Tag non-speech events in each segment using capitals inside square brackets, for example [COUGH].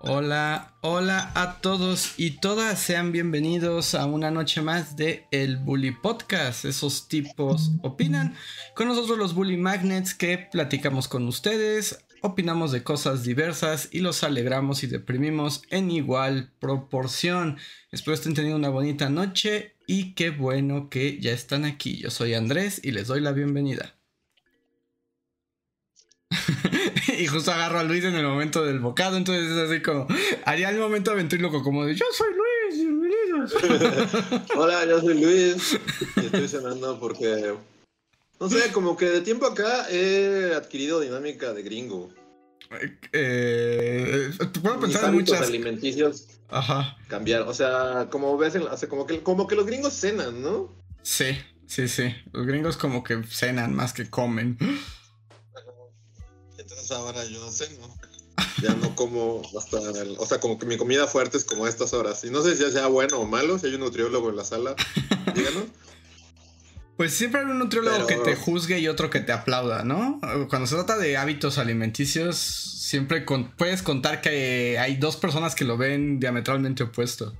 Hola, hola a todos y todas, sean bienvenidos a una noche más de El Bully Podcast. Esos tipos opinan. Con nosotros los Bully Magnets que platicamos con ustedes, opinamos de cosas diversas y los alegramos y deprimimos en igual proporción. Espero estén teniendo una bonita noche y qué bueno que ya están aquí. Yo soy Andrés y les doy la bienvenida. Y justo agarro a Luis en el momento del bocado, entonces es así como, haría el momento loco como de, yo soy Luis, bienvenidos. [LAUGHS] Hola, yo soy Luis y estoy cenando porque, no sé, como que de tiempo acá he adquirido dinámica de gringo. Eh, puedo pensar en muchas alimenticios Ajá. cambiar, o sea, como ves, como, que, como que los gringos cenan, ¿no? Sí, sí, sí, los gringos como que cenan más que comen ahora yo no sé, ¿no? Ya no como hasta, o sea, como que mi comida fuerte es como estas horas. Y no sé si sea bueno o malo, si hay un nutriólogo en la sala, [LAUGHS] díganos. Pues siempre hay un nutriólogo que te juzgue y otro que te aplauda, ¿no? Cuando se trata de hábitos alimenticios, siempre puedes contar que hay dos personas que lo ven diametralmente opuesto.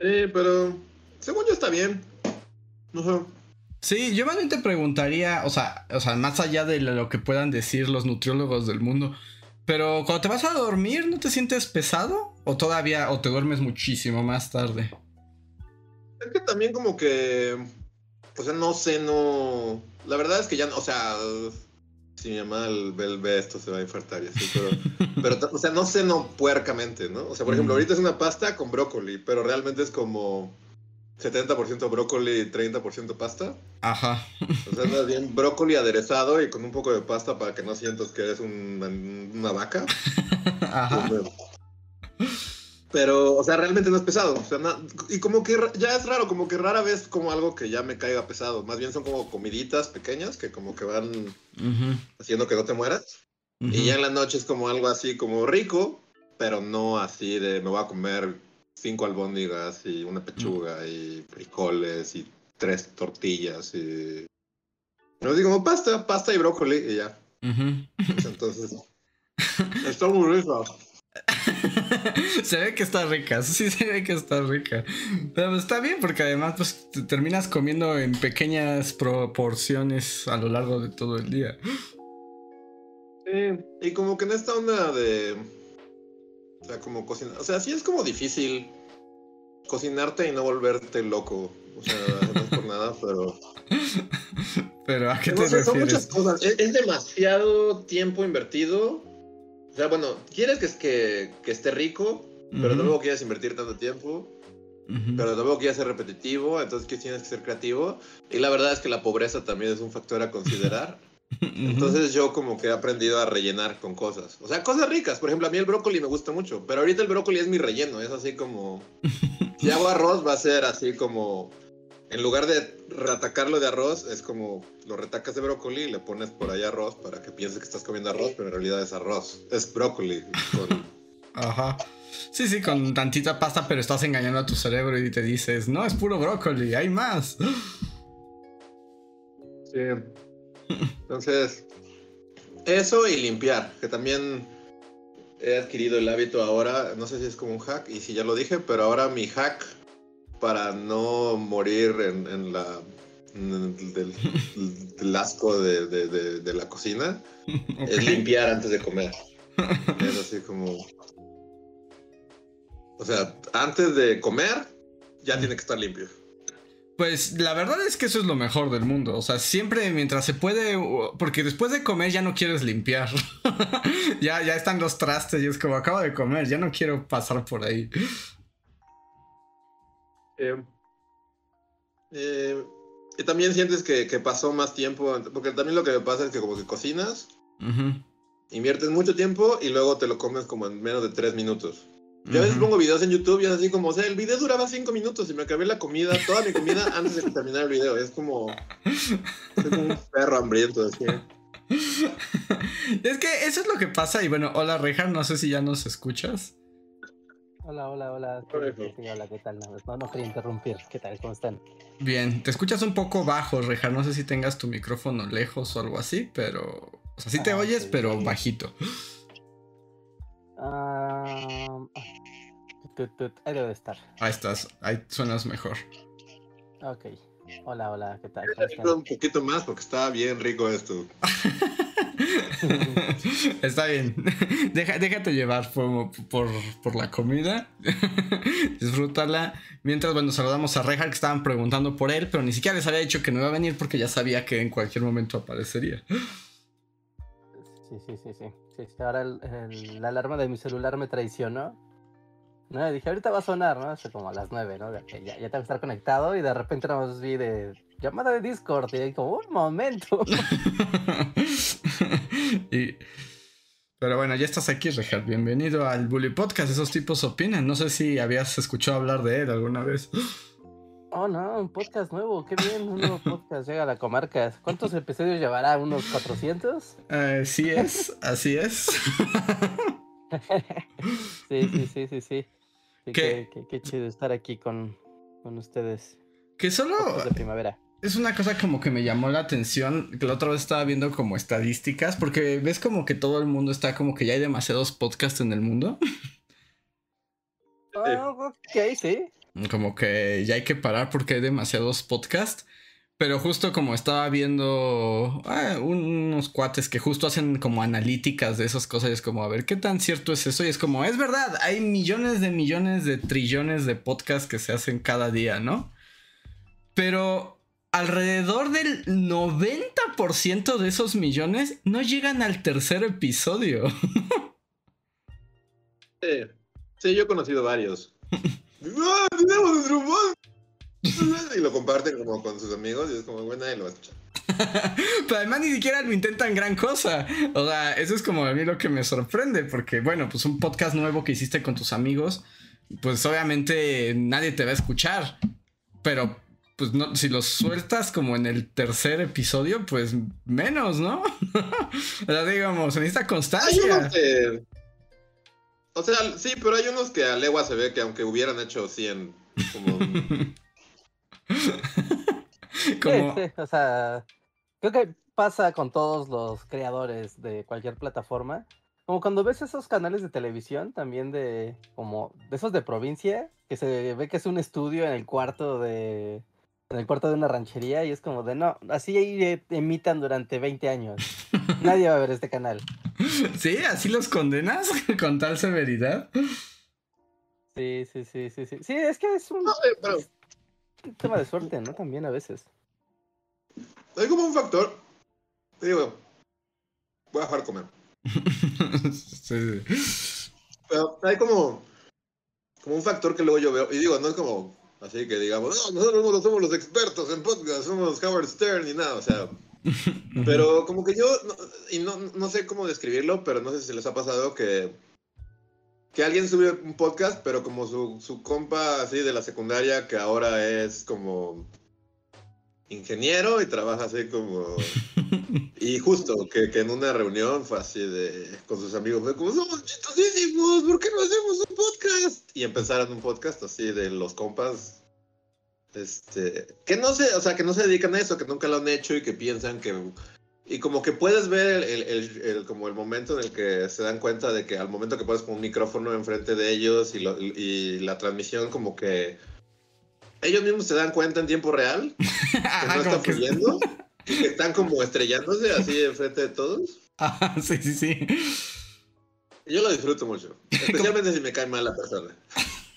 Sí, pero según yo está bien. No sé. Sí, yo más bien te preguntaría, o sea, o sea, más allá de lo que puedan decir los nutriólogos del mundo, pero cuando te vas a dormir, ¿no te sientes pesado? ¿O todavía, o te duermes muchísimo más tarde? Es que también como que, o sea, no sé, no... La verdad es que ya, o sea, si mi mamá ve esto se va a infartar y así, pero, [LAUGHS] pero, o sea, no sé, no puercamente, ¿no? O sea, por ejemplo, ahorita es una pasta con brócoli, pero realmente es como 70% brócoli y 30% pasta. Ajá. O sea, más bien brócoli aderezado y con un poco de pasta para que no sientas que eres una vaca. Ajá. Pero, o sea, realmente no es pesado. O sea, y como que ya es raro, como que rara vez como algo que ya me caiga pesado. Más bien son como comiditas pequeñas que como que van haciendo que no te mueras. Y ya en la noche es como algo así como rico, pero no así de me voy a comer cinco albóndigas y una pechuga y frijoles y tres tortillas y... No digo como pasta, pasta y brócoli y ya. Entonces... [LAUGHS] está muy rico. [LAUGHS] se ve que está rica, [LAUGHS] sí se ve que está rica. Pero pues, está bien porque además pues terminas comiendo en pequeñas proporciones a lo largo de todo el día. Sí, y como que en esta onda de o sea, como cocinar. O sea, sí es como difícil cocinarte y no volverte loco. O sea, no es por nada, pero. [LAUGHS] Pero ¿a qué te refieres? Son muchas cosas. Es, demasiado tiempo invertido. O sea, bueno, quieres que, que, esté rico, pero luego quieres invertir tanto tiempo. Pero luego quieres ser repetitivo, entonces tienes que ser creativo. Y la verdad es que la pobreza también es un factor a considerar. [LAUGHS] Entonces yo como que he aprendido a rellenar con cosas. O sea, cosas ricas. Por ejemplo, a mí el brócoli me gusta mucho, pero ahorita el brócoli es mi relleno. Es así como... [LAUGHS] Si hago arroz va a ser así como... En lugar de retacarlo de arroz, es como lo retacas de brócoli y le pones por ahí arroz para que pienses que estás comiendo arroz, pero en realidad es arroz. Es brócoli. [LAUGHS] Ajá. Sí, sí, con tantita pasta, pero estás engañando a tu cerebro y te dices, no, es puro brócoli, hay más. Sí. Entonces, eso y limpiar, que también he adquirido el hábito ahora, no sé si es como un hack y si ya lo dije, pero ahora mi hack para no morir en, la del, asco de, la cocina [LAUGHS] es limpiar antes de comer. Es así como... O sea, antes de comer ya tiene que estar limpio. Pues la verdad es que eso es lo mejor del mundo. O sea, siempre mientras se puede. Porque después de comer ya no quieres limpiar. [LAUGHS] ya, ya están los trastes y es como acabo de comer, ya no quiero pasar por ahí. Eh, eh, y también sientes que, pasó más tiempo. Porque también lo que me pasa es que como que cocinas, inviertes mucho tiempo y luego te lo comes como en menos de tres minutos. Yo a veces pongo videos en YouTube y es así como, o sea, el video duraba cinco minutos y me acabé la comida, toda mi comida [LAUGHS] antes de terminar el video. Es como, es como un perro hambriento, así. Es que eso es lo que pasa. Y bueno, hola Rejar, no sé si ya nos escuchas. Hola, hola, hola. Hola, ¿qué tal? No, no, quería interrumpir. ¿Qué tal? ¿Cómo están? Bien, te escuchas un poco bajo, Rejar. No sé si tengas tu micrófono lejos o algo así, pero. O sea, sí te ah, oyes, pero bajito. Ah, ahí debe estar. Ahí estás, ahí suenas mejor. Ok. Hola, hola, ¿qué tal? Un poquito más porque está bien rico esto. [LAUGHS] está bien. déjate llevar por, por, la comida. [LAUGHS] Disfrútala. Mientras, bueno, saludamos a Rejar que estaban preguntando por él, pero ni siquiera les había dicho que no iba a venir porque ya sabía que en cualquier momento aparecería. Sí, sí, sí, sí. Sí ahora la alarma de mi celular me traicionó. No, dije, ahorita va a sonar, ¿no? Hace como a las nueve, ¿no? Ya, ya tengo que estar conectado y de repente nos vi de llamada de Discord y ahí como, un momento. [LAUGHS] Pero bueno, ya estás aquí, Rejar. Bienvenido al Bully Podcast. Esos tipos opinan. No sé si habías escuchado hablar de él alguna vez. Oh, no, un podcast nuevo, qué bien, un nuevo podcast llega a la comarca. ¿Cuántos episodios llevará? ¿Unos 400? Eh, sí es, así es. [LAUGHS] sí, sí, sí, sí, sí. Qué, chido estar aquí con, ustedes. Que solo... De primavera. Es una cosa como que me llamó la atención, que la otra vez estaba viendo como estadísticas, porque ves como que todo el mundo está como que ya hay demasiados podcasts en el mundo. Oh, ok, sí. Como que ya hay que parar porque hay demasiados podcasts. Pero justo como estaba viendo ah, unos cuates que justo hacen como analíticas de esas cosas y es como, a ver, ¿qué tan cierto es eso? Y es como, es verdad, hay millones de millones de trillones de podcasts que se hacen cada día, ¿no? Pero alrededor del 90% de esos millones no llegan al tercer episodio. sí, sí yo he conocido varios. [LAUGHS] ¡Ah, tenemos nuestro y lo comparten como con sus amigos y es como, bueno, ahí lo va a escuchar. [LAUGHS] Pero además ni siquiera lo intentan gran cosa. O sea, eso es como a mí lo que me sorprende, porque bueno, pues un podcast nuevo que hiciste con tus amigos, pues obviamente nadie te va a escuchar. Pero pues no, si los sueltas como en el tercer episodio, pues menos, ¿no? [LAUGHS] o sea, digamos, en esta constancia. O sea, sí, pero hay unos que a legua se ve que aunque hubieran hecho 100, como... [LAUGHS] como... o sea, creo que pasa con todos los creadores de cualquier plataforma. Como cuando ves esos canales de televisión también de como de esos de provincia, que se ve que es un estudio en el cuarto de en el cuarto de una ranchería y es como de no, así ahí emitan durante 20 años. Nadie va a ver este canal. [LAUGHS] ¿Sí? ¿Así los condenas [LAUGHS] con tal severidad? Sí, sí, sí, sí, sí. Sí, es que es un, tema de suerte, ¿no? También a veces. Hay como un factor. Digo, voy a dejar comer. [LAUGHS] sí. Pero hay como, como un factor que luego yo veo. Y digo, no es como así que digamos, no, nosotros no somos los expertos en podcast, somos Howard Stern y nada, o sea. [LAUGHS] Pero como que yo, y no, no sé cómo describirlo, pero no sé si les ha pasado que, que alguien subió un podcast, pero como su, su compa así de la secundaria, que ahora es como ingeniero y trabaja así como... [LAUGHS] Y justo que, que, en una reunión fue así de... con sus amigos, fue como, somos chistosísimos, ¿por qué no hacemos un podcast? Y empezaron un podcast así de los compas este, que no se, o sea, que no se dedican a eso, que nunca lo han hecho y que piensan que y como que puedes ver el, el, el, como el momento en el que se dan cuenta de que al momento que pones con un micrófono enfrente de ellos y, lo, y la transmisión como que ellos mismos se dan cuenta en tiempo real [LAUGHS] que no está fluyendo y que están como estrellándose así enfrente de todos. sí, sí, sí. yo lo disfruto mucho, especialmente si me cae mal la persona.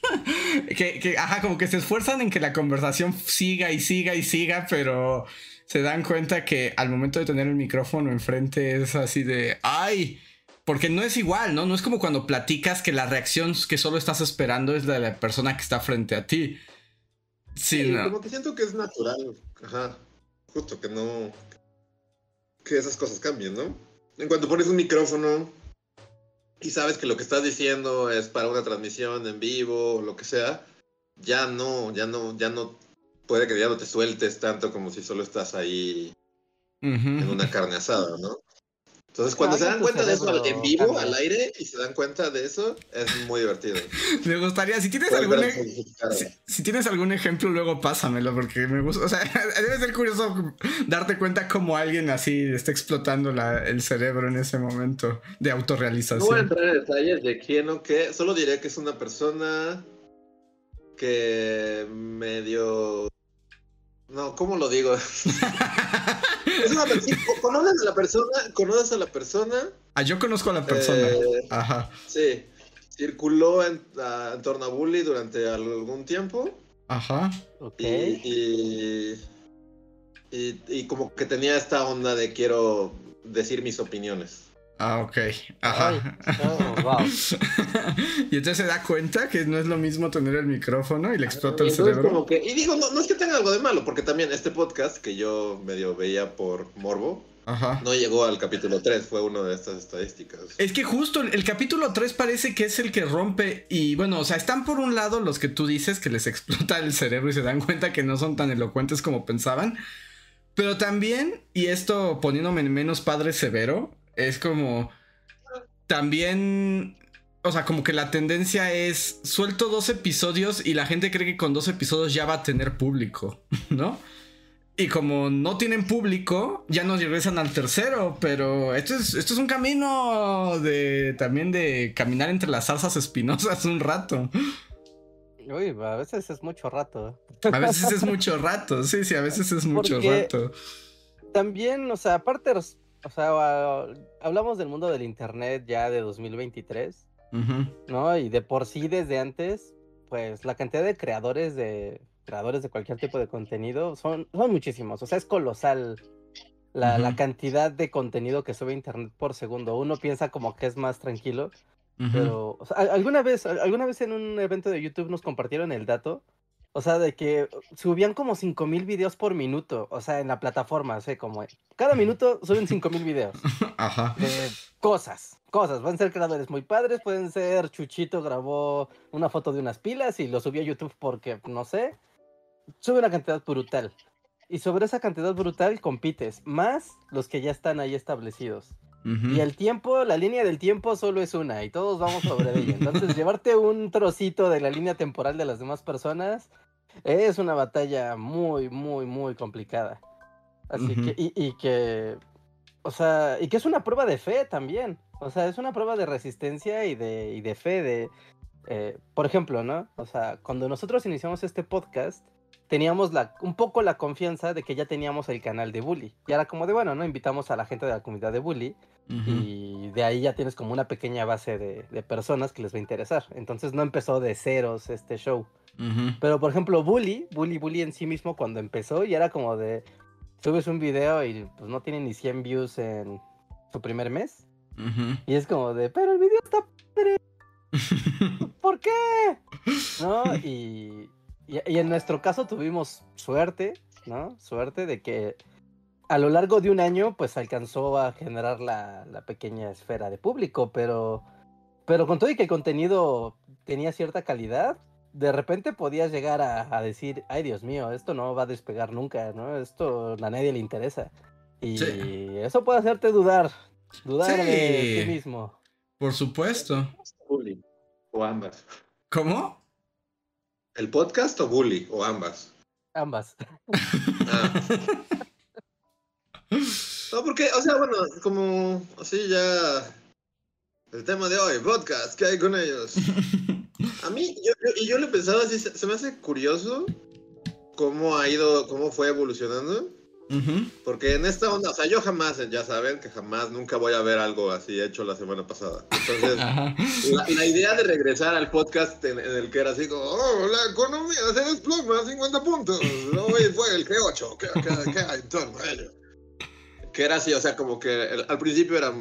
[LAUGHS] que, que, ajá, como que se esfuerzan en que la conversación siga y siga y siga, pero se dan cuenta que al momento de tener el micrófono enfrente es así de, ay, porque no es igual, ¿no? No es como cuando platicas que la reacción que solo estás esperando es la de la persona que está frente a ti. Sí, como que siento que es natural, ajá, justo que no, que esas cosas cambien, ¿no? En cuanto pones un micrófono, y sabes que lo que estás diciendo es para una transmisión en vivo o lo que sea, ya no, ya no, ya no, puede que ya no te sueltes tanto como si solo estás ahí en una carne asada, ¿no? Entonces, cuando se dan cuenta de eso en vivo, al aire, y se dan cuenta de eso, es muy divertido. [LAUGHS] Me gustaría, si tienes algún si, tienes algún ejemplo, luego pásamelo, porque me gusta. O sea, [LAUGHS] debe ser curioso darte cuenta cómo alguien así está explotando el cerebro en ese momento de autorrealización. No voy a entrar en detalles de quién o qué, solo diré que es una persona que medio no, ¿cómo lo digo? [LAUGHS] es una persona, [LAUGHS] ¿Conoces a la persona? ¿Conoces a la persona? Ah, yo conozco a la persona. Eh, Ajá. Sí. Circuló en, torno a Bully durante algún tiempo. Ajá. Ok. Y, y, y, como que tenía esta onda de quiero decir mis opiniones. Ah, ok. Ajá. wow. [LAUGHS] y entonces se da cuenta que no es lo mismo tener el micrófono y le explota el cerebro. y digo, no, es que tenga algo de malo, porque también este podcast que yo medio veía por Morbo, no llegó al capítulo 3, fue uno de estas estadísticas. Es que justo el, capítulo 3 parece que es el que rompe y bueno, o sea, están por un lado los que tú dices que les [LAUGHS] explota el cerebro y se dan cuenta que no son tan elocuentes como pensaban. Pero también, y esto poniéndome menos padre severo, es como también o sea, como que la tendencia es suelto dos episodios y la gente cree que con dos episodios ya va a tener público, [LAUGHS] ¿no? Y como no tienen público, ya nos regresan al tercero, pero esto es, esto es un camino de también de caminar entre las salsas espinosas un rato. Uy, a veces es mucho rato. A veces es [LAUGHS] mucho rato, sí, sí, a veces es mucho rato. También, o sea, aparte o sea, hablamos del mundo del Internet ya de 2023, ¿no? Y de por sí desde antes, pues la cantidad de creadores de creadores de cualquier tipo de contenido son, son muchísimos, o sea, es colosal la, cantidad de contenido que sube Internet por segundo. Uno piensa como que es más tranquilo, pero alguna vez, alguna vez en un evento de YouTube nos compartieron el dato o sea, de que subían como 5000 videos por minuto, o sea, en la plataforma, o sea, como cada minuto suben 5000 videos. [LAUGHS] Ajá. De cosas, cosas. Pueden ser creadores muy padres, pueden ser Chuchito grabó una foto de unas pilas y lo subió a YouTube porque, no sé, sube una cantidad brutal. Y sobre esa cantidad brutal compites, más los que ya están ahí establecidos. Y el tiempo, la línea del tiempo solo es una y todos vamos sobre ella. Entonces, [LAUGHS] llevarte un trocito de la línea temporal de las demás personas es una batalla muy, muy, muy complicada. Así que, y, que, o sea, y que es una prueba de fe también. O sea, es una prueba de resistencia y de, y de fe de, eh, por ejemplo, ¿no? O sea, cuando nosotros iniciamos este podcast, teníamos la, un poco la confianza de que ya teníamos el canal de Bully. Y era como de, bueno, ¿no? Invitamos a la gente de la comunidad de Bully y de ahí ya tienes como una pequeña base de, de, personas que les va a interesar. Entonces no empezó de ceros este show. Pero por ejemplo, Bully, Bully, Bully en sí mismo cuando empezó y era como de, subes un video y pues no tiene ni 100 views en su primer mes. Y es como de, pero el video está padre. [LAUGHS] ¿Por qué? ¿No? Y, y, en nuestro caso tuvimos suerte, ¿no? Suerte de que a lo largo de un año pues alcanzó a generar la, la pequeña esfera de público, pero, pero con todo y que el contenido tenía cierta calidad, de repente podías llegar a, decir, ay Dios mío, esto no va a despegar nunca, ¿no? Esto a nadie le interesa. Y eso puede hacerte dudar, dudar de ti mismo. Por supuesto. O ambas. ¿Cómo? ¿El podcast o bully? ¿O ambas? Ambas. Ah. [LAUGHS] No, porque, o sea, bueno, como así ya el tema de hoy, podcast, ¿qué hay con ellos? [LAUGHS] Mí, yo, y yo lo he pensado así, se, me hace curioso cómo ha ido, cómo fue evolucionando. Porque en esta onda, o sea, yo jamás, ya saben que jamás, nunca voy a ver algo así hecho la semana pasada. Entonces, [LAUGHS] la, idea de regresar al podcast en, el que era así como, oh, la economía se desploma a 50 puntos, hoy fue el G8, ¿qué, qué, hay en torno a ello? Que era así, o sea, como que al principio era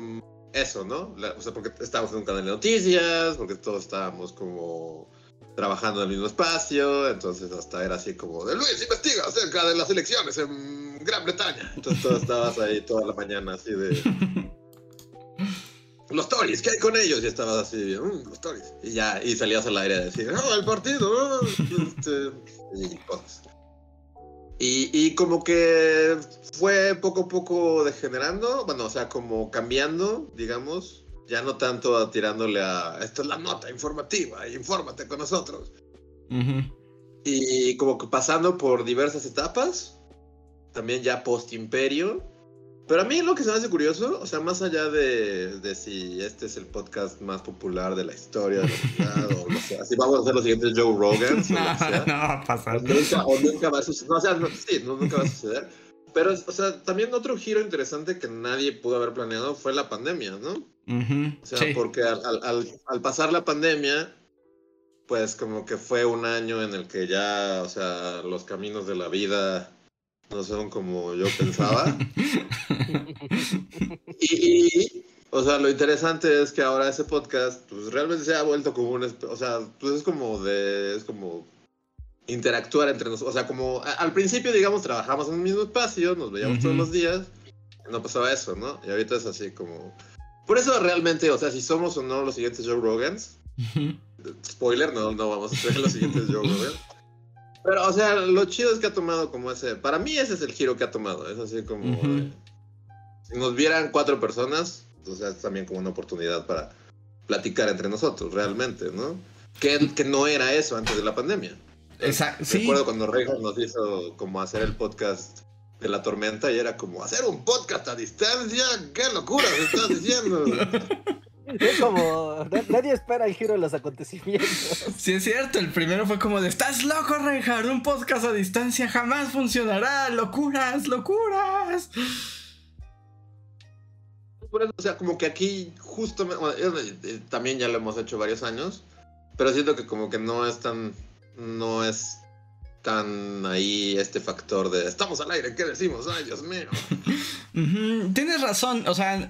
eso, ¿no? o sea, porque estábamos en un canal de noticias, porque todos estábamos como trabajando en el mismo espacio, entonces hasta era así como de Luis investiga acerca de las elecciones en Gran Bretaña. Entonces tú estabas ahí toda la mañana así de... [LAUGHS] los Tories, ¿qué hay con ellos? Y estabas así, mm, los Tories. Y ya, y salías al aire a decir, no, el partido, este, y cosas. Y, y, como que fue poco a poco degenerando, bueno, o sea, como cambiando, digamos, ya no tanto tirándole a, esto es la nota informativa, infórmate con nosotros. Y como que pasando por diversas etapas, también ya post-imperio, pero a mí lo que se me hace curioso, o sea, más allá de, de si este es el podcast más popular de la historia de la o no sé, si vamos a hacer los siguientes Joe Rogan. no, no va a pasar. O nunca, o nunca va a suceder. No, o sea, sí, nunca va a suceder. Pero, o sea, también otro giro interesante que nadie pudo haber planeado fue la pandemia, ¿no? o sea, porque al, al, al, pasar la pandemia, pues como que fue un año en el que ya, o sea, los caminos de la vida no son como yo pensaba. [LAUGHS] y, o sea, lo interesante es que ahora ese podcast, pues realmente se ha vuelto como un, o sea, pues es como de, es como interactuar entre nosotros, o sea, como al principio, digamos, trabajamos en el mismo espacio, nos veíamos todos los días, no pasaba eso, ¿no? Y ahorita es así como... Por eso realmente, o sea, si somos o no los siguientes Joe Rogans, spoiler, no, no vamos a ser los siguientes Joe [LAUGHS] Rogans. Pero, o sea, lo chido es que ha tomado como ese. Para mí, ese es el giro que ha tomado. Es así como. si nos vieran cuatro personas, o sea, es también como una oportunidad para platicar entre nosotros, realmente, ¿no? Que, que no era eso antes de la pandemia. Exacto. Sí. Recuerdo cuando Rejo nos hizo como hacer el podcast de la tormenta y era como hacer un podcast a distancia. ¡Qué locura me estás diciendo! [LAUGHS] Es como, nadie espera el giro de los acontecimientos. Sí, es cierto, el primero fue como de, estás loco, Reinhardt, un podcast a distancia jamás funcionará, locuras, locuras. o sea, como que aquí justo, también ya lo hemos hecho varios años, pero siento que como que no es tan, no es tan ahí este factor de, estamos al aire, ¿qué decimos? Ay, Dios mío. [LAUGHS] Tienes razón, o sea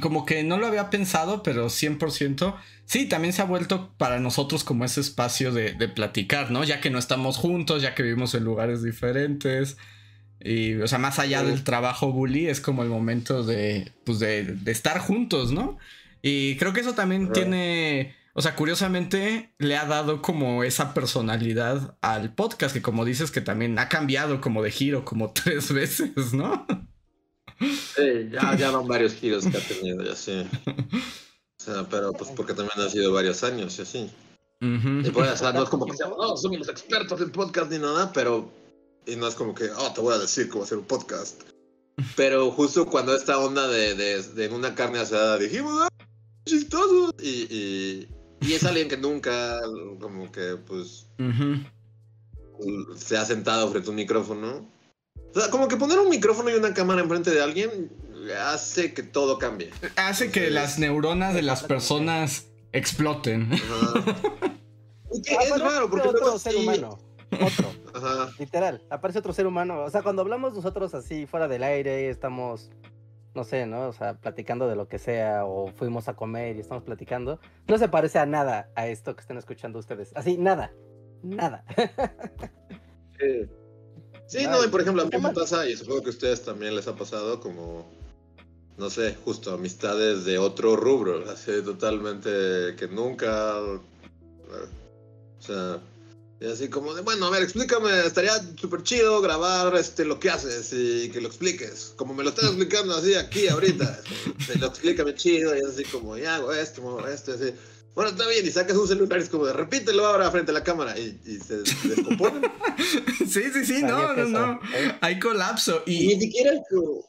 como que no lo había pensado, pero 100%. Sí, también se ha vuelto para nosotros como ese espacio de, platicar, ¿no? Ya que no estamos juntos, ya que vivimos en lugares diferentes. Y, o sea, más allá del trabajo bully, es como el momento de, pues, de, estar juntos, ¿no? Y creo que eso también tiene, o sea, curiosamente le ha dado como esa personalidad al podcast, que como dices que también ha cambiado como de giro como [LAUGHS] tres veces, ¿no? Sí, ya, ya van varios giros que ha tenido, ya sí. O sea, pero pues porque también ha sido varios años y así. Y pues, o sea, no es como que seamos, no, somos los expertos en podcast ni nada, pero. Y no es como que, oh, te voy a decir cómo hacer un podcast. Pero justo cuando esta onda de, de, de en una carne asada dijimos, ah, chistoso. Y, y, y, es alguien que nunca, como que, pues. Se ha sentado frente a un micrófono o sea, como que poner un micrófono y una cámara enfrente de alguien hace que todo cambie. Hace que las neuronas de las personas exploten. es raro, porque otro ser humano. Otro. Ajá. Literal, aparece otro ser humano. O sea, cuando hablamos nosotros así fuera del aire, estamos, no sé, ¿no? O sea, platicando de lo que sea, o fuimos a comer y estamos platicando, no se parece a nada a esto que están escuchando ustedes. Así, nada. Nada. Sí. Sí, no, y por ejemplo, a mí me pasa, y supongo que a ustedes también les ha pasado, como, no sé, justo amistades de otro rubro, así totalmente que nunca. O sea, y así como de, bueno, a ver, explícame, estaría súper chido grabar este, lo que haces y que lo expliques. Como me lo estás [LAUGHS] explicando así aquí ahorita. te lo explícame chido y así como, ya hago esto, esto, así. Bueno, está bien, y sacas un celular y es como de repítelo ahora frente a la cámara y, se descompone. [LAUGHS] sí, sí, sí, no, no, no. ¿eh? Hay colapso. Y... Ni siquiera es como.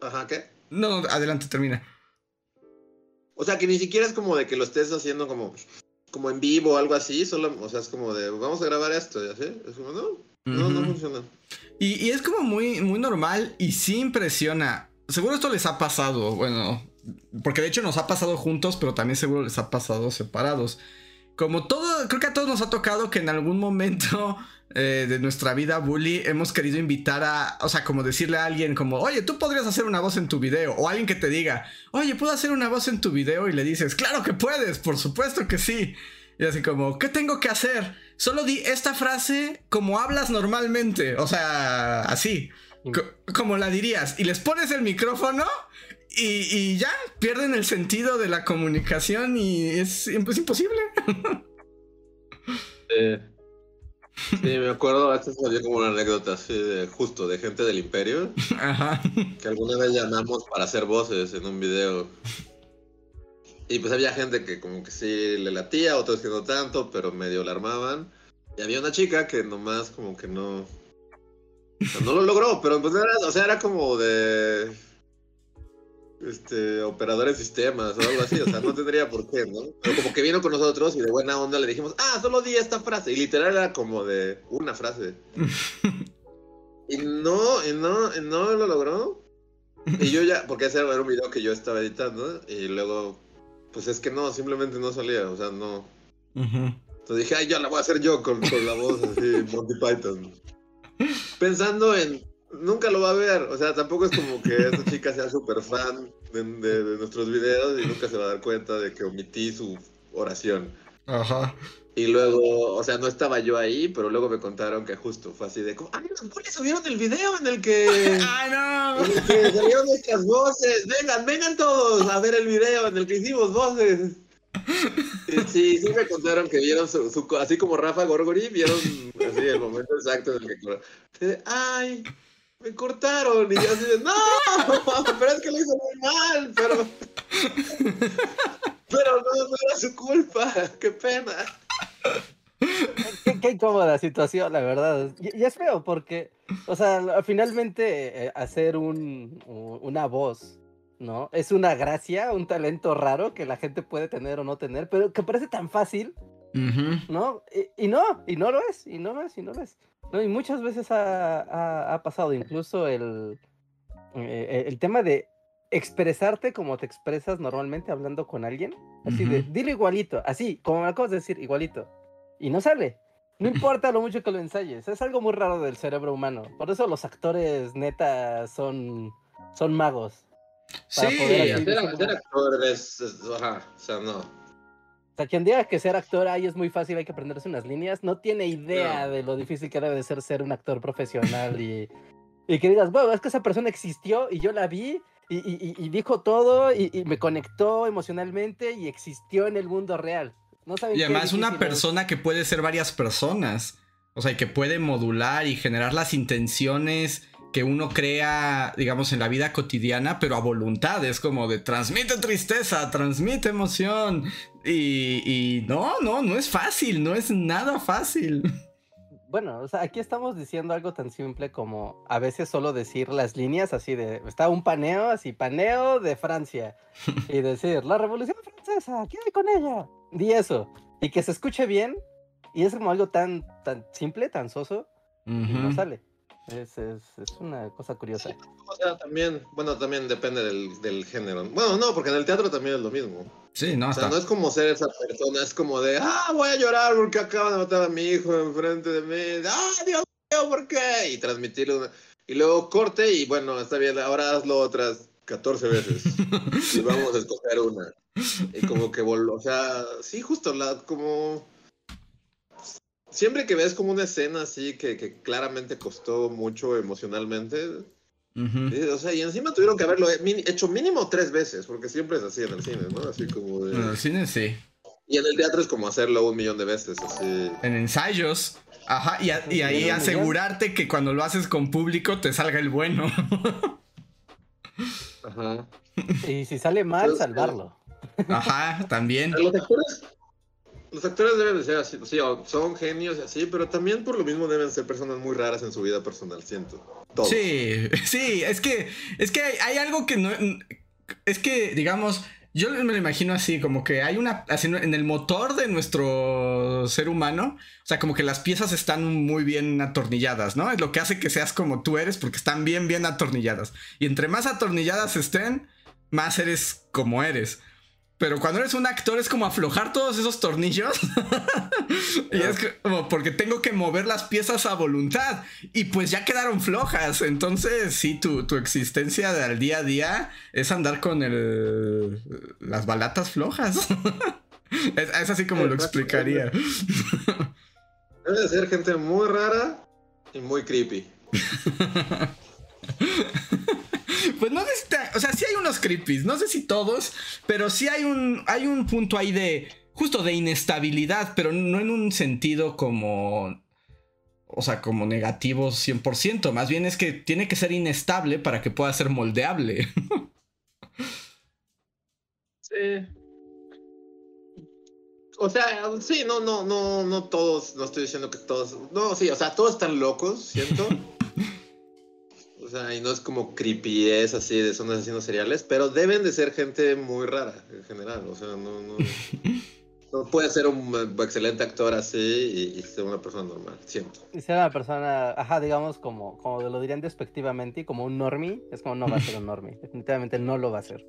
Ajá, ¿qué? No, adelante, termina. O sea, que ni siquiera es como de que lo estés haciendo como, como en vivo o algo así, solo, o sea, es como de vamos a grabar esto, ¿ya sé? Es como, no, no, no funciona. Y, y es como muy, muy normal y sí impresiona. Seguro esto les ha pasado, bueno, porque de hecho nos ha pasado juntos, pero también seguro les ha pasado separados. Como todo, creo que a todos nos ha tocado que en algún momento eh, de nuestra vida bully hemos querido invitar a, o sea, como decirle a alguien como, oye, tú podrías hacer una voz en tu video, o alguien que te diga, oye, ¿puedo hacer una voz en tu video? Y le dices, claro que puedes, por supuesto que sí. Y así como, ¿qué tengo que hacer? Solo di esta frase como hablas normalmente, o sea, así, como la dirías, y les pones el micrófono y, ya, pierden el sentido de la comunicación y es, es imposible. Sí, me acuerdo, esta salió como una anécdota así de justo de gente del imperio. Ajá. Que alguna vez llamamos para hacer voces en un video. Y pues había gente que como que sí le latía, otros que no tanto, pero medio la armaban. Y había una chica que nomás como que no... no lo logró, pero pues era, o sea, era como de este, operadores de sistemas o algo así, o sea, no tendría por qué, ¿no? Pero como que vino con nosotros y de buena onda le dijimos, ah, solo di esta frase, y literal era como de una frase. [LAUGHS] y no, y no, y no lo logró. Y yo ya, porque ese era un video que yo estaba editando, y luego, pues es que no, simplemente no salía, o sea, no. Entonces dije, ay, ya la voy a hacer yo con, con la voz así, Monty Python. Pensando en nunca lo va a ver. O sea, tampoco es como que esa [LAUGHS] chica sea súper fan de, nuestros videos y nunca se va a dar cuenta de que omití su oración. Ajá. Y luego, o sea, no estaba yo ahí, pero luego me contaron que justo fue así de como, ¡ay, los bullies subieron el video en el que. [LAUGHS] ¡Ay, no! En el que salieron nuestras voces. Vengan, vengan todos a ver el video en el que hicimos voces. Sí, sí me contaron que vieron su, así como Rafa Gorgori, vieron así el momento exacto en el que. ¡Ay! Me cortaron. Y yo así de, no, [LAUGHS] pero es que lo hizo muy mal, pero. [LAUGHS] Pero no, no era su culpa, qué pena. Qué, incómoda situación, la verdad. Y, es feo porque, o sea, finalmente eh, hacer un, una voz, ¿no? Es una gracia, un talento raro que la gente puede tener o no tener, pero que parece tan fácil, ¿no? Y, y, no, y no lo es, y no lo es, y no lo es. No, y muchas veces ha, pasado, incluso el, eh, el tema de expresarte como te expresas normalmente hablando con alguien. Así de, dilo igualito, así, como me acabas de decir, igualito. Y no sale. No importa lo mucho que lo ensayes, es algo muy raro del cerebro humano. Por eso los actores neta son, son magos. Sí, ser, actor es, o sea, no. O sea, quien diga que ser actor ahí es muy fácil, hay que aprenderse unas líneas, no tiene idea de lo difícil que debe de ser ser un actor profesional y, y que digas, bueno, es que esa persona existió y yo la vi y, dijo todo y, me conectó emocionalmente y existió en el mundo real. No y además una persona que puede ser varias personas, o sea, que puede modular y generar las intenciones que uno crea, digamos, en la vida cotidiana, pero a voluntad. Es como de transmite tristeza, transmite emoción. Y, no, no, no es fácil, no es nada fácil. Bueno, o sea, aquí estamos diciendo algo tan simple como a veces solo decir las líneas así de, está un paneo, así, paneo de Francia. [LAUGHS] Y decir, la revolución francesa, ¿qué hay con ella? Di eso. Y que se escuche bien. Y es como algo tan, tan simple, tan soso. Y no sale. Es, es, es, una cosa curiosa. o sea, también, bueno, también depende del, del, género. Bueno, no, porque en el teatro también es lo mismo. Sí, no, o sea, no es como ser esa persona, es como de, ah, voy a llorar porque acaban de matar a mi hijo enfrente de mí. Ah, Dios mío, ¿por qué? Y transmitirlo. Y luego corte y bueno, está bien, ahora hazlo otras 14 veces. [LAUGHS] y vamos a escoger una. Y como que, o sea, sí, justo, la, como siempre que ves como una escena así que, que claramente costó mucho emocionalmente, o sea, y encima tuvieron que haberlo hecho mínimo tres veces, porque siempre es así en el cine, ¿no? Así como de... En el cine sí. Y en el teatro es como hacerlo un millón de veces, así. En ensayos. Ajá, y, y ahí asegurarte que cuando lo haces con público te salga el bueno. Ajá. Y si sale mal, salvarlo. Ajá, también. Los actores, los actores deben de ser así, sí, son genios y así, pero también por lo mismo deben ser personas muy raras en su vida personal, siento. Sí, sí, es que, es que hay, algo que no, es que, digamos, yo me lo imagino así, como que hay una, así, en el motor de nuestro ser humano, o sea, como que las piezas están muy bien atornilladas, ¿no? Es lo que hace que seas como tú eres, porque están bien, bien atornilladas. Y entre más atornilladas estén, más eres como eres. Pero cuando eres un actor es como aflojar todos esos tornillos. [LAUGHS] y es como porque tengo que mover las piezas a voluntad. Y pues ya quedaron flojas. Entonces, sí, tu, tu existencia del día a día es andar con el, las balatas flojas. [LAUGHS] es, así como lo explicaría. [LAUGHS] Debe de ser gente muy rara y muy creepy. Pues no necesita. O sea, sí hay algunos creepies, no sé si todos, pero sí hay un, hay un punto ahí de, justo de inestabilidad, pero no en un sentido como, o sea, como negativo 100%, más bien es que tiene que ser inestable para que pueda ser moldeable. sí. O sea, sí, no, no, no, no todos, no estoy diciendo que todos, no, sí, o sea, todos están locos, siento. [LAUGHS] o sea, y no es como creepy, es así, de son asesinos seriales, pero deben de ser gente muy rara en general, o sea, no, no, [LAUGHS] no puede ser un excelente actor así y, ser una persona normal, siento. Y ser una persona, ajá, digamos, como, como lo dirían despectivamente, como un normie, es como no va a ser un normie, definitivamente no lo va a ser.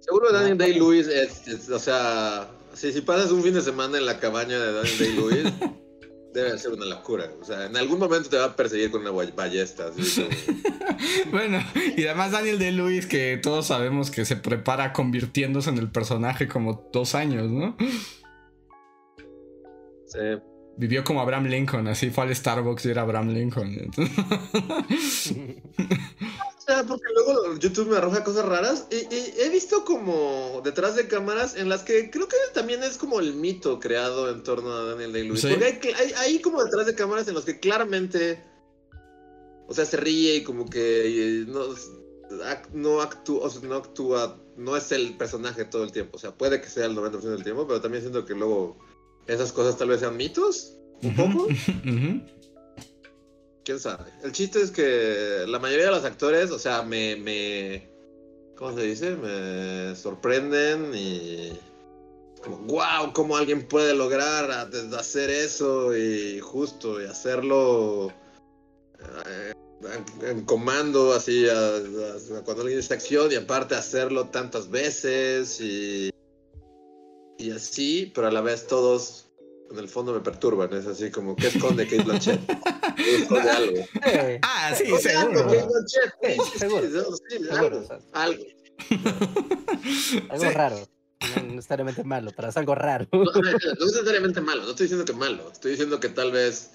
Seguro Daniel Day-Lewis es, o sea, si, si pasas un fin de semana en la cabaña de Daniel Day-Lewis, [LAUGHS] debe ser una locura. O sea, en algún momento te va a perseguir con una ballesta. [LAUGHS] bueno, y además Daniel Day-Lewis, que todos sabemos que se prepara convirtiéndose en el personaje como dos años, ¿no? Sí. Vivió como Abraham Lincoln, así fue al Starbucks y era Abraham Lincoln. [LAUGHS] porque luego YouTube me arroja cosas raras. Y, he visto como detrás de cámaras en las que creo que también es como el mito creado en torno a Daniel Day-Lewis. Porque hay, como detrás de cámaras en los que claramente, o sea, se ríe y como que no, no, actúa, no actúa, no es el personaje todo el tiempo. O sea, puede que sea el 90% del tiempo, pero también siento que luego esas cosas tal vez sean mitos, un poco [LAUGHS] El chiste es que la mayoría de los actores, o sea, me, me ¿cómo se dice? Me sorprenden y como, wow, cómo alguien puede lograr hacer eso y justo y hacerlo eh, en, comando así cuando alguien está acción y aparte hacerlo tantas veces y y así, pero a la vez todos en el fondo me perturban. Es así como, ¿qué esconde Kate Blanchett? [LAUGHS] esconde algo? Ah, sí, seguro. Algo, Kate Blanchett. Sí, seguro. Sí, algo. Algo. algo raro. No necesariamente malo, pero es algo raro. No, no, es necesariamente malo, no estoy diciendo que malo. Estoy diciendo que tal vez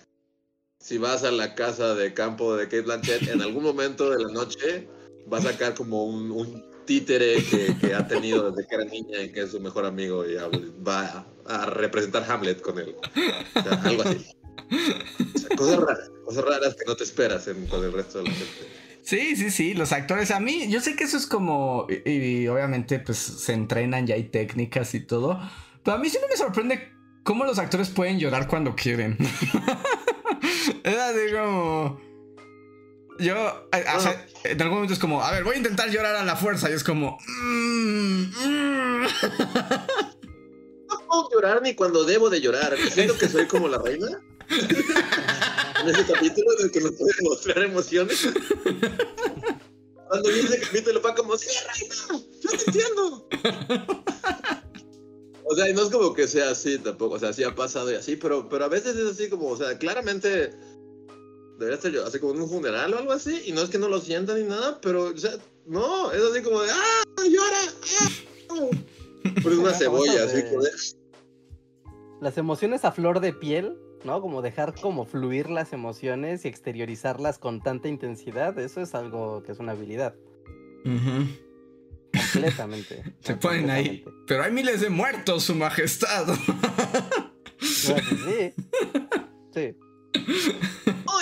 si vas a la casa de campo de Kate Blanchett, en algún momento de la noche va a sacar como un, un títere que, ha tenido desde que era niña y que es su mejor amigo y va a representar Hamlet con él. algo así. cosas raras, cosas raras que no te esperas con el resto de la gente. Sí, sí, sí, los actores a mí, yo sé que eso es como, y, obviamente pues se entrenan, ya hay técnicas y todo, pero a mí sí me sorprende cómo los actores pueden llorar cuando quieren. [LAUGHS] es así como... Yo, en algún momento es como, a ver, voy a intentar llorar a la fuerza y es como... Mm, mm". puedo llorar ni cuando debo de llorar. Siento que soy como la reina. en ese capítulo en el que nos puede mostrar emociones. Cuando viene ese capítulo va como, sí, reina, yo te entiendo. O sea, y no es como que sea así tampoco, o sea, sí ha pasado y así, pero, pero a veces es así como, o sea, claramente debería estar yo, así como en un funeral o algo así, y no es que no lo sientan ni nada, pero, o sea, no, es así como de, ¡ah, llora! ¡ah! Pues una [LAUGHS] cebolla, así como de las emociones a flor de piel, ¿no? Como dejar como fluir las emociones y exteriorizarlas con tanta intensidad, eso es algo que es una habilidad. Completamente. [LAUGHS] Se ponen ahí. Pero hay miles de muertos, su majestad. [LAUGHS] sí. Sí.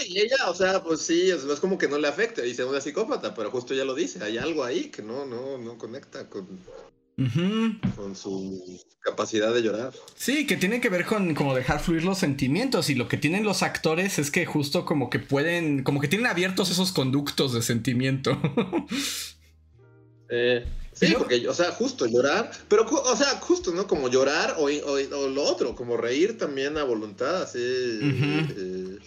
Y ella, o sea, pues sí, es, es como que no le afecta, dice una psicópata, pero justo ya lo dice, hay algo ahí que no, no, no conecta con, con su capacidad de llorar. Sí, que tiene que ver con como dejar fluir los sentimientos y lo que tienen los actores es que justo como que pueden, como que tienen abiertos esos conductos de sentimiento. eh, sí, porque, o sea, justo llorar, pero, o sea, justo, ¿no? Como llorar o, lo otro, como reír también a voluntad, así. Eh,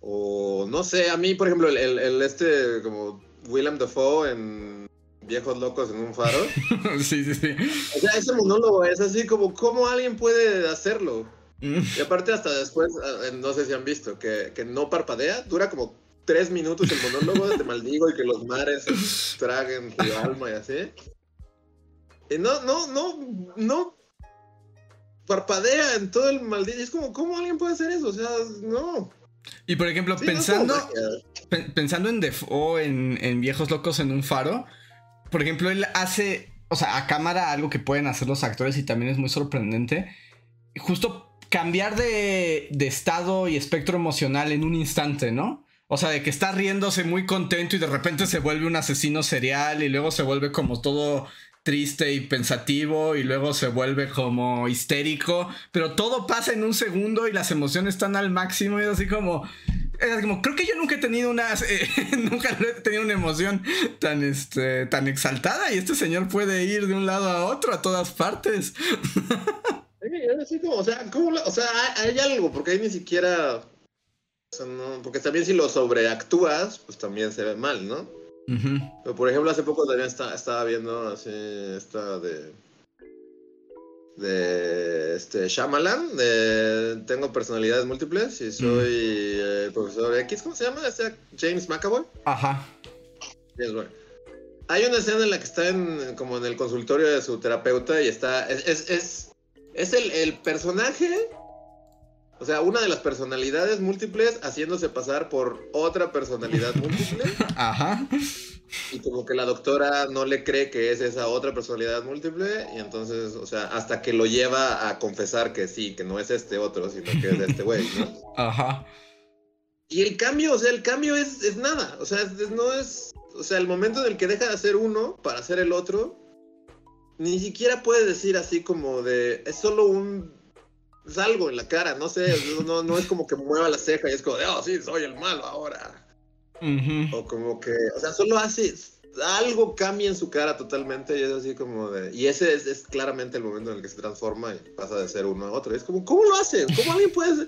o no sé, a mí, por ejemplo, el, el este, como Willem Dafoe en viejos locos en un faro. [LAUGHS] sí, sí, sí. O sea, ese monólogo es así como, ¿cómo alguien puede hacerlo? Mm. y aparte hasta después, ah, no sé si han visto, que, que no parpadea, dura como tres minutos el monólogo de te maldigo y que los mares traguen tu alma y así. Y no, no, no, no parpadea en todo el maldito. Es como, ¿cómo alguien puede hacer eso? O sea, no. Y por ejemplo, pensando, pensando en Defoe, en, en Viejos Locos en un Faro, por ejemplo, él hace, o sea, a cámara algo que pueden hacer los actores y también es muy sorprendente. Justo cambiar de, de estado y espectro emocional en un instante, ¿no? O sea, de que está riéndose muy contento y de repente se vuelve un asesino serial y luego se vuelve como todo triste y pensativo y luego se vuelve como histérico, pero todo pasa en un segundo y las emociones están al máximo y es así como como creo que yo nunca he tenido una [LAUGHS] eh, nunca he tenido una emoción tan este tan exaltada y este señor puede ir de un lado a otro a todas partes. [LAUGHS] o sea, o sea, hay, algo porque ahí ni siquiera porque también si lo sobreactúas, pues también se ve mal, ¿no? Pero por ejemplo, hace poco también estaba viendo así, esta de. De este Shyamalan, de Tengo personalidades múltiples y soy el profesor X, ¿cómo se llama? Este James McAvoy. Ajá. Hay una escena en la que está en, como en el consultorio de su terapeuta y está. Es, es, es, es el, el personaje o sea, una de las personalidades múltiples haciéndose pasar por otra personalidad múltiple. [LAUGHS] Ajá. Y como que la doctora no le cree que es esa otra personalidad múltiple. Y entonces, o sea, hasta que lo lleva a confesar que sí, que no es este otro, sino que es este güey, ¿no? [LAUGHS] Ajá. Y el cambio, o sea, el cambio es, es nada. O sea, no es. O sea, el momento en el que deja de ser uno para ser el otro, ni siquiera puede decir así como de. Es solo un es algo en la cara, no sé, no, no es como que mueva la ceja y es como de, oh, sí, soy el malo ahora. O como que, o sea, solo hace, algo cambia en su cara totalmente y es así como de, y ese es, claramente el momento en el que se transforma y pasa de ser uno a otro. es como, ¿cómo lo hace? ¿Cómo alguien puede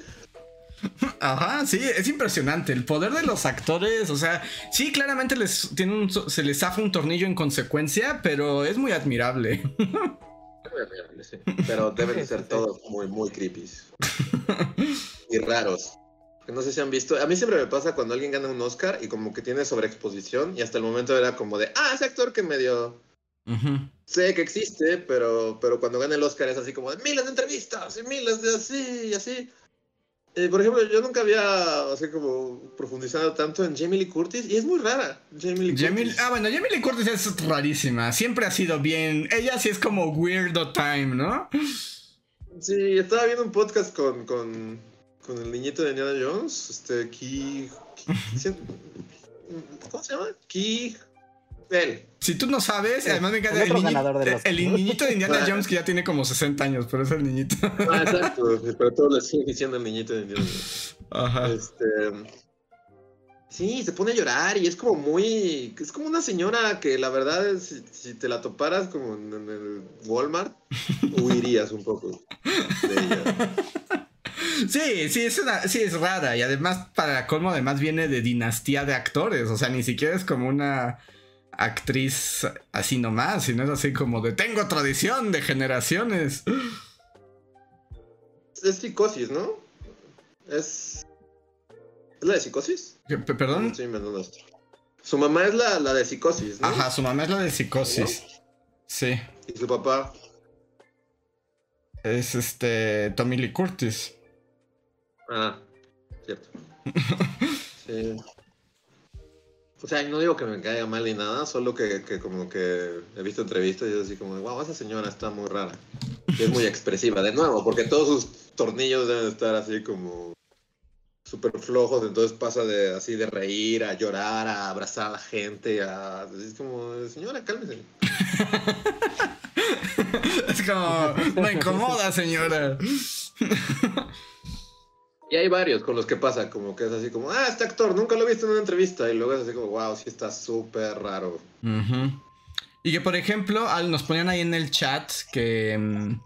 Ajá, sí, es impresionante. El poder de los actores, o sea, sí, claramente les, tiene se les zafa un tornillo en consecuencia, pero es muy admirable. [LAUGHS] Pero deben de ser [LAUGHS] todos muy, muy creepy. [LAUGHS] y raros. No sé si han visto. A mí siempre me pasa cuando alguien gana un Oscar y como que tiene sobreexposición y hasta el momento era como de, ah, ese actor que me dio. Sé que existe, pero, pero cuando gana el Oscar es así como de miles de entrevistas y miles de así y así. Eh, por ejemplo, yo nunca había así como profundizado tanto en Jamie Lee Curtis y es muy rara. Jamie Lee Curtis. Ah, bueno, Jamie Lee Curtis es rarísima. Siempre ha sido bien. Ella sí es como weirdo time, ¿no? Sí, estaba viendo un podcast con, con, con el niñito de Indiana Jones, este, Key. [LAUGHS] ¿Cómo se llama? Key si tú no sabes, además me encanta el, niñito de Indiana Jones que ya tiene como 60 años, pero es el niñito. Ah, exacto, pero todos le siguen diciendo el niñito de Indiana Jones. Ajá. Este, sí, se pone a llorar y es como muy. Es como una señora que la verdad, es, si, te la toparas como en, el Walmart, huirías un poco de ella. Sí, sí, es una, sí, es rara. Y además, para colmo, además viene de dinastía de actores. O sea, ni siquiera es como una actriz así nomás, sino es así como de tengo tradición de generaciones. Es psicosis, ¿no? Es. ¿Es la de psicosis? ¿Perdón? Sí, me Su mamá es la, la, de psicosis, ¿no? Ajá, su mamá es la de psicosis. Sí. ¿Y su papá? Es este. Tommy Lee Curtis. Ah, cierto. [LAUGHS] sí. O sea, no digo que me caiga mal ni nada, solo que, como que he visto entrevistas y es así como, wow, esa señora está muy rara. Y es muy [LAUGHS] expresiva, de nuevo, porque todos sus tornillos deben estar así como súper flojos, entonces pasa de así de reír, a llorar, a abrazar a la gente, a... Es como, señora, cálmese. [LAUGHS] es como, me incomoda, señora. [LAUGHS] Y hay varios con los que pasa, como que es así como, ah, este actor, nunca lo he visto en una entrevista. Y luego es así como, wow, sí está súper raro. Y que, por ejemplo, nos ponían ahí en el chat que, mm,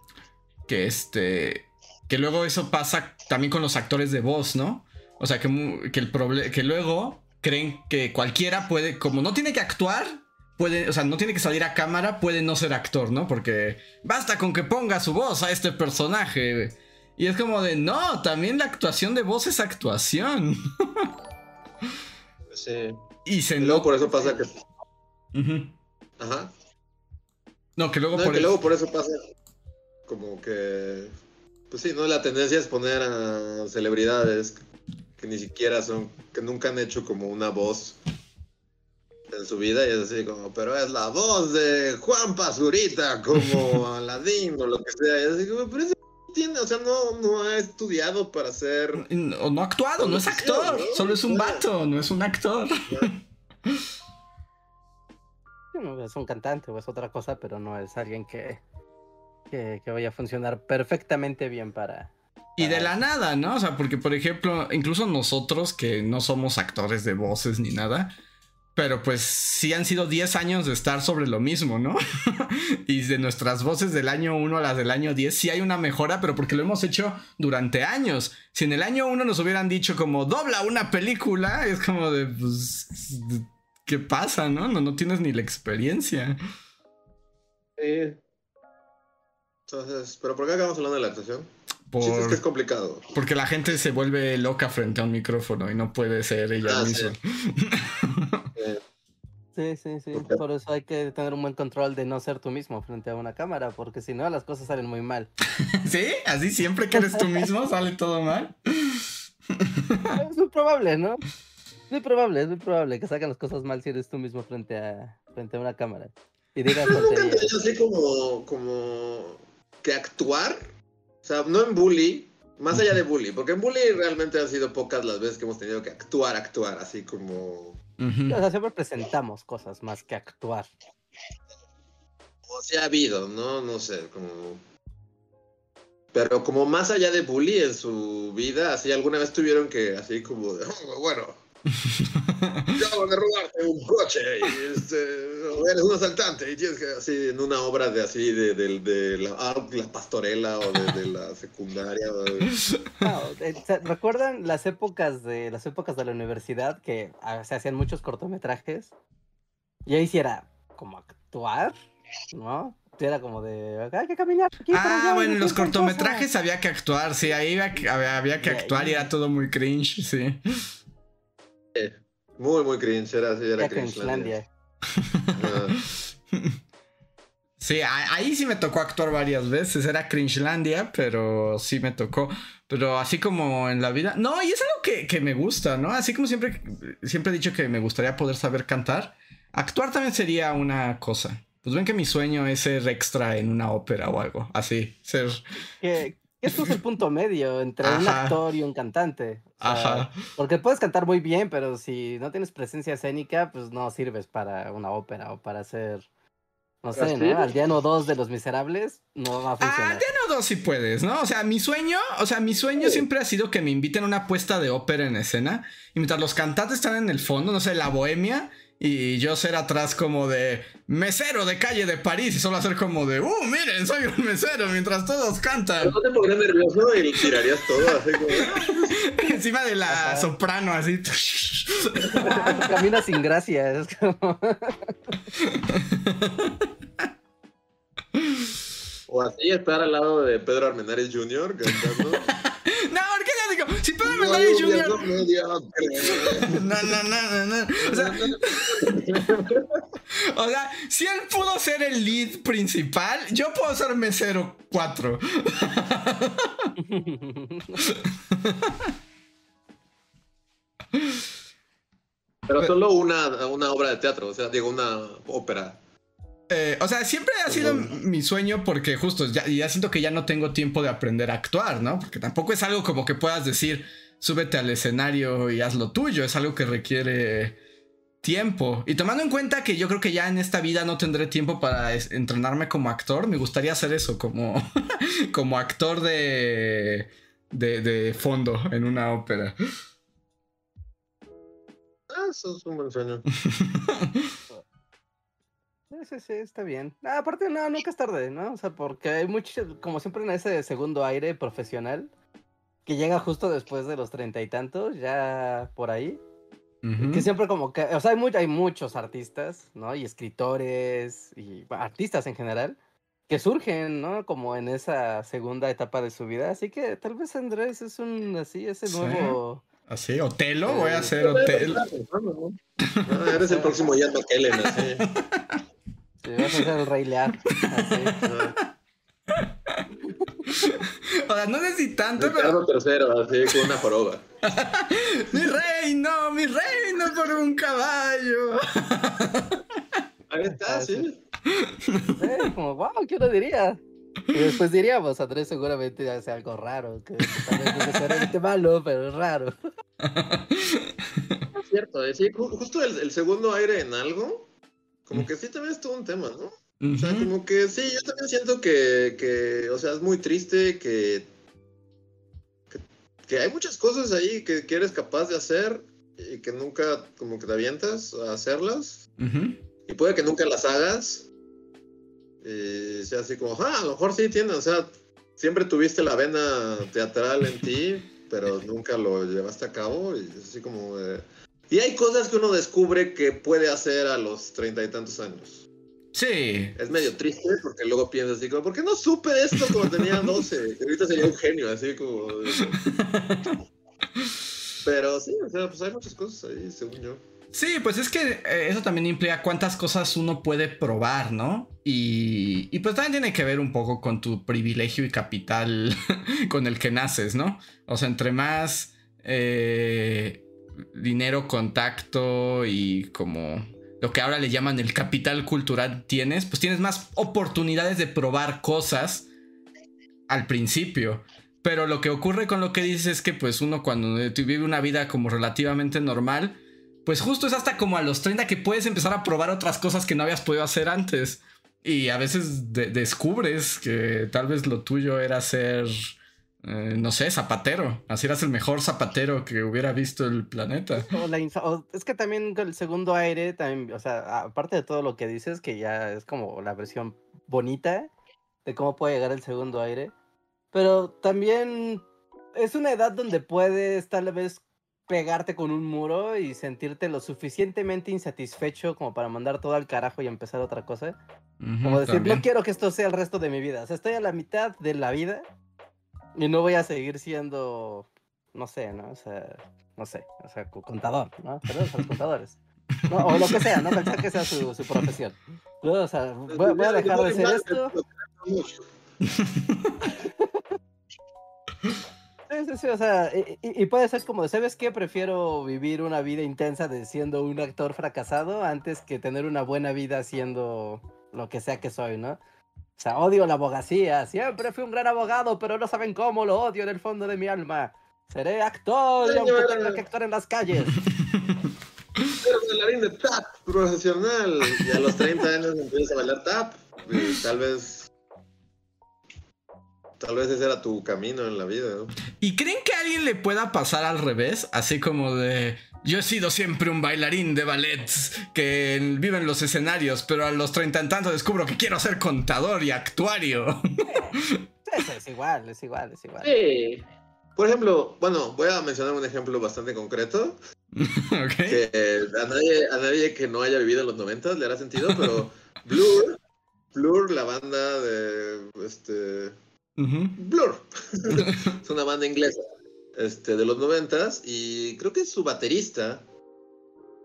que este, que luego eso pasa también con los actores de voz, ¿no? O sea, que, que, el que luego creen que cualquiera puede, como no tiene que actuar, puede, o sea, no tiene que salir a cámara, puede no ser actor, ¿no? Porque basta con que ponga su voz a este personaje. Y es como de, no, también la actuación de voz es actuación. [LAUGHS] sí. Y se luego por eso pasa que. Ajá. No, que luego por que luego por eso pasa como que. Pues sí, ¿no? La tendencia es poner a celebridades que ni siquiera son. que nunca han hecho como una voz en su vida y es así como, pero es la voz de Juan Pazurita como [LAUGHS] Aladín o lo que sea. Y es así como, pero ese tiene, o sea, no, no ha estudiado para ser... O no ha actuado, no es actor, solo es un vato, no es un actor. [LAUGHS] es un cantante o es otra cosa, pero no es alguien que, que, vaya a funcionar perfectamente bien para, y de la nada, ¿no? O sea, porque por ejemplo, incluso nosotros que no somos actores de voces ni nada, pero pues sí han sido 10 años de estar sobre lo mismo, ¿no? [LAUGHS] y de nuestras voces del año 1 a las del año 10 sí hay una mejora, pero porque lo hemos hecho durante años. Si en el año 1 nos hubieran dicho como dobla una película, es como de, pues, ¿qué pasa, no? No, no tienes ni la experiencia. Sí. Entonces, ¿pero por qué acabamos hablando de la actuación? es que es complicado. Porque la gente se vuelve loca frente a un micrófono y no puede ser ella ah, misma. Sí. [LAUGHS] sí, sí, Por eso hay que tener un buen control de no ser tú mismo frente a una cámara, porque si no, las cosas salen muy mal. [LAUGHS] ¿Sí? ¿Así siempre que eres tú mismo sale todo mal? [LAUGHS] es muy probable, ¿no? Es muy probable, es muy probable que salgan las cosas mal si eres tú mismo frente a, frente a una cámara. Y digas Yo así como, como que actuar o sea, no en bully, más allá de bully, porque en bully realmente han sido pocas las veces que hemos tenido que actuar, actuar, así como... O sea, siempre presentamos cosas más que actuar. O sea, ha habido, ¿no? No sé, como... Pero como más allá de bully en su vida, así alguna vez tuvieron que, así como, de, oh, bueno, Acabo de robarte un coche y este, eres un asaltante y tienes que así en una obra de así de, de, la, ah, la, pastorela o de, la secundaria. Eh, ¿Recuerdan las épocas de las épocas de la universidad que ah, se hacían muchos cortometrajes? Y ahí sí era como actuar, ¿no? era como de hay que caminar ah bueno en los cortometrajes había que actuar sí ahí había, había que actuar y era todo muy cringe sí muy, muy cringe, era, sí, era cringe. Sí, ahí sí me tocó actuar varias veces. Era Cringelandia, pero sí me tocó. Pero así como en la vida. No, y es algo que, que, me gusta, ¿no? Así como siempre, siempre he dicho que me gustaría poder saber cantar. Actuar también sería una cosa. Pues ven que mi sueño es ser extra en una ópera o algo. Así, ser. Que, esto es el punto medio entre un actor y un cantante. Ajá. Porque puedes cantar muy bien, pero si no tienes presencia escénica, pues no sirves para una ópera o para hacer. No sé, ¿no? Aldeano 2 de Los Miserables no va a funcionar. Aldeano 2 sí puedes, ¿no? O sea, mi sueño, o sea, mi sueño siempre ha sido que me inviten a una puesta de ópera en escena y mientras los cantantes están en el fondo, no sé, la bohemia, y yo ser atrás como de mesero de calle de París y solo hacer como de, uh, miren, soy un mesero mientras todos cantan. no te pondrías nervioso y tirarías todo así como... [LAUGHS] Encima de la soprano así. [LAUGHS] Camina sin gracia. Es como... [LAUGHS] o así estar al lado de Pedro Armendáriz Jr. cantando. no, digo, si Pedro Armendáriz Jr. No, no, no, no, no. O sea, [LAUGHS] o sea, si él pudo ser el lead principal, yo puedo ser mesero 4. Pero solo una, una obra de teatro, o sea, digo, una ópera. Eh, o sea, siempre ha sido mi sueño porque justo ya, ya, siento que ya no tengo tiempo de aprender a actuar, ¿no? Porque tampoco es algo como que puedas decir, súbete al escenario y haz lo tuyo, es algo que requiere tiempo. Y tomando en cuenta que yo creo que ya en esta vida no tendré tiempo para entrenarme como actor, me gustaría hacer eso, como, [LAUGHS] como actor de, de, de fondo en una ópera. Ah, eso es un buen sueño. [LAUGHS] Sí, sí, está bien. Ah, aparte, no, nunca es tarde, ¿no? O sea, porque hay mucho, como siempre en ese segundo aire profesional, que llega justo después de los treinta y tantos, ya por ahí. Que siempre como que, o sea, hay, hay muchos artistas, ¿no? Y escritores y artistas en general que surgen, ¿no? Como en esa segunda etapa de su vida. Así que tal vez Andrés es un, así, ese nuevo... ¿Así? ¿Otelo? Voy a hacer Otelo. [LAUGHS] Ah, eres el próximo Ian McKellen, así. [LAUGHS] Sí, vas a ser el Rey Lear. O sea, no sé si tanto, pero. tercero, así con una joroba. [LAUGHS] mi reino, mi reino. Por un caballo. Ahí está, ah, sí. Eh, como, wow, ¿qué uno diría? Y después diríamos, Andrés seguramente hace algo raro, que no es malo, pero es raro. Es cierto, eh, sí, justo el, segundo aire en algo, como que sí también es todo un tema, ¿no? O sea, como que sí, yo también siento que, que, o sea, es muy triste que, que, hay muchas cosas ahí que, que, eres capaz de hacer y que nunca como que te avientas a hacerlas. Y puede que nunca las hagas, y sea así como, ah, a lo mejor sí tiene, o sea, siempre tuviste la vena teatral en ti, pero nunca lo llevaste a cabo, y es así como Y hay cosas que uno descubre que puede hacer a los treinta y tantos años. Sí. Es medio triste porque luego piensas así como, ¿por qué no supe esto cuando tenía [LAUGHS] 12? Que ahorita sería un genio, así como... [LAUGHS] Pero sí, o sea, pues hay muchas cosas ahí, según yo. Sí, pues es que eh, eso también implica cuántas cosas uno puede probar, ¿no? Y, y, pues también tiene que ver un poco con tu privilegio y capital [LAUGHS] con el que naces, ¿no? O sea, entre más eh, dinero, contacto y como lo que ahora le llaman el capital cultural tienes, pues tienes más oportunidades de probar cosas al principio. Pero lo que ocurre con lo que dices es que pues uno cuando vive una vida como relativamente normal, pues justo es hasta como a los 30 que puedes empezar a probar otras cosas que no habías podido hacer antes. Y a veces descubres que tal vez lo tuyo era ser, eh, no sé, zapatero. Así eras el mejor zapatero que hubiera visto el planeta. [LAUGHS] es que también el segundo aire, también, o sea, aparte de todo lo que dices, que ya es como la versión bonita de cómo puede llegar el segundo aire. Pero también es una edad donde puedes tal vez pegarte con un muro y sentirte lo suficientemente insatisfecho como para mandar todo al carajo y empezar otra cosa. como decir, no quiero que esto sea el resto de mi vida. O sea, estoy a la mitad de la vida y no voy a seguir siendo, no sé, ¿no? O sea, no sé, o sea, contador, ¿no? Pero los contadores. o lo que sea, ¿no? Pensar que sea su, profesión. o sea, voy, voy a dejar de hacer esto. Sí, sí, sí, o sea, y, puede ser como, ¿sabes qué? Prefiero vivir una vida intensa de siendo un actor fracasado antes que tener una buena vida siendo lo que sea que soy, ¿no? O sea, odio la abogacía, siempre fui un gran abogado, pero no saben cómo lo odio en el fondo de mi alma. Seré actor y aunque tenga que actuar en las calles. [LAUGHS] Pero bailarín de tap profesional y a los 30 años empiezas a bailar tap. Y tal vez Tal vez ese era tu camino en la vida, ¿no? ¿Y creen que a alguien le pueda pasar al revés? Así como de... Yo he sido siempre un bailarín de ballets que vive en los escenarios, pero a los treinta y tantos descubro que quiero ser contador y actuario. [LAUGHS] Es igual, es igual, es igual. Sí. Por ejemplo, bueno, voy a mencionar un ejemplo bastante concreto. [LAUGHS] Que a, nadie, a nadie que no haya vivido en los noventas le hará sentido, pero [LAUGHS] Blur, Blur, la banda de este Blur. es una banda inglesa este, de los noventas y creo que su baterista,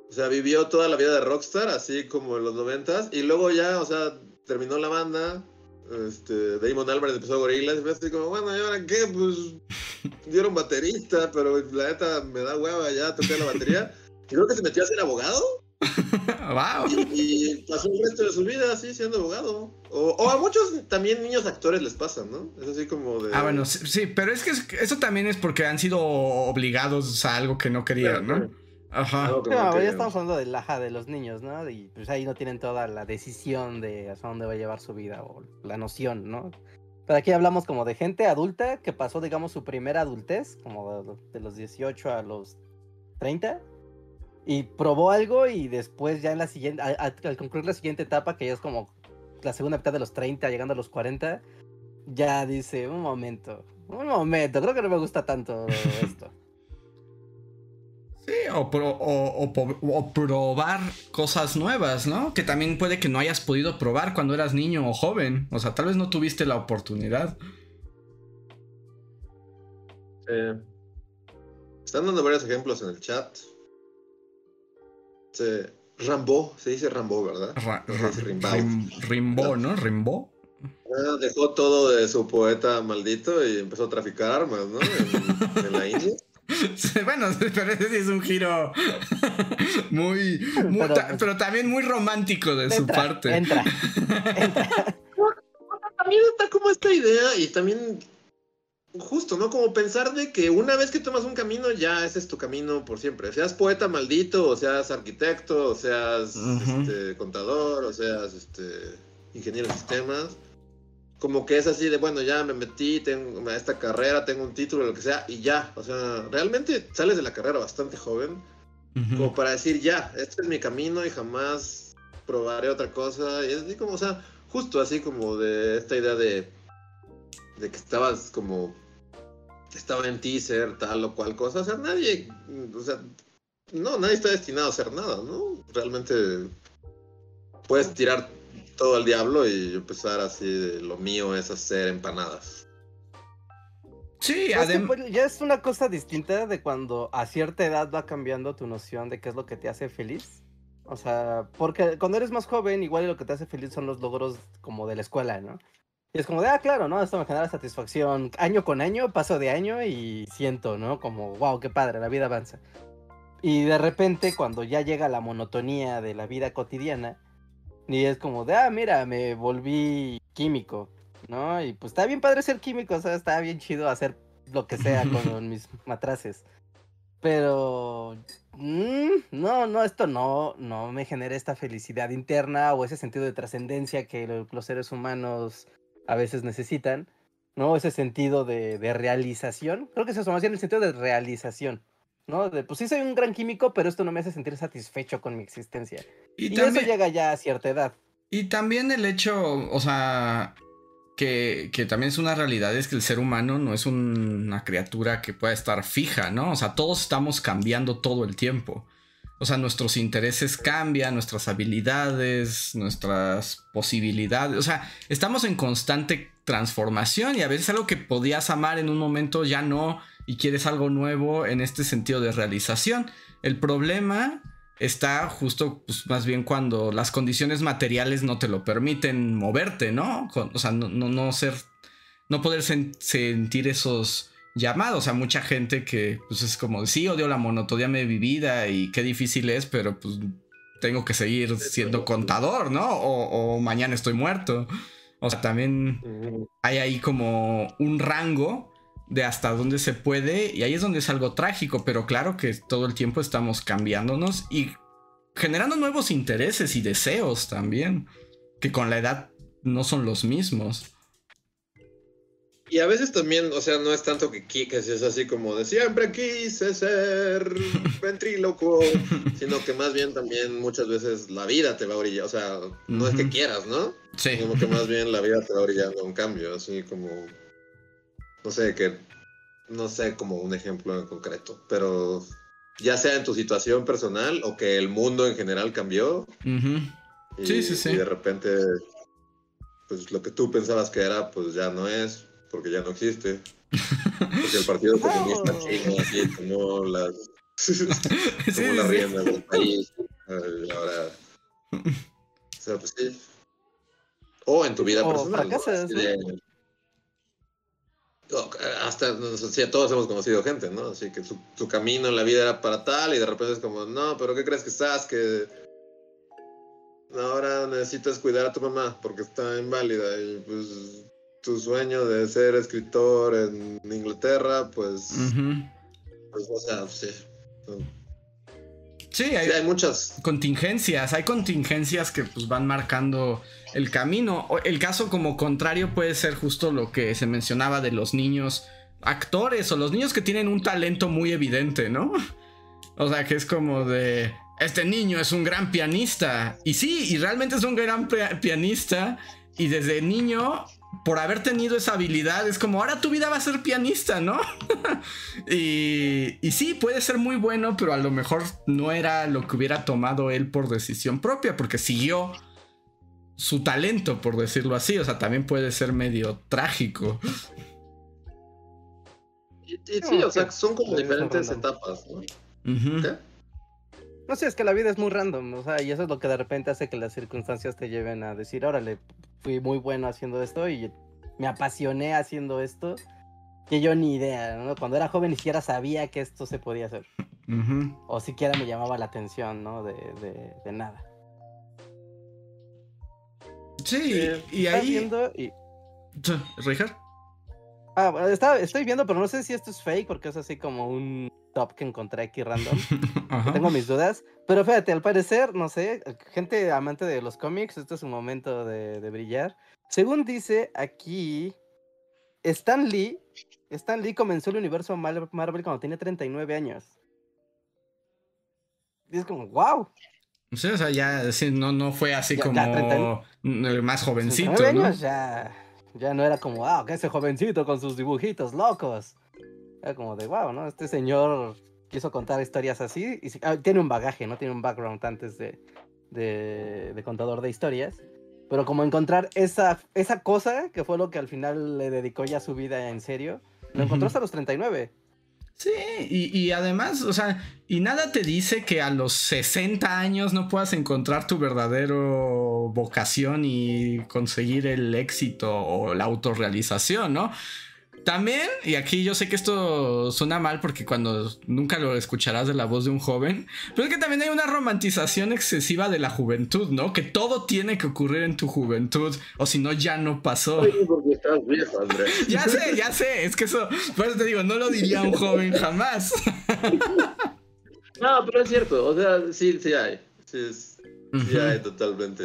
o sea, vivió toda la vida de rockstar, así como en los noventas, y luego ya, o sea, terminó la banda, este, Damon Álvarez empezó a Gorillaz y me así como, bueno, ¿y ahora qué? Pues [LAUGHS] dieron baterista, pero la neta me da hueva ya tocar la batería. Y creo que se metió a ser abogado. [LAUGHS] wow. Y, pasó el resto de su vida así siendo abogado. O, a muchos también niños actores les pasa, ¿no? Es así como de. Ah, bueno, sí, pero es que eso también es porque han sido obligados a algo que no querían, ¿no? Ajá. ya estamos hablando del laja de los niños, ¿no? Y pues ahí no tienen toda la decisión de hasta dónde va a llevar su vida o la noción, ¿no? Pero aquí hablamos como de gente adulta que pasó, digamos, su primera adultez, como de los 18 a los 30 y probó algo y después ya en la siguiente, al, concluir la siguiente etapa, que ya es como la segunda mitad de los 30, llegando a los 40, ya dice, un momento, un momento, creo que no me gusta tanto esto. [LAUGHS] Sí, o, o, probar cosas nuevas, ¿no? Que también puede que no hayas podido probar cuando eras niño o joven. O sea, tal vez no tuviste la oportunidad. están dando varios ejemplos en el chat. Este, Rambo, se dice Rambo, ¿verdad? Rimbo, ¿no? Rimbo. Ah, dejó todo de su poeta maldito y empezó a traficar armas, ¿no? En, la India. [LAUGHS] bueno, pero ese sí es un giro [LAUGHS] muy, pero, también muy romántico de su parte. Entra, [LAUGHS] entra. También está como esta idea y también justo, ¿no? Como pensar de que una vez que tomas un camino, ya ese es tu camino por siempre. Seas poeta maldito, o seas arquitecto, o seas este, contador, o seas este, ingeniero de sistemas. Como que es así de, bueno, ya me metí tengo a esta carrera, tengo un título, lo que sea, y ya. O sea, realmente sales de la carrera bastante joven, como para decir, ya, este es mi camino y jamás probaré otra cosa. Y es así como, o sea, justo así como de esta idea de, de que estabas como estaba en teaser, tal o cual cosa. O sea, nadie, o sea, no, nadie está destinado a hacer nada, ¿no? Realmente puedes tirar todo al diablo y empezar así de lo mío es hacer empanadas. Sí, además. Ya es una cosa distinta de cuando a cierta edad va cambiando tu noción de qué es lo que te hace feliz. O sea, porque cuando eres más joven, igual lo que te hace feliz son los logros como de la escuela, ¿no? Y es como de, ah, claro, ¿no? Esto me genera satisfacción. Año con año, paso de año y siento, ¿no? Como, wow, qué padre, la vida avanza. Y de repente, cuando ya llega la monotonía de la vida cotidiana, y es como de, ah, mira, me volví químico, ¿no? Y pues está bien padre ser químico, o sea, está bien chido hacer lo que sea [LAUGHS] con mis matraces. Pero mm, no, no, esto no, no me genera esta felicidad interna o ese sentido de trascendencia que los seres humanos a veces necesitan, ¿no? Ese sentido de, realización. Creo que es eso, más bien el sentido de realización, ¿no? De, pues sí soy un gran químico, pero esto no me hace sentir satisfecho con mi existencia. Y, eso llega ya a cierta edad. Y también el hecho, o sea, que, que, también es una realidad es que el ser humano no es una criatura que pueda estar fija, ¿no? O sea, todos estamos cambiando todo el tiempo. O sea, nuestros intereses cambian, nuestras habilidades, nuestras posibilidades. O sea, estamos en constante transformación y a veces algo que podías amar en un momento ya no y quieres algo nuevo en este sentido de realización. El problema está justo, pues, más bien cuando las condiciones materiales no te lo permiten moverte, ¿no? o sea, no, no, no ser, no poder sentir esos llamados a mucha gente que pues es como, sí, odio la monotonía de mi vida y qué difícil es, pero pues tengo que seguir siendo contador, ¿no? O, mañana estoy muerto. O sea, también hay ahí como un rango de hasta dónde se puede y ahí es donde es algo trágico, pero claro que todo el tiempo estamos cambiándonos y generando nuevos intereses y deseos también, que con la edad no son los mismos. Y a veces también, o sea, no es tanto que, que es así como de siempre quise ser [LAUGHS] ventríloco, sino que más bien también muchas veces la vida te va a orillar, o sea, no es que quieras, ¿no? Sí. Como que más bien la vida te va orillando a un cambio, así como, no sé, que, no sé como un ejemplo en concreto, pero ya sea en tu situación personal o que el mundo en general cambió. sí, sí, sí. Y de repente, pues lo que tú pensabas que era, pues ya no es porque ya no existe. Porque el Partido Comunista Chino tomó las [LAUGHS] como la rienda del país. Ahora. O sea, pues sí. O en tu vida personal. hasta todos hemos conocido gente, ¿no? Así que su, su, camino en la vida era para tal y de repente es como, no, pero ¿qué crees que estás? Que ahora necesitas cuidar a tu mamá porque está inválida y pues tu sueño de ser escritor en Inglaterra, pues, pues o sea, sí. Sí, hay, muchas contingencias, hay contingencias que pues van marcando el camino. El caso como contrario puede ser justo lo que se mencionaba de los niños actores o los niños que tienen un talento muy evidente, ¿no? [LAUGHS] O sea, que es como de, este niño es un gran pianista. Y sí, y realmente es un gran pianista. Y desde niño por haber tenido esa habilidad, es como ahora tu vida va a ser pianista, ¿no? [LAUGHS] y, y sí, puede ser muy bueno, pero a lo mejor no era lo que hubiera tomado él por decisión propia, porque siguió su talento, por decirlo así. O sea, también puede ser medio trágico. Y, sí, o sea, son como diferentes etapas, ¿no? No sé, es que la vida es muy random, o sea, y eso es lo que de repente hace que las circunstancias te lleven a decir, órale, fui muy bueno haciendo esto y me apasioné haciendo esto. que yo ni idea, ¿no? Cuando era joven ni siquiera sabía que esto se podía hacer. O siquiera me llamaba la atención, ¿no? De, de, nada. Sí, y ahí... Viendo y... ¿Richard? Ah, estoy viendo, pero no sé si esto es fake porque es así como un top que encontré aquí random. [LAUGHS] Tengo mis dudas. Pero fíjate, al parecer, no sé, gente amante de los cómics, este es un momento de, de brillar. Según dice aquí, Stan Lee, Stan Lee comenzó el universo Marvel cuando tenía 39 años. Y es como, wow. Sí, o sea, ya no, no fue así como el más jovencito. ¿no? años ya, ya no era como, wow, que ese jovencito con sus dibujitos locos. Era como de, wow, ¿no? Este señor quiso contar historias así y ah, tiene un bagaje, ¿no? Tiene un background antes de, de, de contador de historias. Pero como encontrar esa, esa cosa, que fue lo que al final le dedicó ya su vida en serio, lo encontró hasta los 39. Sí, y, y, además, o sea, y nada te dice que a los 60 años no puedas encontrar tu verdadero vocación y conseguir el éxito o la autorrealización, ¿no? También, y aquí yo sé que esto suena mal porque cuando nunca lo escucharás de la voz de un joven, pero es que también hay una romantización excesiva de la juventud, ¿no? Que todo tiene que ocurrir en tu juventud, o si no, ya no pasó. porque estás viejo, Andrés. [LAUGHS] ya sé, ya sé, es que eso, por eso te digo, no lo diría un joven jamás. [LAUGHS] no, pero es cierto, o sea, sí, sí hay. Sí, sí hay totalmente.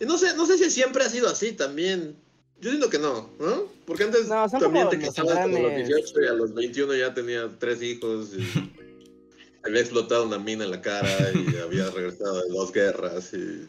Y no sé, no sé si siempre ha sido así también. Yo siento que no, ¿no? Porque antes también te casabas a los 18 y a los 21 ya tenía tres hijos y [LAUGHS] había explotado una mina en la cara y [LAUGHS] había regresado de dos guerras y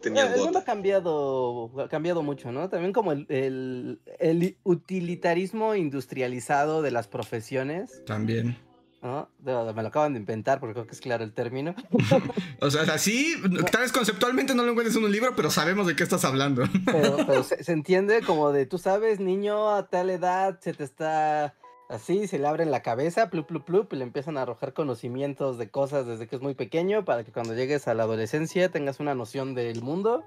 tenía el mundo ha cambiado, ha cambiado mucho, ¿no? También como el, el utilitarismo industrializado de las profesiones. También. ¿No? Me lo acaban de inventar porque creo que es claro el término. [LAUGHS] o sea, así, tal vez conceptualmente no lo encuentres en un libro, pero sabemos de qué estás hablando. [LAUGHS] pero, se, entiende como de, tú sabes, niño a tal edad se te está así, se le abre la cabeza, plup, plup, plup, y le empiezan a arrojar conocimientos de cosas desde que es muy pequeño para que cuando llegues a la adolescencia tengas una noción del mundo,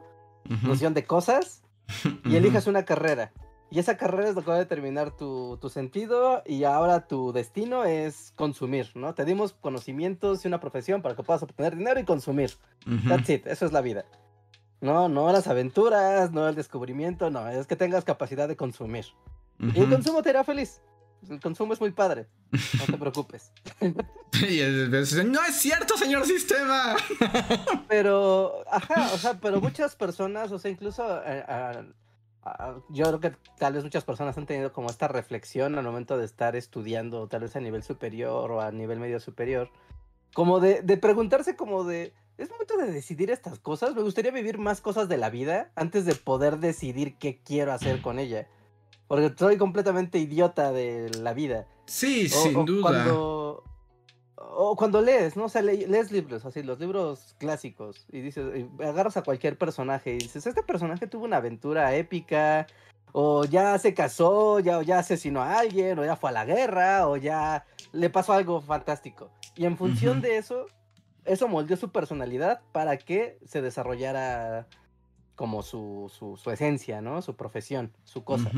noción de cosas [LAUGHS] y elijas una carrera. Y esa carrera es lo que va a determinar tu, sentido y ahora tu destino es consumir, ¿no? Te dimos conocimientos y una profesión para que puedas obtener dinero y consumir. That's it, eso es la vida. No, no las aventuras, no el descubrimiento, no, es que tengas capacidad de consumir. Y el consumo te hará feliz. El consumo es muy padre. No te preocupes. [LAUGHS] no es cierto, señor sistema. pero, ajá, o sea, pero muchas personas, o sea, incluso eh, Ah, yo creo que tal vez muchas personas han tenido como esta reflexión al momento de estar estudiando, tal vez a nivel superior o a nivel medio superior, como de, preguntarse como de, es momento de decidir estas cosas, me gustaría vivir más cosas de la vida antes de poder decidir qué quiero hacer con ella, porque soy completamente idiota de la vida. Sí, sin duda o cuando lees, ¿no? O sea, lees libros, así, los libros clásicos, y dices, agarras a cualquier personaje y dices, este personaje tuvo una aventura épica, o ya se casó, ya, ya asesinó a alguien, o ya fue a la guerra, o ya le pasó algo fantástico. Y en función de eso, eso moldeó su personalidad para que se desarrollara como su, su, esencia, ¿no? Su profesión, su cosa.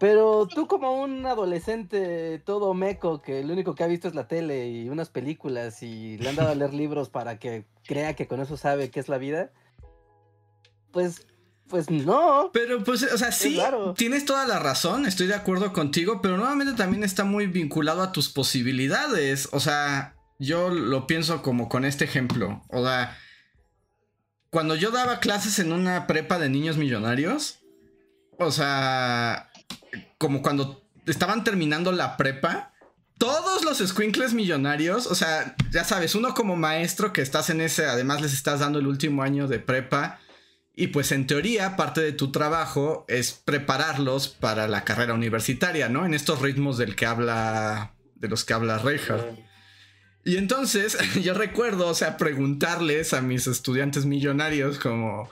Pero tú como un adolescente todo meco que lo único que ha visto es la tele y unas películas y le han dado a leer [LAUGHS] libros para que crea que con eso sabe qué es la vida, pues pues no. Pero pues, o sea, sí, tienes toda la razón, estoy de acuerdo contigo, pero nuevamente también está muy vinculado a tus posibilidades. O sea, yo lo pienso como con este ejemplo. O sea, cuando yo daba clases en una prepa de niños millonarios, o sea, como cuando estaban terminando la prepa, todos los squinkles millonarios, o sea, ya sabes, uno como maestro que estás en ese, además les estás dando el último año de prepa. Y pues en teoría parte de tu trabajo es prepararlos para la carrera universitaria, ¿no? En estos ritmos del que habla, de los que habla Reja. Y entonces [LAUGHS] yo recuerdo, o sea, preguntarles a mis estudiantes millonarios como,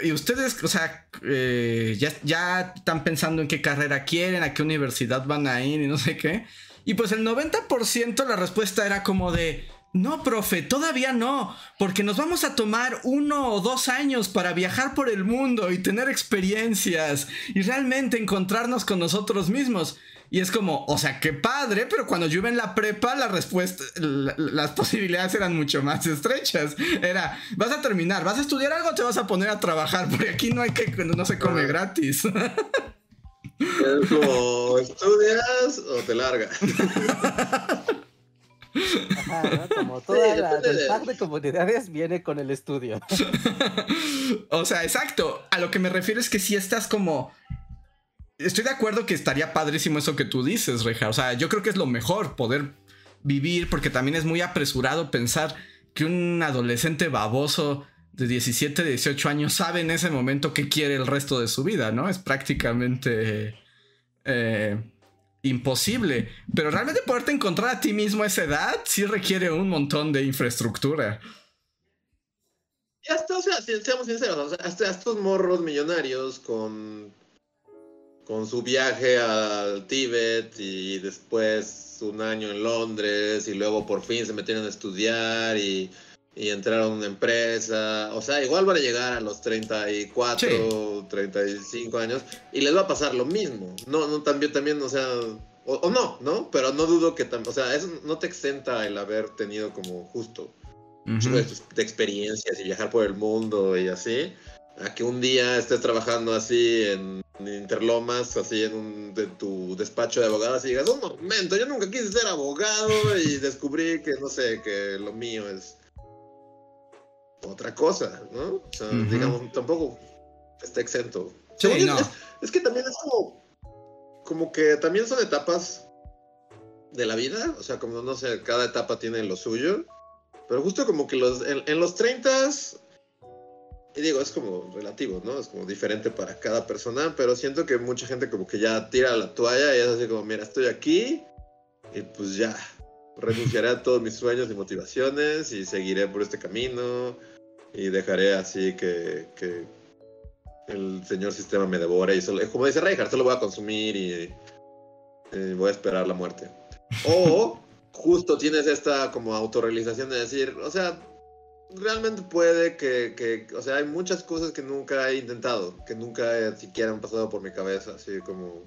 y ustedes, o sea, eh, ya, ya están pensando en qué carrera quieren, a qué universidad van a ir y no sé qué. Y pues el 90% la respuesta era como de, No, profe, todavía no, porque nos vamos a tomar uno o dos años para viajar por el mundo y tener experiencias y realmente encontrarnos con nosotros mismos. Y es como, o sea, qué padre, pero cuando yo iba en la prepa, la respuesta, las [LAUGHS] posibilidades eran mucho más estrechas. Era, vas a terminar, vas a estudiar algo, te vas a poner a trabajar, porque aquí no hay que, no se come gratis. Es como, ¿estudias o te largas? [LAUGHS] Como toda la de comunidades viene con el estudio. [LAUGHS] o sea, exacto. A lo que me refiero es que si estás como Estoy de acuerdo que estaría padrísimo eso que tú dices, Reja. O sea, yo creo que es lo mejor poder vivir, porque también es muy apresurado pensar que un adolescente baboso de 17, 18 años sabe en ese momento qué quiere el resto de su vida, ¿no? Es prácticamente eh, imposible. Pero realmente poderte encontrar a ti mismo a esa edad sí requiere un montón de infraestructura. Hasta, o sea, seamos sinceros, hasta estos morros millonarios con con su viaje al Tíbet y después un año en Londres y luego por fin se metieron a estudiar y, y entraron a una empresa. O sea, igual van a llegar a los 34, 35 años y les va a pasar lo mismo. No, no, también, también, o sea, o, no, ¿no? Pero no dudo que, o sea, eso no te exenta el haber tenido como justo de experiencias y viajar por el mundo y así a que un día estés trabajando así en Interlomas, así en, un, de tu despacho de abogados y digas, un momento, yo nunca quise ser abogado y descubrí que, no sé, que lo mío es otra cosa, ¿no? O sea, digamos, tampoco está exento. Sí, no. es, que también es como, como que también son etapas de la vida, o sea, como, no sé, cada etapa tiene lo suyo, pero justo como que los, en, en los 30 y digo, es como relativo, ¿no? Es como diferente para cada persona, pero siento que mucha gente como que ya tira la toalla y es así como, mira, estoy aquí y pues ya, renunciaré a todos mis sueños y motivaciones y seguiré por este camino y dejaré así que, que el señor sistema me devore y solo, como dice Reinhardt, solo voy a consumir y, y voy a esperar la muerte. O justo tienes esta como autorrealización de decir, o sea, realmente puede que, o sea, hay muchas cosas que nunca he intentado, que nunca siquiera han pasado por mi cabeza, así como...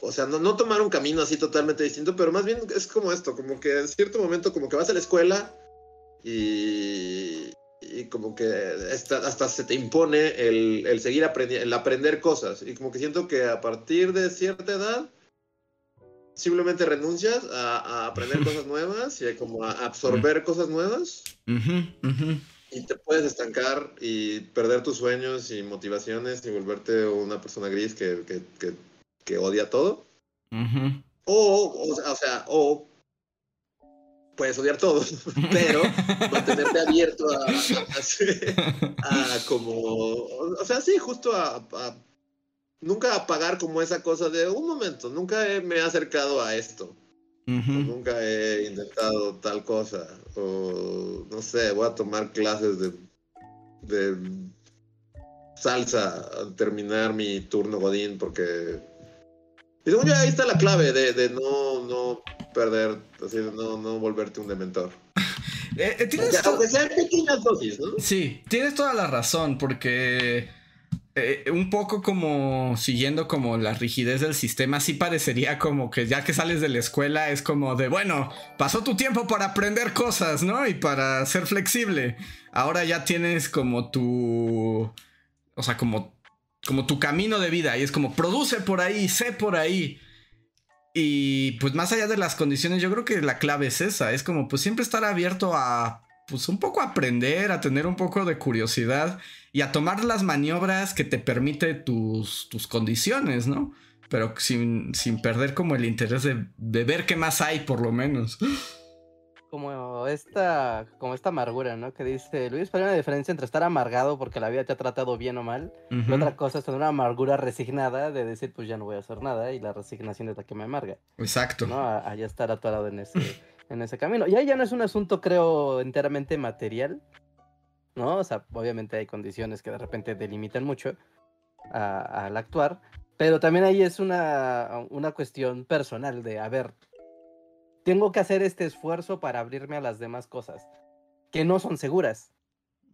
o sea, no, no tomar un camino así totalmente distinto, pero más bien es como esto, como que en cierto momento como que vas a la escuela y, y como que hasta se te impone el, el seguir aprendiendo, el aprender cosas. Y como que siento que a partir de cierta edad simplemente renuncias a, aprender [LAUGHS] cosas nuevas y como a absorber cosas nuevas. Y te puedes estancar y perder tus sueños y motivaciones y volverte una persona gris que, que, odia todo. o, o, sea, o puedes odiar todo, [LAUGHS] pero mantenerte abierto a, [LAUGHS] a, como, o sea, sí, justo a, nunca apagar como esa cosa de un momento, nunca me he acercado a esto. nunca he intentado tal cosa. O no sé, voy a tomar clases de, de salsa al terminar mi turno Godín porque... Y según yo ahí está la clave de, de no, no perder, así, no, no volverte un dementor. [LAUGHS] Eh, eh, ¿tienes pequeñas dosis, ¿no? Sí, tienes toda la razón porque eh, un poco como siguiendo como la rigidez del sistema, sí parecería como que ya que sales de la escuela es como de, bueno, pasó tu tiempo para aprender cosas, ¿no? Y para ser flexible. Ahora ya tienes como tu, o sea, como, como tu camino de vida y es como, produce por ahí, sé por ahí. Y pues más allá de las condiciones, yo creo que la clave es esa, es como pues siempre estar abierto a pues un poco aprender, a tener un poco de curiosidad y a tomar las maniobras que te permite tus, tus condiciones, ¿no? Pero sin, sin perder como el interés de, ver qué más hay, por lo menos. Como esta, como esta amargura, ¿no? Que dice Luis, pero hay una diferencia entre estar amargado porque la vida te ha tratado bien o mal, y otra cosa es tener una amargura resignada de decir, pues ya no voy a hacer nada, y la resignación es la que me amarga. Exacto. ¿no? Allá estar atorado en ese, en ese camino. Y ahí ya no es un asunto, creo, enteramente material, ¿no? O sea, obviamente hay condiciones que de repente delimitan mucho al actuar, pero también ahí es una, una cuestión personal de, a ver, tengo que hacer este esfuerzo para abrirme a las demás cosas que no son seguras.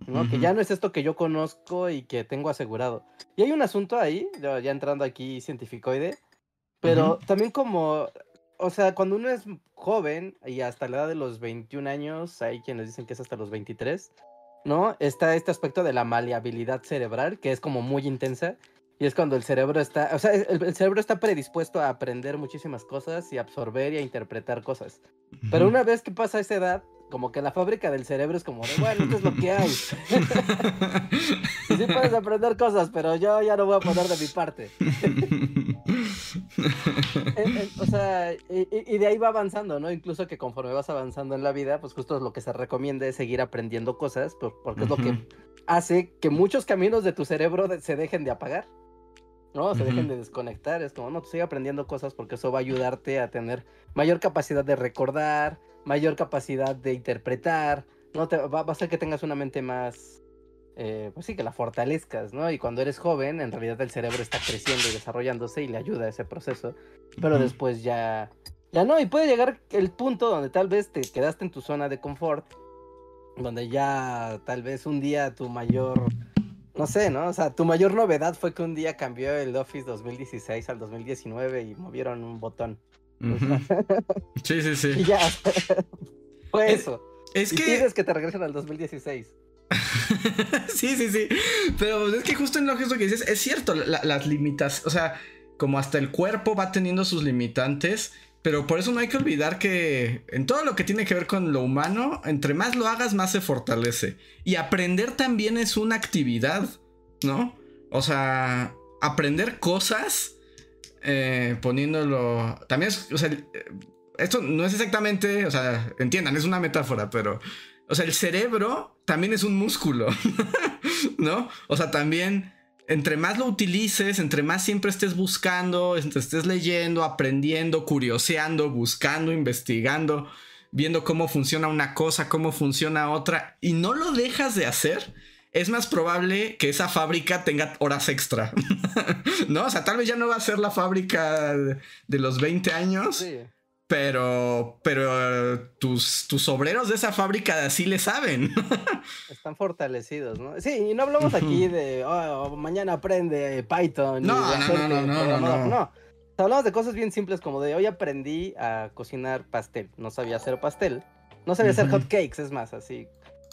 ¿no? Que ya no es esto que yo conozco y que tengo asegurado. Y hay un asunto ahí, ya entrando aquí cientificoide, pero también como, o sea, cuando uno es joven y hasta la edad de los 21 años, hay quienes dicen que es hasta los 23, ¿no? Está este aspecto de la maleabilidad cerebral, que es como muy intensa. Y es cuando el cerebro está, o sea, el, cerebro está predispuesto a aprender muchísimas cosas y absorber y a interpretar cosas. Pero una vez que pasa esa edad, como que la fábrica del cerebro es como de, bueno, esto es lo que hay. [LAUGHS] y sí puedes aprender cosas, pero yo ya no voy a poner de mi parte. [LAUGHS] o sea, y, de ahí va avanzando, ¿no? Incluso que conforme vas avanzando en la vida, pues justo lo que se recomienda es seguir aprendiendo cosas, porque es lo que hace que muchos caminos de tu cerebro se dejen de apagar. ¿no? Se dejen de desconectar. Es como, no, tú sigue aprendiendo cosas porque eso va a ayudarte a tener mayor capacidad de recordar, mayor capacidad de interpretar, ¿no? Te, va, a hacer que tengas una mente más, eh, pues sí, que la fortalezcas, ¿no? Y cuando eres joven, en realidad el cerebro está creciendo y desarrollándose y le ayuda a ese proceso, pero después ya, ya no, y puede llegar el punto donde tal vez te quedaste en tu zona de confort, donde ya tal vez un día tu mayor... No sé, ¿no? O sea, tu mayor novedad fue que un día cambió el Office 2016 al 2019 y movieron un botón. [LAUGHS] [LAUGHS] Sí, sí, sí. Y ya. [LAUGHS] Fue eso. Es y que. Tienes que te regresen al 2016. sí, sí, sí. Pero es que justo en lo que dices, es cierto, las limitas, o sea, como hasta el cuerpo va teniendo sus limitantes, pero por eso no hay que olvidar que en todo lo que tiene que ver con lo humano, entre más lo hagas, más se fortalece. Y aprender también es una actividad, ¿no? O sea, aprender cosas eh, poniéndolo. También es. O sea, esto no es exactamente. O sea, entiendan, es una metáfora, pero. O sea, el cerebro también es un músculo. [LAUGHS] ¿No? O sea, también. Entre más lo utilices, entre más siempre estés buscando, estés leyendo, aprendiendo, curioseando, buscando, investigando, viendo cómo funciona una cosa, cómo funciona otra, y no lo dejas de hacer, es más probable que esa fábrica tenga horas extra. [LAUGHS] ¿No? O sea, tal vez ya no va a ser la fábrica de los 20 años. Pero, pero tus, tus obreros de esa fábrica así le saben. [LAUGHS] Están fortalecidos, ¿no? Sí, y no hablamos aquí de oh, mañana aprende Python. No, no, no, no, no, no, Hablamos de cosas bien simples como de hoy aprendí a cocinar pastel. No sabía hacer pastel. No sabía hacer hot cakes, es más, así.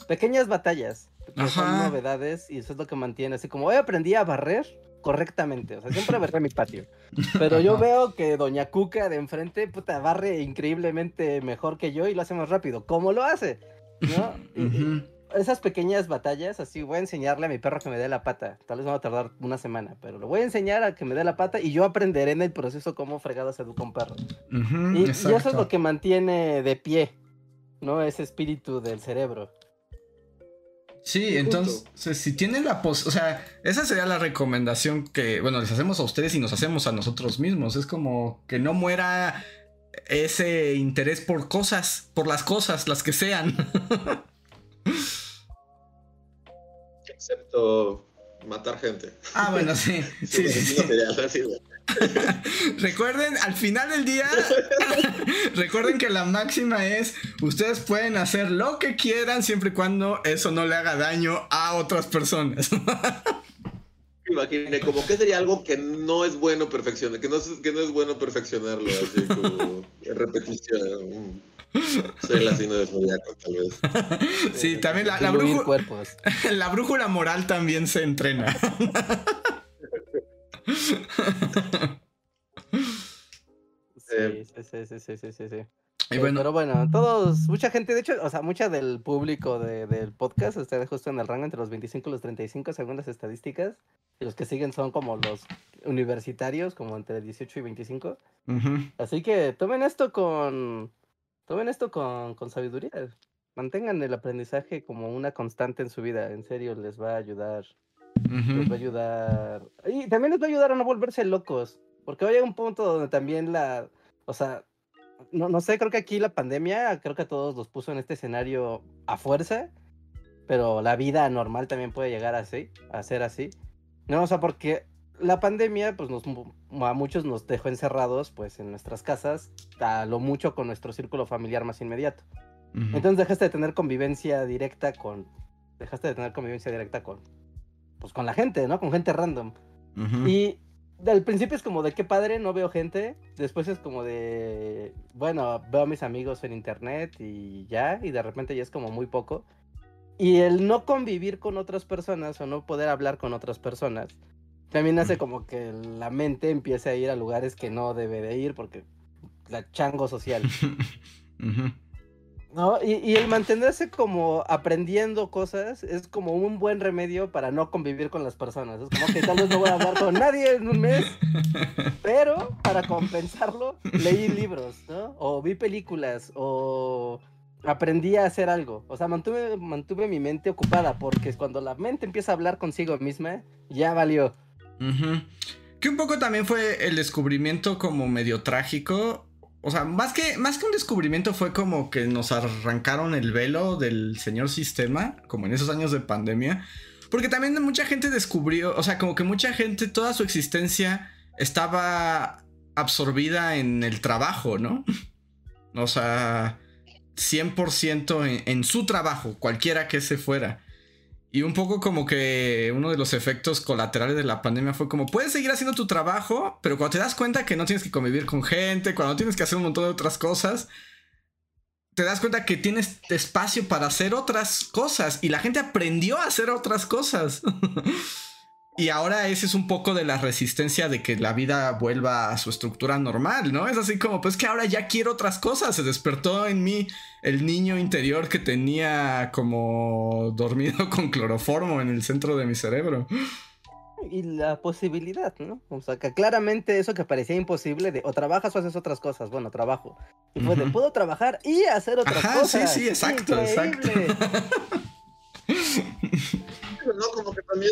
Pequeñas batallas son novedades y eso es lo que mantiene. Así como hoy aprendí a barrer correctamente, o sea, siempre barré mi patio. [LAUGHS] Pero yo veo que Doña Cuca de enfrente, puta, barre increíblemente mejor que yo y lo hace más rápido. ¿Cómo lo hace? ¿No? [LAUGHS] esas pequeñas batallas, así voy a enseñarle a mi perro que me dé la pata. Tal vez va a tardar una semana, pero lo voy a enseñar a que me dé la pata y yo aprenderé en el proceso cómo fregado se educa un perro. y, y, eso es lo que mantiene de pie, ¿no? Ese espíritu del cerebro. Sí, entonces, si tienen la pos... O sea, esa sería la recomendación que, bueno, les hacemos a ustedes y nos hacemos a nosotros mismos. Es como que no muera ese interés por cosas, por las cosas, las que sean. [LAUGHS] Excepto matar gente. Ah, bueno, sí. [LAUGHS] sí, sí, sí. [LAUGHS] recuerden, al final del día, [LAUGHS] recuerden que la máxima es, ustedes pueden hacer lo que quieran siempre y cuando eso no le haga daño a otras personas. [LAUGHS] Imagine, como que sería algo que no es bueno perfeccionar, que no es, que no es bueno perfeccionarlo, así como en repetición. Soy el asino de zodiaco, tal vez. Sí, también la, la, la brújula moral también se entrena. Sí, sí, sí, sí, sí, sí, sí. Y bueno, pero bueno, todos, mucha gente, de hecho, o sea, mucha del público del podcast está justo en el rango entre los 25 y los 35 según las estadísticas. Y los que siguen son como los universitarios, como entre 18 y 25. Así que tomen esto con, tomen esto con, con sabiduría. Mantengan el aprendizaje como una constante en su vida. En serio, les va a ayudar les va a ayudar. Y también les va a ayudar a no volverse locos. Porque hoy hay un punto donde también la. O sea, no, no sé, creo que aquí la pandemia, creo que a todos los puso en este escenario a fuerza. Pero la vida normal también puede llegar así, a ser así. No, o sea, porque la pandemia, pues nos, a muchos nos dejó encerrados, pues en nuestras casas, a lo mucho con nuestro círculo familiar más inmediato. Entonces dejaste de tener convivencia directa con, dejaste de tener convivencia directa con, pues con la gente, ¿no? Con gente random. Y al principio es como de qué padre, no veo gente. Después es como de, bueno, veo a mis amigos en internet y ya, y de repente ya es como muy poco. Y el no convivir con otras personas o no poder hablar con otras personas, también hace como que la mente empiece a ir a lugares que no debe de ir porque la chango social. [LAUGHS] ¿No? Y, el mantenerse como aprendiendo cosas es como un buen remedio para no convivir con las personas. Es como que tal vez no voy a hablar con nadie en un mes, [LAUGHS] pero para compensarlo leí libros, ¿no? O vi películas, o aprendí a hacer algo. O sea, mantuve, mantuve mi mente ocupada porque cuando la mente empieza a hablar consigo misma, ya valió. Que un poco también fue el descubrimiento como medio trágico. O sea, más que, más que un descubrimiento fue como que nos arrancaron el velo del señor sistema, como en esos años de pandemia. Porque también mucha gente descubrió, o sea, como que mucha gente, toda su existencia estaba absorbida en el trabajo, ¿no? [LAUGHS] O sea, 100% en, en, su trabajo, cualquiera que se fuera. Y un poco como que uno de los efectos colaterales de la pandemia fue como, puedes seguir haciendo tu trabajo, pero cuando te das cuenta que no tienes que convivir con gente, cuando tienes que hacer un montón de otras cosas, te das cuenta que tienes espacio para hacer otras cosas. Y la gente aprendió a hacer otras cosas. [LAUGHS] Y ahora ese es un poco de la resistencia de que la vida vuelva a su estructura normal, ¿no? Es así como, pues que ahora ya quiero otras cosas. Se despertó en mí el niño interior que tenía como dormido [LAUGHS] con cloroformo en el centro de mi cerebro. Y la posibilidad, ¿no? O sea, que claramente eso que parecía imposible de o trabajas o haces otras cosas. Bueno, trabajo. Y de puedo trabajar y hacer otras cosas. Sí, sí, exacto, exacto. [LAUGHS] no, como que también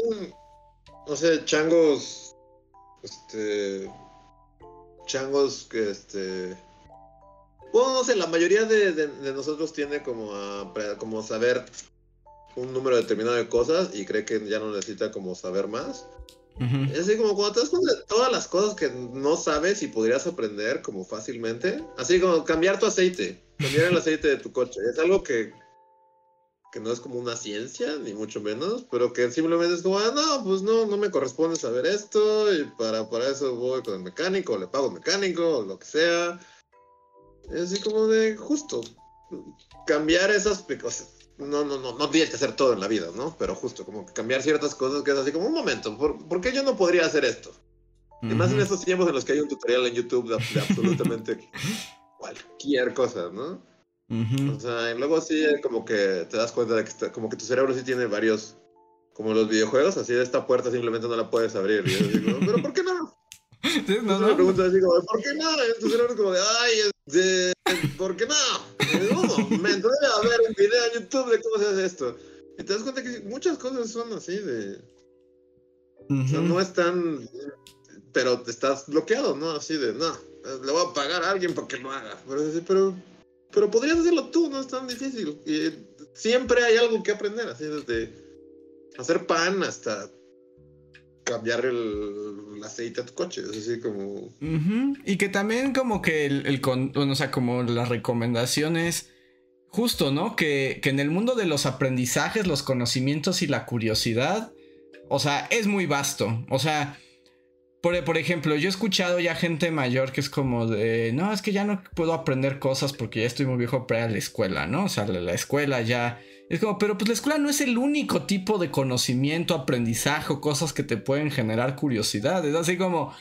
no sé, changos, este, changos que, este, bueno, no sé, la mayoría de, nosotros tiene como a, como saber un número determinado de cosas y cree que ya no necesita como saber más. Es así como cuando te das cuenta de todas las cosas que no sabes y podrías aprender como fácilmente. Así como cambiar tu aceite, cambiar el aceite de tu coche. Es algo que que no es como una ciencia, ni mucho menos, pero que simplemente es como, ah, no, pues no, no me corresponde saber esto, y para, para eso voy con el mecánico, le pago al mecánico, o lo que sea. Es así como de justo cambiar esas cosas. No, no, no, no tienes que hacer todo en la vida, ¿no? Pero justo como cambiar ciertas cosas que es así como un momento, ¿por, qué yo no podría hacer esto? Y más en estos tiempos en los que hay un tutorial en YouTube de absolutamente [LAUGHS] cualquier cosa, ¿no? O sea, y luego sí como que te das cuenta de que como que tu cerebro sí tiene varios, como los videojuegos, así de esta puerta simplemente no la puedes abrir. Y yo digo, pero ¿por qué no? [LAUGHS] Sí, no, no. Me pregunto así como, ¿por qué no? Y tu cerebro es como de, ay, de, ¿por qué no? Un momento, debe haber un video en YouTube de cómo se hace esto. Y te das cuenta que muchas cosas son así de... O sea, no están... Pero te estás bloqueado, ¿no? Así de, no, le voy a pagar a alguien para que lo haga. Pero, pero pero podrías hacerlo tú, no es tan difícil. Y siempre hay algo que aprender, así desde hacer pan hasta cambiar el, aceite a tu coche, es así como... Y que también como que el, el bueno, o sea, como las recomendaciones, justo, ¿no? Que, que en el mundo de los aprendizajes, los conocimientos y la curiosidad, o sea, es muy vasto, o sea por, ejemplo, yo he escuchado ya gente mayor que es como de, no, es que ya no puedo aprender cosas porque ya estoy muy viejo para ir a la escuela, ¿no? O sea, la, escuela ya... Es como, pero pues la escuela no es el único tipo de conocimiento, aprendizaje cosas que te pueden generar curiosidad. Es así como,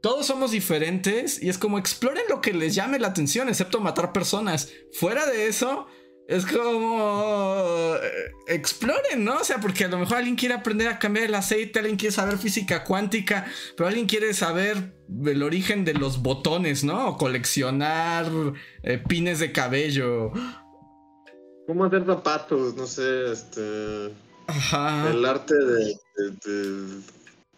todos somos diferentes y es como, exploren lo que les llame la atención, excepto matar personas. Fuera de eso, es como exploren, ¿no? O sea, porque a lo mejor alguien quiere aprender a cambiar el aceite, alguien quiere saber física cuántica, pero alguien quiere saber el origen de los botones, ¿no? O coleccionar eh, pines de cabello. ¿Cómo hacer zapatos? No sé, este. Ajá. El arte de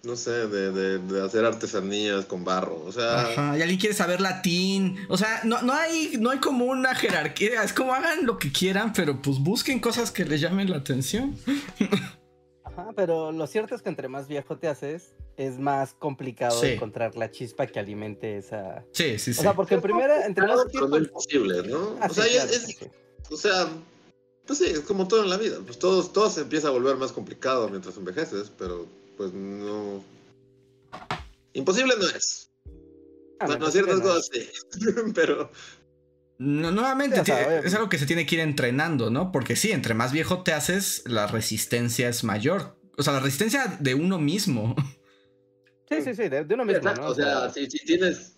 no sé, de, de, hacer artesanías con barro, o sea... Ajá, y alguien quiere saber latín, o sea, no, no, hay, no hay como una jerarquía, es como hagan lo que quieran, pero pues busquen cosas que les llamen la atención. Ajá, pero lo cierto es que entre más viejo te haces, es más complicado encontrar la chispa que alimente esa. Sí, sí, sí. O sea, porque en primera, entre más tiempo. Es imposible, ¿no? Ah, o, sea, es, o sea, pues sí, es como todo en la vida. Pues todo, todo se empieza a volver más complicado mientras envejeces, pero pues no. Imposible no es. Ah, bueno, ciertas cosas sí, [LAUGHS] pero. No, nuevamente, es algo que se tiene que ir entrenando, ¿no? Porque sí, entre más viejo te haces, la resistencia es mayor. O sea, la resistencia de uno mismo. Sí, sí, sí, de, uno mismo, ¿no? O sea, si, tienes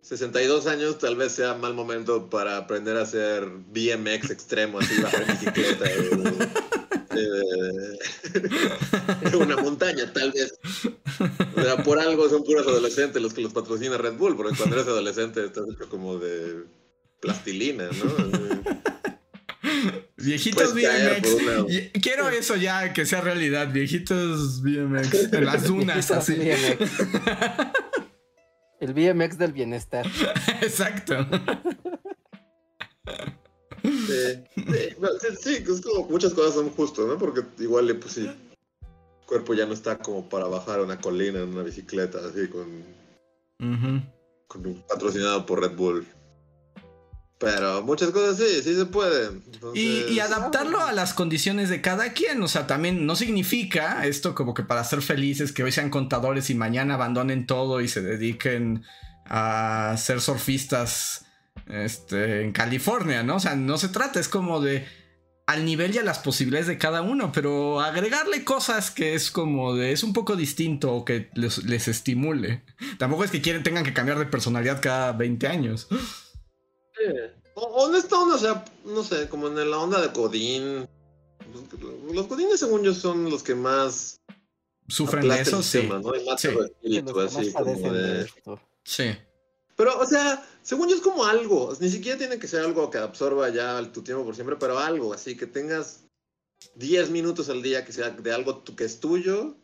62 años, tal vez sea mal momento para aprender a hacer BMX extremo, así bajar bicicleta [LAUGHS] [LAUGHS] de, una montaña, tal vez. O sea, por algo son puros adolescentes los que los patrocina Red Bull, porque cuando eres adolescente estás hecho como de plastilina, ¿no? [LAUGHS] Viejitos BMX. Quiero eso ya, que sea realidad. Viejitos BMX. En las dunas, así. El BMX del bienestar. [LAUGHS] Exacto. Sí, sí, muchas cosas son justas, ¿no? Porque igual, pues sí, el cuerpo ya no está como para bajar una colina en una bicicleta, así con, con un patrocinado por Red Bull. Pero muchas cosas sí, sí se pueden. Y, adaptarlo a las condiciones de cada quien. O sea, también no significa esto como que para ser felices que hoy sean contadores y mañana abandonen todo y se dediquen a ser surfistas este, en California, ¿no? O sea, no se trata, es como de al nivel y a las posibilidades de cada uno, pero agregarle cosas que es como de es un poco distinto o que les, les estimule. Tampoco es que quieren, tengan que cambiar de personalidad cada 20 años. O, no está o sea, no sé, como en la onda de Godín. Los Godines, según yo, son los que más sufren de eso, sí. sí. Pero, o sea, según yo es como algo. Ni siquiera tiene que ser algo que absorba ya tu tiempo por siempre, pero algo así, que tengas 10 minutos al día que sea de algo que es tuyo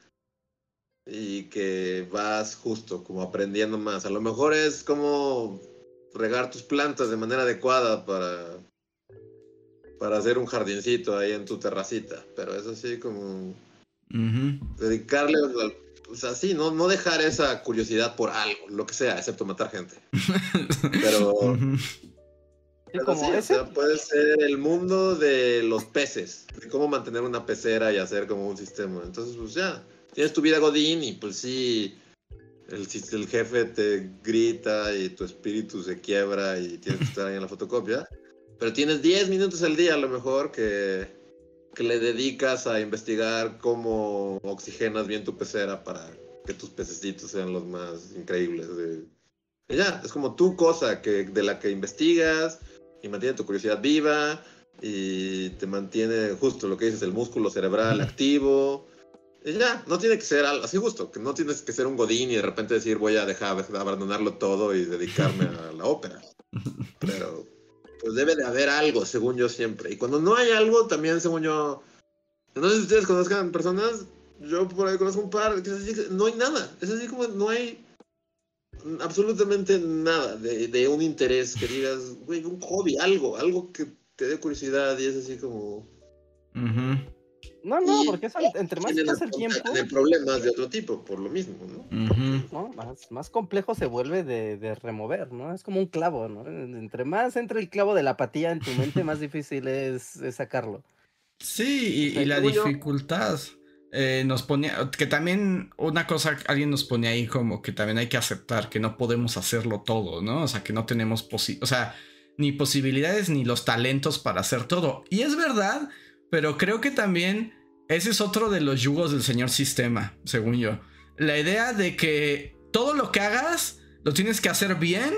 y que vas justo como aprendiendo más. A lo mejor es como regar tus plantas de manera adecuada para, para hacer un jardincito ahí en tu terracita. Pero es así como dedicarle, o sea, sí, no, no dejar esa curiosidad por algo, lo que sea, excepto matar gente. [LAUGHS] Pero... puede ser el mundo de los peces, de cómo mantener una pecera y hacer como un sistema. Entonces, pues ya, tienes tu vida Godín y pues sí, el, el jefe te grita y tu espíritu se quiebra y tienes que estar ahí en la fotocopia. Pero tienes 10 minutos al día a lo mejor que, que le dedicas a investigar cómo oxigenas bien tu pecera para que tus pececitos sean los más increíbles. Y ya, es como tu cosa que, de la que investigas y mantiene tu curiosidad viva y te mantiene justo lo que dices, el músculo cerebral activo y ya, no tiene que ser algo así justo, que no tienes que ser un godín y de repente decir voy a dejar de abandonarlo todo y dedicarme a la ópera. [LAUGHS] Pero pues debe de haber algo, según yo siempre. Y cuando no hay algo, también según yo, no sé si ustedes conozcan personas, yo por ahí conozco un par, que es así, no hay nada, es así como no hay absolutamente nada de, de un interés que digas, güey, un hobby, algo, algo que te dé curiosidad y es así como... No, no, porque eso, entre más pasa el tiempo. De problemas de otro tipo, por lo mismo, ¿no? más, más, complejo se vuelve de, de, remover, ¿no? Es como un clavo, ¿no? Entre más entra el clavo de la apatía en tu mente, más difícil es, sacarlo. Sí, y, la dificultad. Eh, nos ponía, que también una cosa, alguien nos pone ahí como que también hay que aceptar que no podemos hacerlo todo, ¿no? O sea, que no tenemos, posi o sea, ni posibilidades ni los talentos para hacer todo. Y es verdad, pero creo que también ese es otro de los yugos del señor sistema, según yo. La idea de que todo lo que hagas lo tienes que hacer bien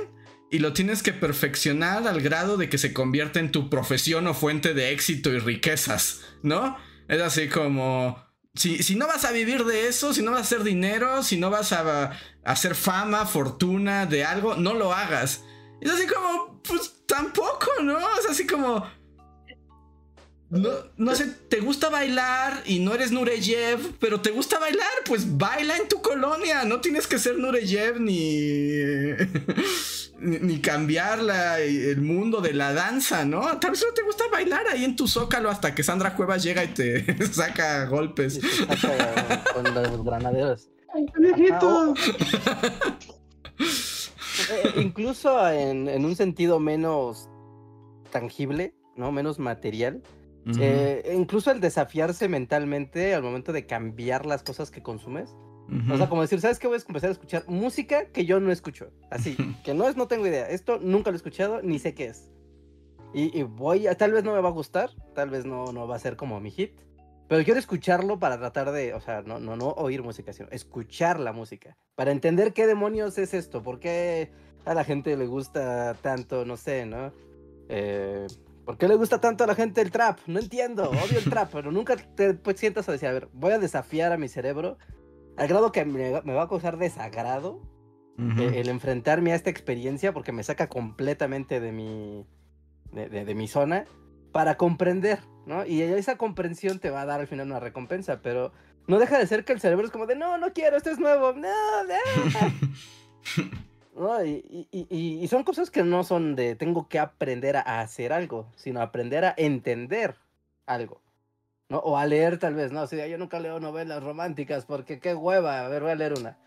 y lo tienes que perfeccionar al grado de que se convierta en tu profesión o fuente de éxito y riquezas, ¿no? Es así como... Si, si no vas a vivir de eso, si no vas a hacer dinero, si no vas a, a hacer fama, fortuna de algo, no lo hagas. Es así como, pues tampoco, ¿no? Es así como, no, no sé, te gusta bailar y no eres Nureyev, pero te gusta bailar, pues baila en tu colonia. No tienes que ser Nureyev ni, [LAUGHS] ni, cambiar el mundo de la danza, ¿no? Tal vez no te gusta bailar ahí en tu zócalo hasta que Sandra Cuevas llega y te [LAUGHS] saca golpes. con los granaderos. viejito! [LAUGHS] Eh, incluso en, un sentido menos tangible, ¿no? Menos material. Eh, incluso el desafiarse mentalmente al momento de cambiar las cosas que consumes. O sea, como decir, ¿sabes qué? Voy a empezar a escuchar música que yo no escucho. Así, que no es, no tengo idea. Esto nunca lo he escuchado, ni sé qué es. Y, voy, a, tal vez no me va a gustar, tal vez no, no va a ser como mi hit. Pero quiero escucharlo para tratar de, o sea, no, no, no oír música, sino escuchar la música. Para entender qué demonios es esto, por qué a la gente le gusta tanto, no sé, ¿no? Eh, ¿Por qué le gusta tanto a la gente el trap? No entiendo, odio el trap, pero nunca te pues, sientas a decir, a ver, voy a desafiar a mi cerebro al grado que me, va a causar desagrado eh, el enfrentarme a esta experiencia porque me saca completamente de mi, de mi zona para comprender, ¿no? Y esa comprensión te va a dar al final una recompensa, pero no deja de ser que el cerebro es como de, no, no quiero, esto es nuevo, no, no. [LAUGHS] y, son cosas que no son de tengo que aprender a hacer algo, sino aprender a entender algo. ¿no? O a leer tal vez, ¿no? O sea, yo nunca leo novelas románticas porque qué hueva, a ver, voy a leer una.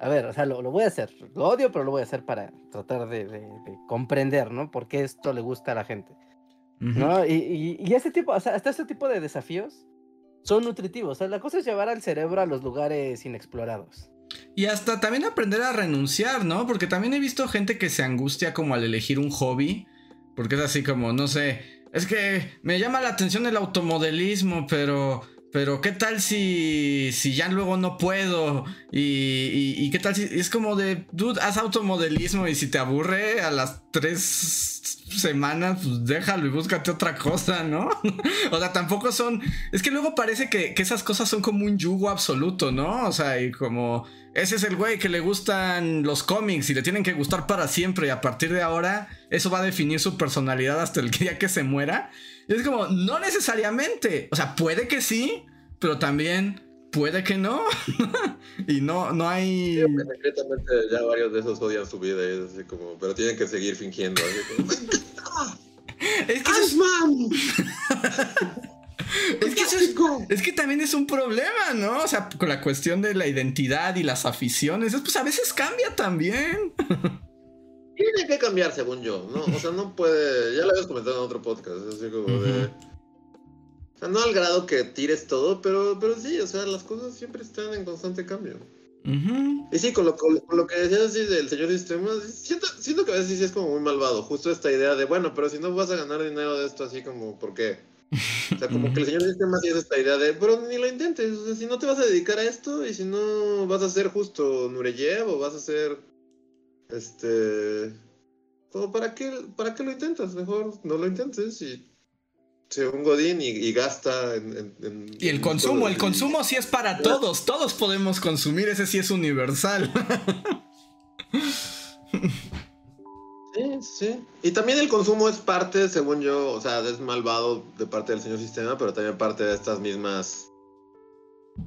A ver, o sea, lo, voy a hacer. Lo odio, pero lo voy a hacer para tratar de, de comprender, ¿no? Por qué esto le gusta a la gente. ¿no? Y, y, ese tipo, o sea, hasta ese tipo de desafíos son nutritivos. O sea, la cosa es llevar al cerebro a los lugares inexplorados. Y hasta también aprender a renunciar, ¿no? Porque también he visto gente que se angustia como al elegir un hobby. Porque es así como, no sé, es que me llama la atención el automodelismo, pero pero qué tal si, si ya luego no puedo y, y, qué tal si es como de, dude, haz automodelismo y si te aburre a las tres semanas, pues déjalo y búscate otra cosa, ¿no? [LAUGHS] o sea, tampoco son, es que luego parece que, que esas cosas son como un yugo absoluto, ¿no? O sea, y como, ese es el güey que le gustan los cómics y le tienen que gustar para siempre y a partir de ahora eso va a definir su personalidad hasta el día que se muera. Y es como, no necesariamente. O sea, puede que sí, pero también puede que no. [LAUGHS] y no, no hay. secretamente ya varios de esos odian su vida. Es así como, pero tienen que seguir fingiendo. [LAUGHS] es que [LAUGHS] [LAUGHS] Es que, es, que también es un problema, ¿no? O sea, con la cuestión de la identidad y las aficiones, pues a veces cambia también. [LAUGHS] Tiene que cambiar, según yo, ¿no? O sea, no puede. Ya lo habías comentado en otro podcast, así como de. O sea, no al grado que tires todo, pero, pero sí, o sea, las cosas siempre están en constante cambio. Y sí, con lo, con, lo, que decías así del señor sistema, siento, siento que a veces sí es como muy malvado. Justo esta idea de, bueno, pero si no vas a ganar dinero de esto, así como, ¿por qué? O sea, como que el señor sistema sí es esta idea de, pero ni lo intentes. O sea, si no te vas a dedicar a esto y si no vas a ser justo Nureyev o vas a ser este. ¿para qué, ¿Para qué lo intentas? Mejor no lo intentes y se un godín y, gasta en, Y el consumo, el consumo sí es para todos. Todos podemos consumir, ese sí es universal. [LAUGHS] Sí. Y también el consumo es parte, según yo, o sea, es malvado de parte del señor sistema, pero también parte de estas mismas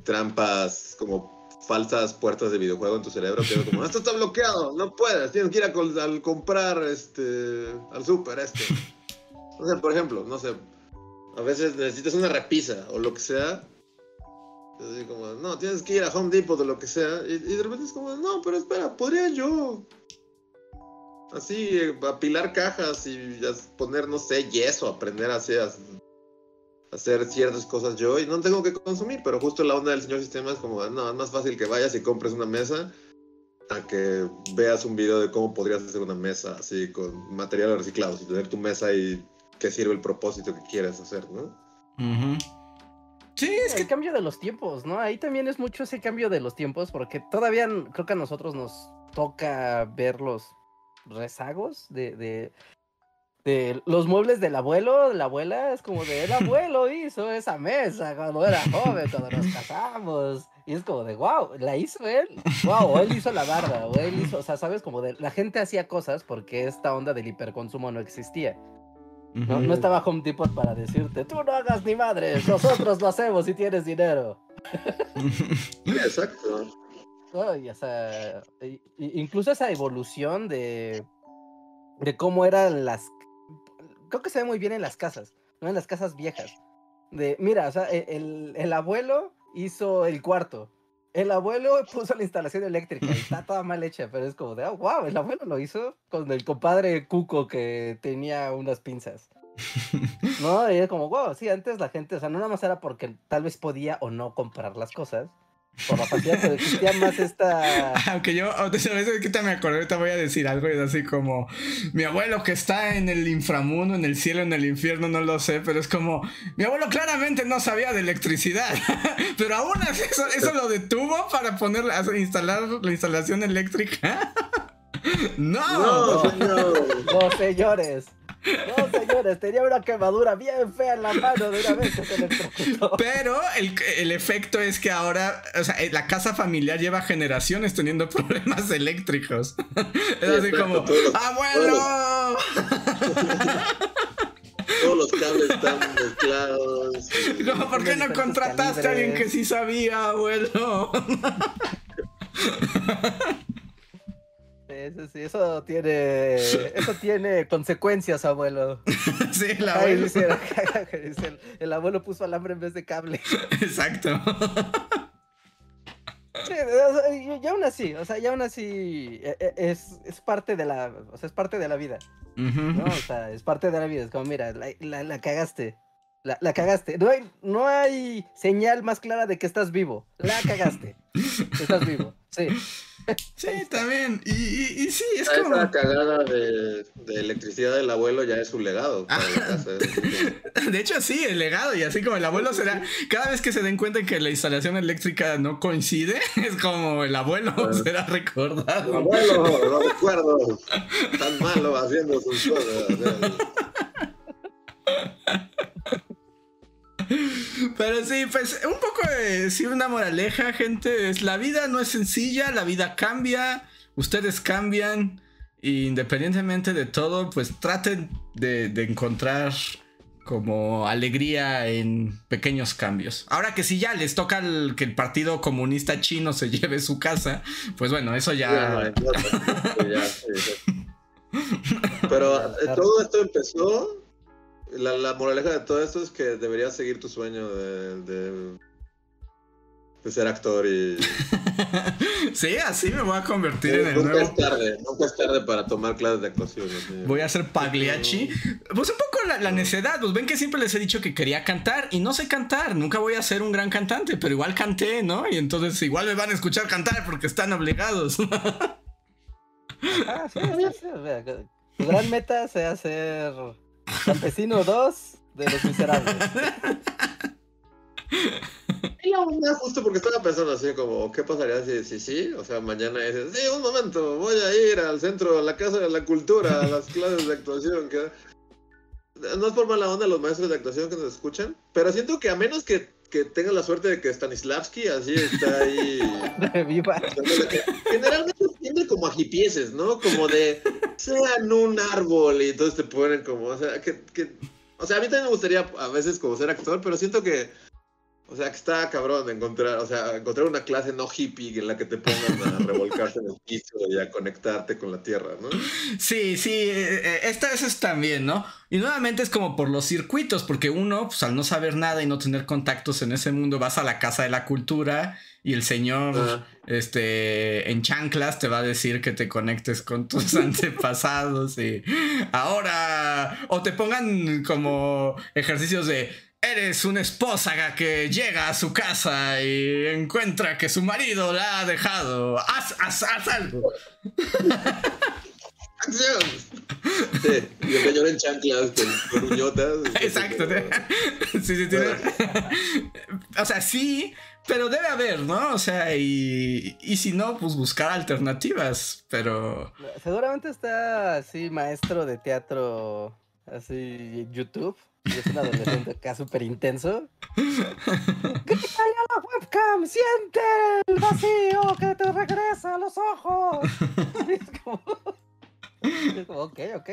trampas como falsas puertas de videojuego en tu cerebro que es como, esto está bloqueado, no puedes, tienes que ir a al comprar este al super este. O sea, por ejemplo, no sé, a veces necesitas una repisa o lo que sea. Así como, no, tienes que ir a Home Depot o lo que sea. Y, de repente es como, no, pero espera, podría yo así apilar cajas y poner, no sé, yeso, aprender así a hacer ciertas cosas yo y no tengo que consumir, pero justo la onda del señor sistema es como, no, es más fácil que vayas y compres una mesa a que veas un video de cómo podrías hacer una mesa así con materiales reciclados y tener tu mesa y que sirve el propósito que quieras hacer, ¿no? Sí, es que el cambio de los tiempos, ¿no? Ahí también es mucho ese cambio de los tiempos porque todavía creo que a nosotros nos toca ver los rezagos de los muebles del abuelo, de la abuela, es como de el [LAUGHS] abuelo hizo esa mesa cuando era joven, cuando nos casamos. Y es como de, wow, la hizo él. Wow, o él hizo la barba, o él hizo, o sea, sabes, como de, la gente hacía cosas porque esta onda del hiperconsumo no existía. No, no estaba Home Depot para decirte, tú no hagas ni madre, nosotros lo hacemos si tienes dinero. [LAUGHS] Exacto. O sea, incluso esa evolución de, de cómo eran las creo que se ve muy bien en las casas, ¿no? En las casas viejas. De, mira, o sea, e, el, abuelo hizo el cuarto, el abuelo puso la instalación eléctrica está toda mal hecha, pero es como de, oh, wow, el abuelo lo hizo con el compadre Cuco que tenía unas pinzas. [LAUGHS] no, y es como, wow, sí, antes la gente, o sea, no nada más era porque tal vez podía o no comprar las cosas, por la facilidad, pero existía más esta. [LAUGHS] Aunque yo, a veces que me acordé, ahorita voy a decir algo, y es así como: Mi abuelo que está en el inframundo, en el cielo, en el infierno, no lo sé, pero es como: Mi abuelo claramente no sabía de electricidad, [LAUGHS] pero aún así eso, lo detuvo para poner, instalar la instalación eléctrica. [LAUGHS] no, no, no señores. No, señores, tenía una quemadura bien fea en la mano de una vez que se Pero el, el, efecto es que ahora, o sea, la casa familiar lleva generaciones teniendo problemas eléctricos. [LAUGHS] Es así como, ¡abuelo! [LAUGHS] Todos los cables están mezclados. [LAUGHS] ¿Por qué no contrataste a alguien que sí sabía, abuelo? Eso sí, eso tiene, eso tiene consecuencias, abuelo. [LAUGHS] sí, el abuelo. [LAUGHS] el, abuelo puso alambre en vez de cable. Exacto. Sí, y aún así, o sea, ya aún así e, e, es, es, parte de la, o sea, es parte de la vida. ¿no? O sea, es parte de la vida. Es como, mira, la, la, cagaste. La, la, cagaste. No hay, no hay señal más clara de que estás vivo. La cagaste. [LAUGHS] estás vivo. Sí. Sí, también. Y, y, sí, es Esa como. Esa cagada de, de, electricidad del abuelo ya es su legado. Para casa. [LAUGHS] de hecho, sí, el legado. Y así como el abuelo será. Cada vez que se den cuenta que la instalación eléctrica no coincide, [LAUGHS] es como el abuelo será recordado. Abuelo, lo recuerdo. Tan malo haciendo sus cosas. Pero sí, pues un poco de sí, una moraleja, gente. Es la vida no es sencilla, la vida cambia, ustedes cambian. Y independientemente de todo, pues traten de, encontrar como alegría en pequeños cambios. Ahora que si ya les toca que el Partido Comunista Chino se [LAUGHS] lleve su casa, pues bueno, eso ya... [LAUGHS] Pero eh, todo esto empezó la, moraleja de todo esto es que deberías seguir tu sueño de, de, ser actor y... [LAUGHS] sí, así me voy a convertir en el nunca nuevo... Es tarde, nunca es tarde para tomar clases de actuación. Voy a ser Pagliacci. Pues un poco la, necedad, pues ven que siempre les he dicho que quería cantar y no sé cantar, nunca voy a ser un gran cantante, pero igual canté, ¿no? Y entonces igual me van a escuchar cantar porque están obligados. [LAUGHS] ah, sí, sí, sí. Tu gran meta sea hacer Campesino 2 de los miserables. Y la justo porque estaba pensando así como, ¿qué pasaría si sí, sí? O sea, mañana dices, sí, un momento, voy a ir al centro, a la Casa de la Cultura, a las clases de actuación. Que... No es por mala onda los maestros de actuación que nos escuchan, pero siento que a menos que, que tengan la suerte de que Stanislavski así está ahí... [LAUGHS] Viva. Generalmente tiende como a hipieses, ¿no? Como de, sean un árbol y entonces te ponen como, o sea, que, que, o sea, a mí también me gustaría a veces como ser actor, pero siento que, o sea, que está cabrón encontrar, o sea, encontrar una clase no hippie en la que te pongan a [LAUGHS] revolcarte en el piso y a conectarte con la tierra, ¿no? Sí, sí, eh, eh, esta vez es también, ¿no? Y nuevamente es como por los circuitos, porque uno, pues al no saber nada y no tener contactos en ese mundo, vas a la casa de la cultura y el señor este en chanclas te va a decir que te conectes con tus [LAUGHS] antepasados y ahora o te pongan como ejercicios de eres una esposa que llega a su casa y encuentra que su marido la ha dejado. Haz, haz, haz algo. Sí, y el señor en chanclas con, uñotas. Exacto. Sí, sí, tiene. [LAUGHS] O sea, sí, pero debe haber, ¿no? O sea, y, y si no, pues buscar alternativas, pero... Seguramente está así, maestro de teatro, así, YouTube. Y es un adolescente acá súper intenso. ¡Grítale a la webcam! ¡Siente el vacío que te regresa a los ojos! [LAUGHS] es como... Es como, ok, ok.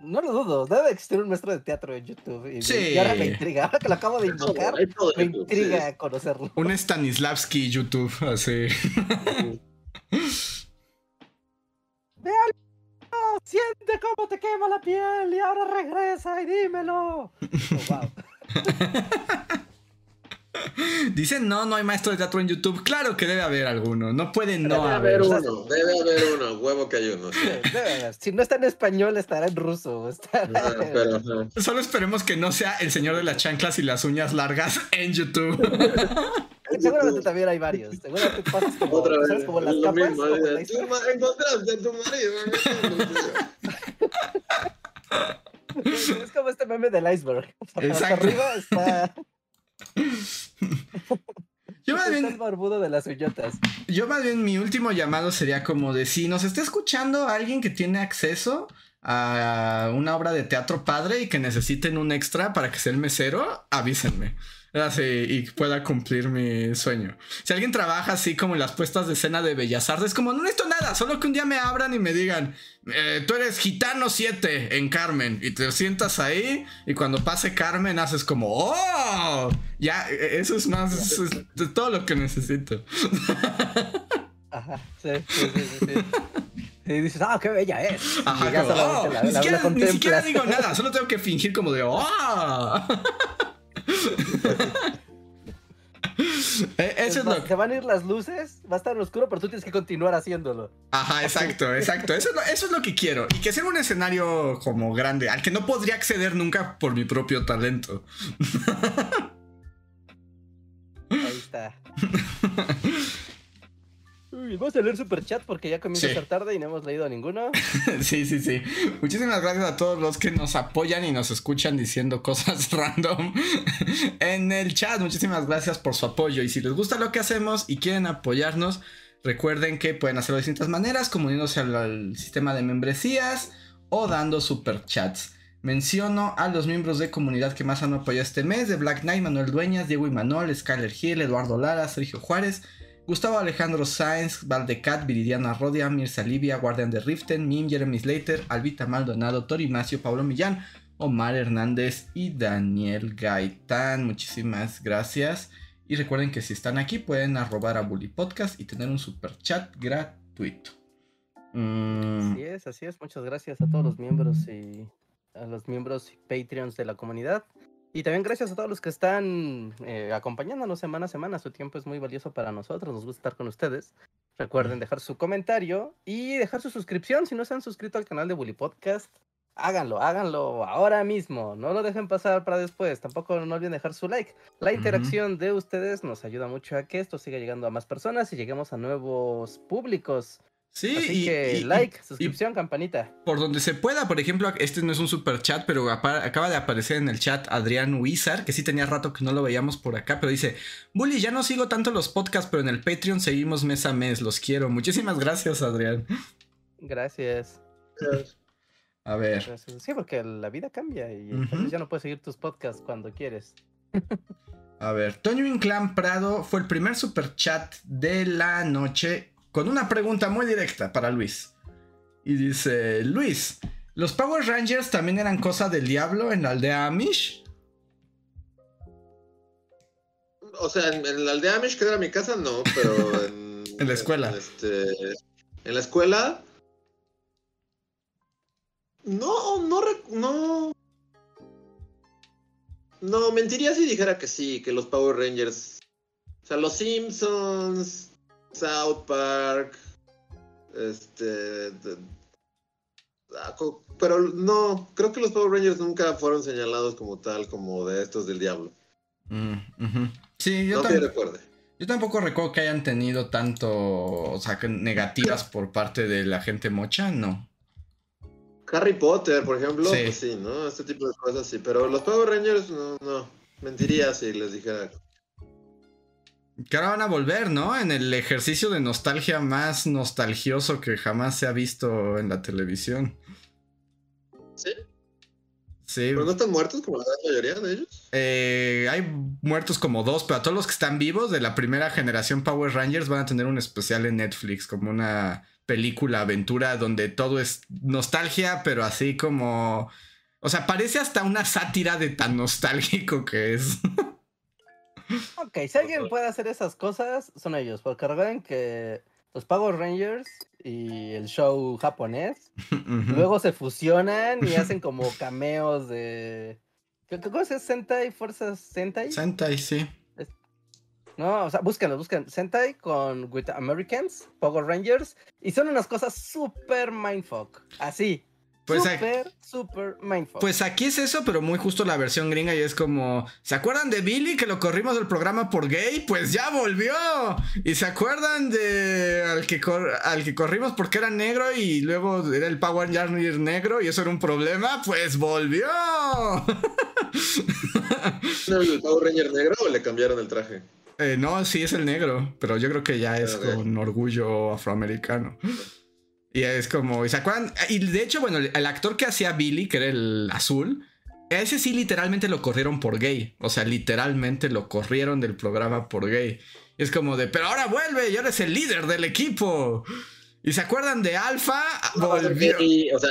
No lo dudo, debe existir un maestro de teatro en YouTube. Y, sí. ahora me intriga, ahora que lo acabo de invocar, me intriga conocerlo. Un Stanislavski YouTube, así. [LAUGHS] Vean, siente cómo te quema la piel y ahora regresa y dímelo. Oh, [LAUGHS] wow. Dicen, no, no hay maestro de teatro en YouTube. Claro que debe haber alguno. No puede no debe haber. uno, debe haber uno. Huevo que hay uno. [LAUGHS] Si no está en español, estará en ruso. Solo esperemos que no sea el señor de las chanclas y las uñas largas en YouTube. [LAUGHS] [LAUGHS] Seguramente también hay varios. Seguramente pasas como, Otra vez, como las capas. Mismo, como la encontraste a tu marido. [LAUGHS] es como este meme del iceberg. Exacto. arriba está. [LAUGHS] Yo más bien. barbudo de las uñotas. Yo más bien mi último llamado sería como de si nos está escuchando alguien que tiene acceso a una obra de teatro padre y que necesiten un extra para que sea el mesero, avísenme. Así, y pueda cumplir mi sueño. Si alguien trabaja así como en las puestas de escena de Bellas Artes, como no necesito nada, solo que un día me abran y me digan, eh, tú eres gitano 7 en Carmen, y te sientas ahí, y cuando pase Carmen haces como, ¡oh! Ya, e, eso es más, eso es todo lo que necesito. [LAUGHS] Ajá, sí, sí, sí, sí. Y dices, ah, qué bella es. Ajá, oh, ni, siquiera, ni, siquiera, digo nada, solo tengo que fingir como de, ¡oh! [LAUGHS] Eh, eso es lo... Se van a ir las luces, va a estar oscuro, pero tú tienes que continuar haciéndolo. Ajá, exacto, exacto. Eso es, lo, que quiero. Y que sea un escenario como grande, al que no podría acceder nunca por mi propio talento. Ahí está. [LAUGHS] vamos a leer super chat porque ya comienza a ser tarde y no hemos leído ninguno. [LAUGHS] sí, sí, sí. Muchísimas gracias a todos los que nos apoyan y nos escuchan diciendo [LAUGHS] cosas random en el chat. Muchísimas gracias por su apoyo. Y si les gusta lo que hacemos y quieren apoyarnos, recuerden que pueden hacerlo de distintas maneras, como uniéndose al, sistema de membresías o dando super chats. Menciono a los miembros de comunidad que más han apoyado este mes: de Black Knight, Manuel Dueñas, Diego Imanol, Skyler Hill, Eduardo Lara, Sergio Juárez. Gustavo Alejandro Sáenz, Valdecat, Viridiana Rodia, Mirza Livia, Guardian de Riften, Mim, Jeremy Slater, Albita Maldonado, Torimacio, Pablo Millán, Omar Hernández y Daniel Gaitán. Muchísimas gracias. Y recuerden que si están aquí pueden arrobar a Bully Podcast y tener un super chat gratuito. Mm. Así es, así es. Muchas gracias a todos los miembros y a los miembros Patreons de la comunidad. Y también gracias a todos los que están eh, acompañándonos semana a semana. Su tiempo es muy valioso para nosotros. Nos gusta estar con ustedes. Recuerden dejar su comentario y dejar su suscripción. Si no se han suscrito al canal de Bully Podcast, háganlo, háganlo ahora mismo. No lo dejen pasar para después. Tampoco no olviden dejar su like. La interacción de ustedes nos ayuda mucho a que esto siga llegando a más personas y lleguemos a nuevos públicos. Sí, Así que like, suscripción, campanita. Por donde se pueda, por ejemplo, este no es un super chat, pero acaba de aparecer en el chat Adrián Huizar, que sí tenía rato que no lo veíamos por acá, pero dice, Bully, ya no sigo tanto los podcasts, pero en el Patreon seguimos mes a mes, los quiero. Muchísimas gracias, Adrián. Gracias. A ver. Sí, porque la vida cambia y ya no puedes seguir tus podcasts cuando quieres. [LAUGHS] A ver, Toño Inclán Prado fue el primer super chat de la noche con una pregunta muy directa para Luis. Y dice, Luis, ¿los Power Rangers también eran cosa del diablo en la aldea Amish? O sea, en, la aldea Amish, que era mi casa, no, pero [LAUGHS] en... en la escuela. Este, en la escuela... No, no, no... No, mentiría si dijera que sí, que los Power Rangers... O sea, los Simpsons, South Park, este, ah, pero no, creo que los Power Rangers nunca fueron señalados como tal, como de estos del diablo. Mm, sí, yo, yo tampoco recuerdo que hayan tenido tanto, o sea, negativas por parte de la gente mocha, no. Harry Potter, por ejemplo, sí. Pues sí, ¿no? Este tipo de cosas sí, pero los Power Rangers no, no. Mentiría si les dijera que ahora van a volver, ¿no? En el ejercicio de nostalgia más nostalgioso que jamás se ha visto en la televisión. ¿Sí? Sí. ¿Pero no están muertos como la mayoría de ellos? Eh, hay muertos como dos, pero a todos los que están vivos de la primera generación Power Rangers van a tener un especial en Netflix, como una película aventura donde todo es nostalgia, pero así como... O sea, parece hasta una sátira de tan nostálgico que es. [LAUGHS] Ok, si alguien puede hacer esas cosas, son ellos, porque recuerden que los Power Rangers y el show japonés [LAUGHS] luego se fusionan y hacen como cameos de. ¿Qué, cosa es Sentai? ¿Fuerzas Sentai? Sentai, sí. No, o sea, búsquenlo, busquen Sentai con With Americans, Power Rangers, y son unas cosas súper mindfuck. Así, pues super, super mindful. Pues aquí es eso, pero muy justo la versión gringa y es como, ¿se acuerdan de Billy que lo corrimos del programa por gay? Pues ya volvió. Y se acuerdan de al que al que corrimos porque era negro y luego era el Power Ranger negro y eso era un problema, pues volvió. ¿No el Power Ranger negro o le cambiaron el traje? Eh, no, sí es el negro, pero yo creo que ya es con orgullo afroamericano. Y es como, ¿y se acuerdan? Y de hecho, bueno, el actor que hacía Billy, que era el azul, ese sí literalmente lo corrieron por gay. O sea, literalmente lo corrieron del programa por gay. Y es como de, pero ahora vuelve y ahora es el líder del equipo. ¿Y se acuerdan de Alpha? Volvió. o sea,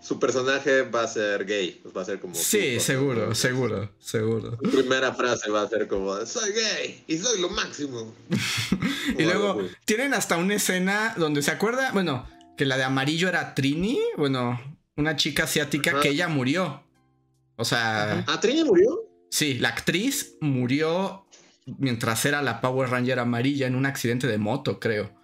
su personaje va a ser gay. Va a ser como. Sí, seguro, seguro, seguro. Su primera frase va a ser como: Soy gay y soy lo máximo. [LAUGHS] y luego tienen hasta una escena donde se acuerda, bueno, que la de amarillo era Trini, bueno, una chica asiática que ella murió. O sea. ¿Ah, Trini murió? Sí, la actriz murió mientras era la Power Ranger amarilla en un accidente de moto, creo.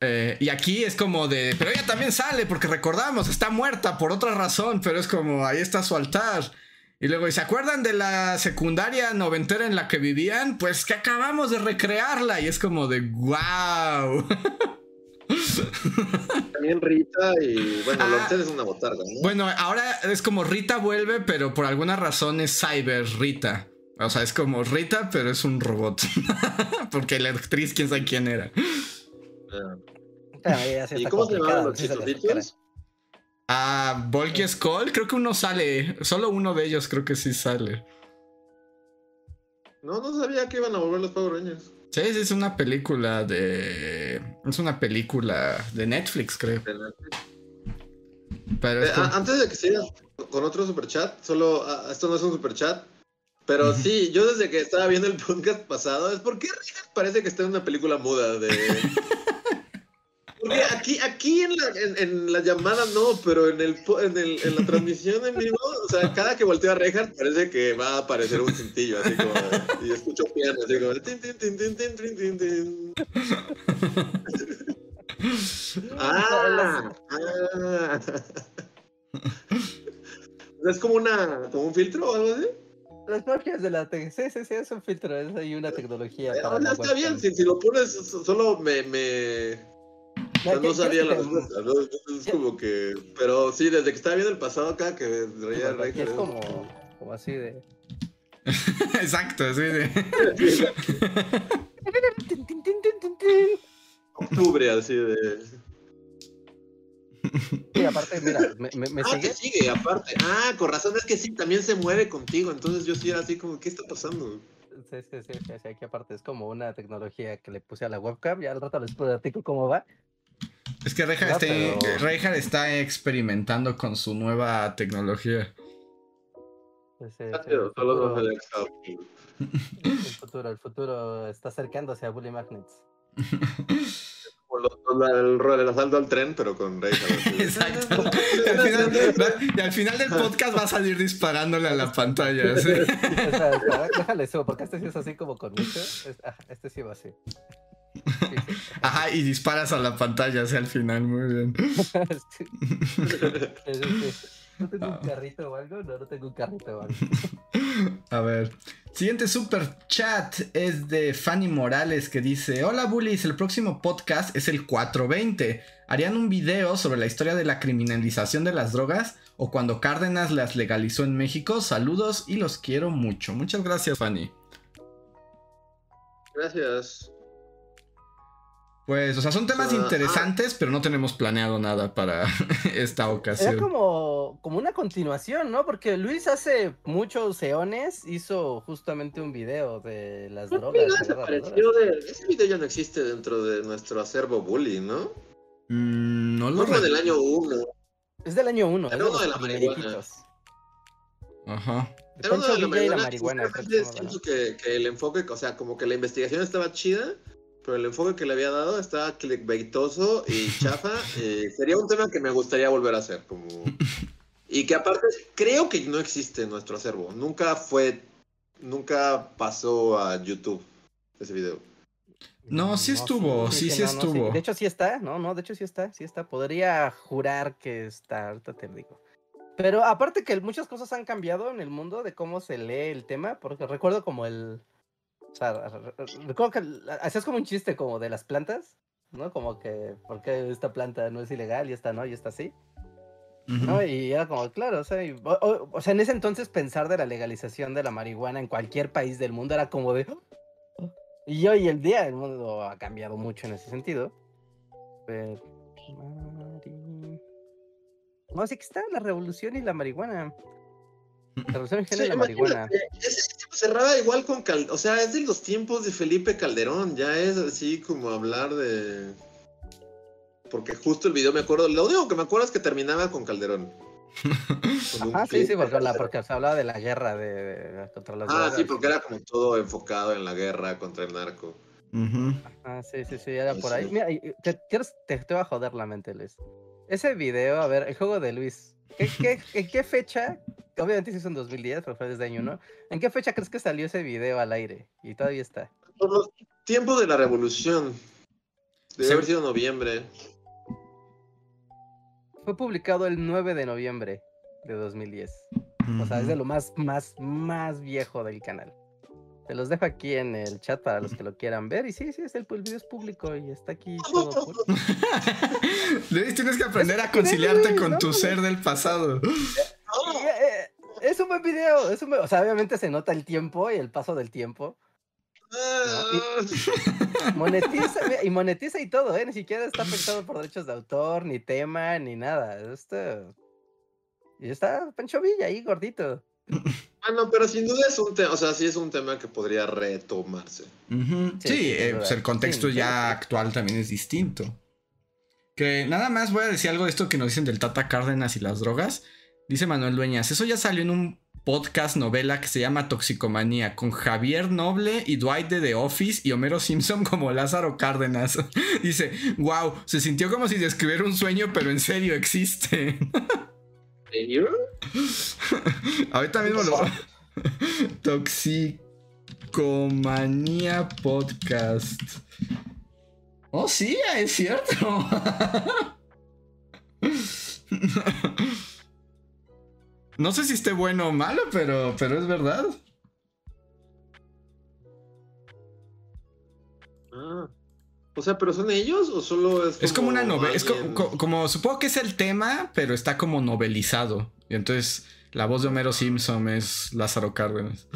Eh, y aquí es como de, pero ella también sale porque recordamos, está muerta por otra razón, pero es como, ahí está su altar. Y luego, ¿y se acuerdan de la secundaria noventera en la que vivían? Pues que acabamos de recrearla y es como de, wow. [LAUGHS] [LAUGHS] También Rita y bueno, ah, es una botarga. ¿no? Bueno, ahora es como Rita vuelve, pero por alguna razón es Cyber Rita. O sea, es como Rita, pero es un robot. [LAUGHS] Porque la actriz, quién sabe quién era. ¿Y cómo se llamaban los chistositos? Ah, Volky Skull, creo que uno sale. Solo uno de ellos creo que sí sale. No, no sabía que iban a volver los Power Rangers. Sí, sí, es una película de. Es una película de Netflix, creo. Pero eh, Antes de que sigas con otro superchat, solo. Esto no es un superchat. Pero sí, yo desde que estaba viendo el [LAUGHS] podcast pasado, es porque parece que está en una película muda de. [LAUGHS] Porque aquí, aquí en, la, en, la llamada no, pero en, el, en, el, en la transmisión en vivo, o sea, cada que volteo a Reinhardt parece que va a aparecer un cintillo, así como, y escucho piano, así como, tin, tin, tin, tin, tin, tin, tin. ah, ah. ¿Es como, una, como un filtro o algo así? Las magias de la tecnología, sí, sí, sí, es un filtro, es ahí una tecnología. Para no, está bien, si, si, lo pones, solo me, me, no, sabía la respuesta, Es como que. Pero sí, desde que estaba viendo el pasado acá, que reía Es como, como así de. [LAUGHS] Exacto, así de. [LAUGHS] Octubre, así de. [LAUGHS] Sí, aparte, mira, me, me, ah, sigue. sigue, aparte. Ah, con razón, es que sí, también se mueve contigo. Entonces yo sí era así como, ¿qué está pasando? Sí, sí, sí, sí, aquí aparte es como una tecnología que le puse a la webcam. Ya al rato les platico cómo va. Es que Reinhardt, está, está experimentando con su nueva tecnología. el, futuro, el futuro está acercándose a Bully Magnets. el, asalto al tren, pero con Reinhardt. [LAUGHS] Exacto. [LAUGHS] Y al, final, y al, final, del podcast va a salir disparándole a la pantalla. ¿sí? [LAUGHS] déjale eso, porque este sí es así como con mucho. Este sí va así. [LAUGHS] Ajá, y disparas a la pantalla hacia el final, muy bien. [LAUGHS] ¿No tengo un carrito o algo? No, no tengo un carrito o algo. [LAUGHS] A ver. Siguiente super chat es de Fanny Morales que dice: Hola bullies, el próximo podcast es el 420. ¿Harían un video sobre la historia de la criminalización de las drogas o cuando Cárdenas las legalizó en México? Saludos y los quiero mucho. Muchas gracias, Fanny. Gracias. Pues, o sea, son temas interesantes, pero no tenemos planeado nada para [LAUGHS] esta ocasión. Era como, como una continuación, ¿no? Porque Luis hace muchos eones hizo justamente un video de las drogas. Ese video ya no existe dentro de nuestro acervo bully, ¿no? Mm, no lo Es del año 1. Es del año 1. Era uno de la marihuana. Ajá. Era uno de la marihuana. Siento que, que el enfoque, o sea, como que la investigación estaba chida pero el enfoque que le había dado estaba clickbaitoso y [LAUGHS] chafa. Eh, sería un tema que me gustaría volver a hacer. Como... [LAUGHS] Y que aparte, creo que no existe en nuestro acervo. Nunca fue nunca pasó a YouTube ese video. No, sí estuvo, sí, sí, estuvo. De hecho, sí está, no, no, de hecho sí está, sí está. Podría jurar que está, ahorita te digo. Pero aparte que muchas cosas han cambiado en el mundo de cómo se lee el tema, porque recuerdo como el... O sea, recuerdo que hacías como un chiste como de las plantas, ¿no? Como que, ¿por qué esta planta no es ilegal y esta no y esta sí? ¿no? Y era como, claro, o sea, o, sea, en ese entonces pensar de la legalización de la marihuana en cualquier país del mundo era como de... Oh". Y hoy el día el mundo ha cambiado mucho en ese sentido. Pero... No, sí que está la revolución y la marihuana. La revolución en y la marihuana. Ese cerraba igual con o sea, es de los tiempos de Felipe Calderón, ya es así como hablar de porque justo el video me acuerdo, lo único que me acuerdo es que terminaba con Calderón. [LAUGHS] ah, sí, sí, porque, se hablaba de la guerra de, contra las Ah, sí, porque era como todo enfocado en la guerra contra el narco. Ah, sí, sí, sí, era por ahí. Mira, te, te, te, voy a joder la mente, Luis. Ese video, a ver, el juego de Luis, ¿qué, en qué fecha? Obviamente sí es en 2010, pero fue desde año 1. ¿En qué fecha crees que salió ese video al aire? Y todavía está. Por los tiempos de la revolución. Debe haber sido noviembre. Fue publicado el 9 de noviembre de 2010. O sea, es de lo más, más, más viejo del canal. Te los dejo aquí en el chat para los que lo quieran ver. Y sí, sí, es el, video es público y está aquí todo. Luis, [LAUGHS] tienes que aprender a conciliarte con tu ser del pasado. [LAUGHS] Eh, es un buen video. Es O sea, obviamente se nota el tiempo y el paso del tiempo. [LAUGHS] monetiza y monetiza y todo, ¿eh? Ni siquiera está afectado por derechos de autor, ni tema, ni nada. Esto... Y está Pancho Villa ahí, gordito. Ah, no, pero sin duda es un tema, o sea, sí es un tema que podría retomarse. Sí, eh, pues, el contexto ya actual también es distinto. Que nada más voy a decir algo de esto que nos dicen del Tata Cárdenas y las drogas. Dice Manuel Dueñas, eso ya salió en un podcast novela que se llama Toxicomanía, con Javier Noble y Dwight de The Office y Homero Simpson como Lázaro Cárdenas. [LAUGHS] Dice, wow, se sintió como si describiera un sueño, pero en serio existe. [LAUGHS] ¿Serio? [LAUGHS] Ahorita mismo lo... [LAUGHS] Toxicomanía Podcast. Oh, sí, es cierto. [LAUGHS] No sé si esté bueno o malo, pero, pero es verdad. O sea, ¿pero son ellos o solo es Es como una novela, es como, supongo que es el tema, pero está como novelizado. Y entonces la voz de Homero Simpson es Lázaro Cárdenas.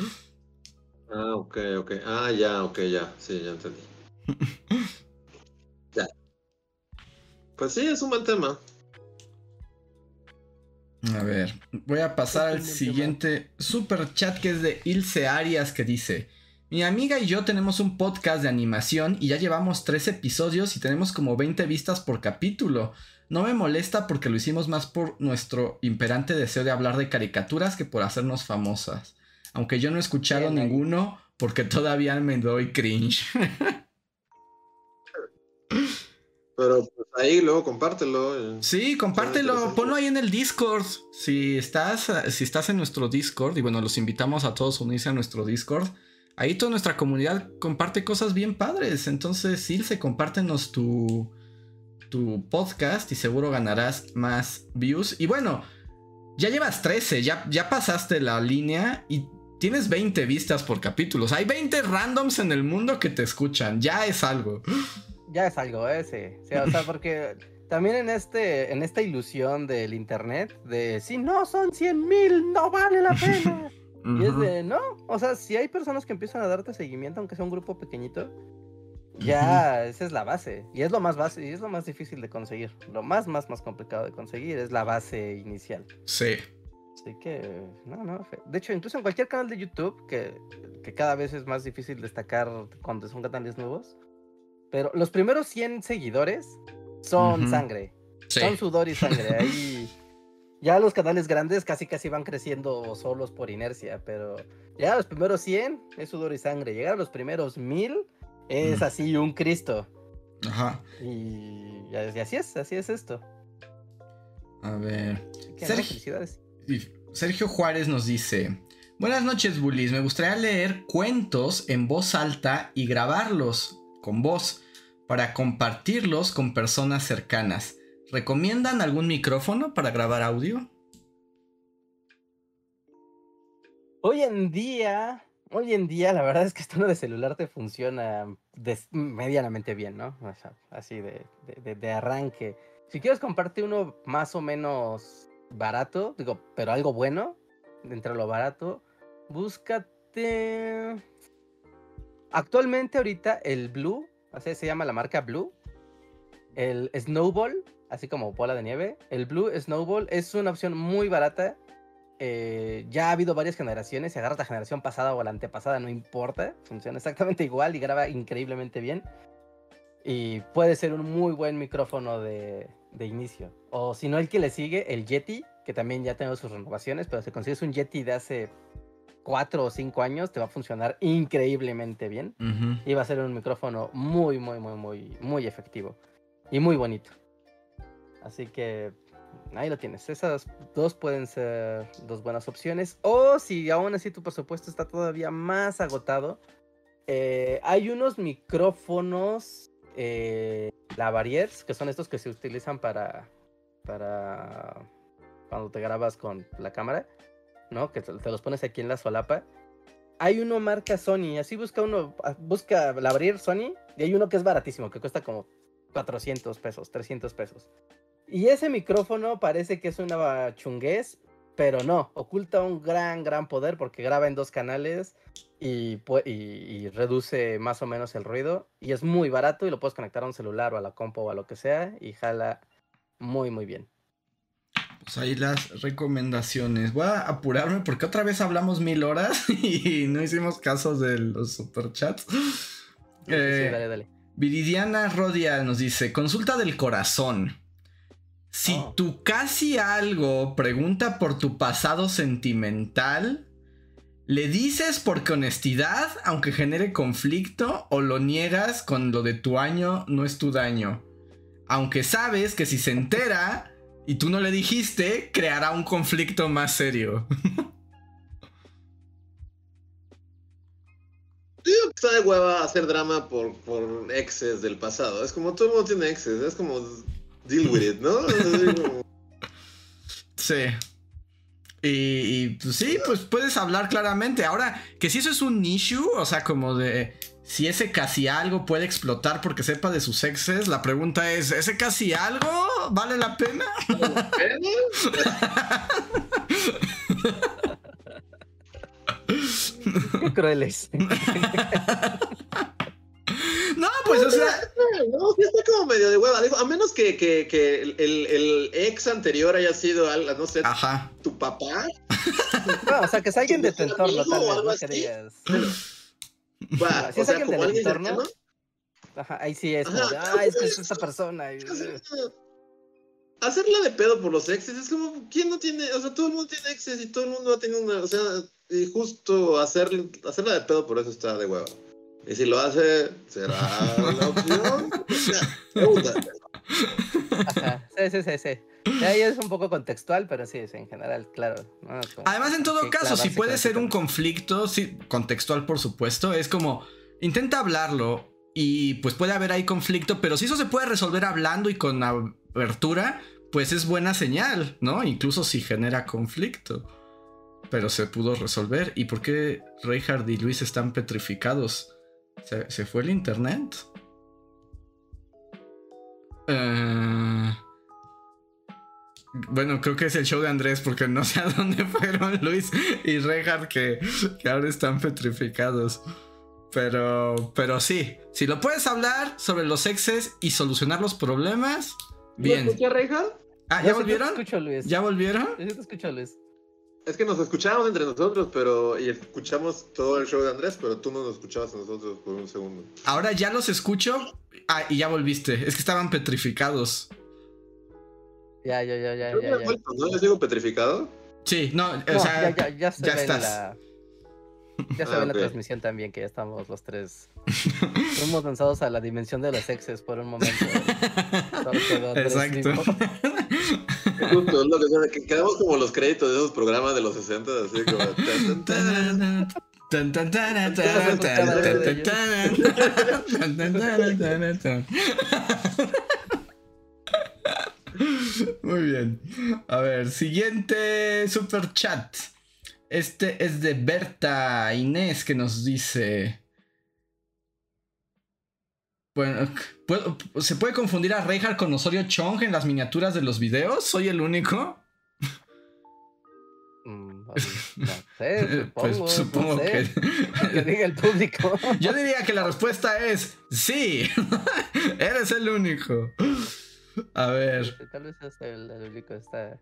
Ah, ok, ok. Ah, ya, ok, ya. Sí, ya entendí. [LAUGHS] ya. Pues sí, es un buen tema. A ver, voy a pasar al siguiente super chat que es de Ilse Arias que dice: Mi amiga y yo tenemos un podcast de animación y ya llevamos tres episodios y tenemos como 20 vistas por capítulo. No me molesta porque lo hicimos más por nuestro imperante deseo de hablar de caricaturas que por hacernos famosas. Aunque yo no he escuchado ninguno porque todavía me doy cringe. [LAUGHS] Pero pues ahí luego compártelo. Eh. Sí, compártelo, ponlo ahí en el Discord. Si estás, si estás en nuestro Discord, y bueno, los invitamos a todos a unirse a nuestro Discord. Ahí toda nuestra comunidad comparte cosas bien padres. Entonces, Ilse, compártenos tu, tu podcast y seguro ganarás más views. Y bueno, ya llevas 13, ya, ya pasaste la línea y tienes 20 vistas por capítulos. Hay 20 randoms en el mundo que te escuchan. Ya es algo [GASPS] ya es algo, ¿eh? Sí. o sea, porque también en, este, en esta ilusión del internet, de si no son 100 mil, no vale la pena. [LAUGHS] Y es de, no, o sea, si hay personas que empiezan a darte seguimiento, aunque sea un grupo pequeñito, ya esa es la base. Y es lo más base, y es lo más difícil de conseguir. Lo más, más, más complicado de conseguir es la base inicial. Sí. Así que, no, no. De hecho, incluso en cualquier canal de YouTube, que, que cada vez es más difícil destacar cuando son canales nuevos, pero los primeros 100 seguidores son sangre. Son sudor y sangre. [LAUGHS] Ahí ya los canales grandes casi casi van creciendo solos por inercia, pero ya los primeros 100 es sudor y sangre. Llegar a los primeros 1000 es así un Cristo. Ajá. Y, así es, así es esto. A ver. Sergio, Sergio Juárez nos dice, Buenas noches, Bullies. Me gustaría leer cuentos en voz alta y grabarlos con voz para compartirlos con personas cercanas. ¿Recomiendan algún micrófono para grabar audio? Hoy en día, hoy en día, la verdad es que esto de celular te funciona medianamente bien, ¿no? así de, de, arranque. Si quieres comprarte uno más o menos barato, digo, pero algo bueno, dentro de lo barato, búscate. Actualmente, ahorita, el Blue, así se llama la marca Blue. El Snowball, así como bola de nieve. El Blue Snowball es una opción muy barata. Eh, ya ha habido varias generaciones. Si agarras la generación pasada o la antepasada, no importa. Funciona exactamente igual y graba increíblemente bien. Y puede ser un muy buen micrófono de, de inicio. O si no, el que le sigue, el Yeti, que también ya tengo sus renovaciones, pero si consigues un Yeti de hace cuatro o cinco años te va a funcionar increíblemente bien y va a ser un micrófono muy, muy, muy, muy, muy efectivo y muy bonito. Así que ahí lo tienes. Esas dos pueden ser dos buenas opciones. O si aún así tu presupuesto está todavía más agotado, eh, hay unos micrófonos eh, que son estos que se utilizan para, para cuando te grabas con la cámara ¿no? Que te, los pones aquí en la solapa. Hay uno marca Sony, así busca uno, ah, busca abrir Sony, y hay uno que es baratísimo, que cuesta como 400 pesos, 300 pesos. Y ese micrófono parece que es una chunguez, pero no, oculta un gran, gran poder porque graba en dos canales y, y, reduce más o menos el ruido. Y es muy barato y lo puedes conectar a un celular o a la compu o a lo que sea y jala muy, muy bien. Pues ahí las recomendaciones. Voy a apurarme porque otra vez hablamos mil horas [LAUGHS] y no hicimos caso de los superchats. Eh, dale, dale. Viridiana Rodia nos dice: Consulta del corazón. Si oh. tu casi algo pregunta por tu pasado sentimental, ¿le dices porque honestidad, aunque genere conflicto, o lo niegas con lo de tu año no es tu daño? Aunque sabes que si se entera, y tú no le dijiste, creará un conflicto más serio. Digo que está de hueva hacer drama por, por exes del pasado. Es como todo el mundo tiene exes, es como deal with it, ¿no? Sí. Y, y, pues sí, pues puedes hablar claramente. Ahora, que si eso es un issue, o sea, como de si ese casi algo puede explotar porque sepa de sus exes, la pregunta es, ¿ese casi algo vale la pena? Qué crueles. [LAUGHS] No, pues, o sea. No, sí está como medio de hueva. a menos que, que, que el, el, ex anterior haya sido, no sé, tu papá. No, o sea, que es alguien de tu entorno, tal vez, no que digas. Va, si o es sea, alguien como alguien entorno, Ajá, ahí sí es como, ah, es que es esta persona. Hacerla de pedo por los exes es como, ¿quién no tiene? O sea, todo el mundo tiene exes y todo el mundo ha tenido una. O sea, y justo hacer, hacerla de pedo por eso está de huevo. Y si lo hace, será la opción. Ajá, sí, sí, sí, sí. Ahí es un poco contextual, pero sí, es en general, claro. Además, en todo caso, si puede ser un conflicto, sí, contextual por supuesto, es como, intenta hablarlo y pues puede haber ahí conflicto, pero si eso se puede resolver hablando y con abertura, pues es buena señal, ¿no? Incluso si genera conflicto. Pero se pudo resolver. ¿Y por qué Reinhard y Luis están petrificados? ¿Se, ¿se fue el internet? Eh... Bueno, creo que es el show de Andrés porque no sé a dónde [LAUGHS] fueron Luis y Reinhardt que, ahora están petrificados. Pero, pero sí, si lo puedes hablar sobre los exes y solucionar los problemas, bien. ¿Me Reinhardt? Ah, ¿ya volvieron? escucho, Luis. ¿Ya volvieron? Yo te escucho, Luis. Es que nos escuchamos entre nosotros, pero. Y escuchamos todo el show de Andrés, pero tú no nos escuchabas a nosotros por un segundo. Ahora ya los escucho. Ah, y ya volviste. Es que estaban petrificados. Ya, ya, ya, ya. ya, ya. ¿No les digo petrificado? Sí, no, o sea, ya, ya, ya, se estás. La, ya se ve en la transmisión también que ya estamos los tres. Fuimos lanzados a la dimensión de los exes por un momento. [LAUGHS] Exacto. Justo, lo que, quedamos como los créditos de esos programas de los 60, así como. Muy bien. A ver, siguiente super chat. Este es de Berta Inés que nos dice. Bueno, ¿se puede confundir a Reinhardt con Osorio Chong en las miniaturas de los videos? ¿Soy el único? Mm, no sé, [LAUGHS] pues supongo, que... [LAUGHS] que diga el público. [LAUGHS] Yo diría que la respuesta es sí, eres el único. A ver. Tal vez es el, único, está...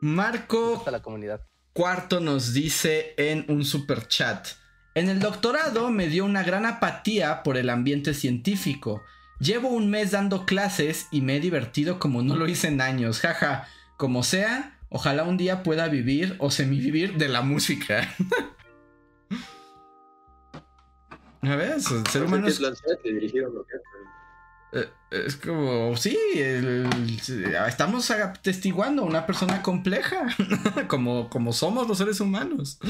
Marco está la comunidad. Cuarto nos dice en un super chat. En el doctorado me dio una gran apatía por el ambiente científico. Llevo un mes dando clases y me he divertido como no lo hice en años. Jaja, como sea, ojalá un día pueda vivir o semivivir de la música. [LAUGHS] A ver, ser humano. Eh, es como, sí, estamos atestiguando a una persona compleja, [LAUGHS] como, como somos los seres humanos. [LAUGHS]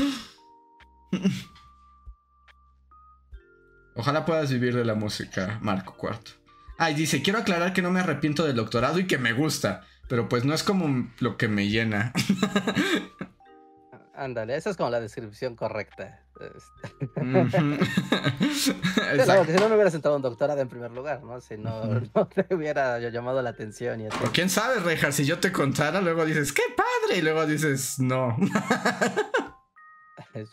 Ojalá puedas vivir de la música, Marco Cuarto. Ay, dice, quiero aclarar que no me arrepiento del doctorado y que me gusta, pero pues no es como lo que me llena. [LAUGHS] Ándale, esa es como la descripción correcta. Este. claro, [LAUGHS] [LAUGHS] que si no me hubiera sentado un doctorado en primer lugar, ¿no? Si no, no te hubiera llamado la atención y así. ¿Quién sabe, Rejar? Si yo te contara, luego dices, ¡qué padre! Y luego dices, no.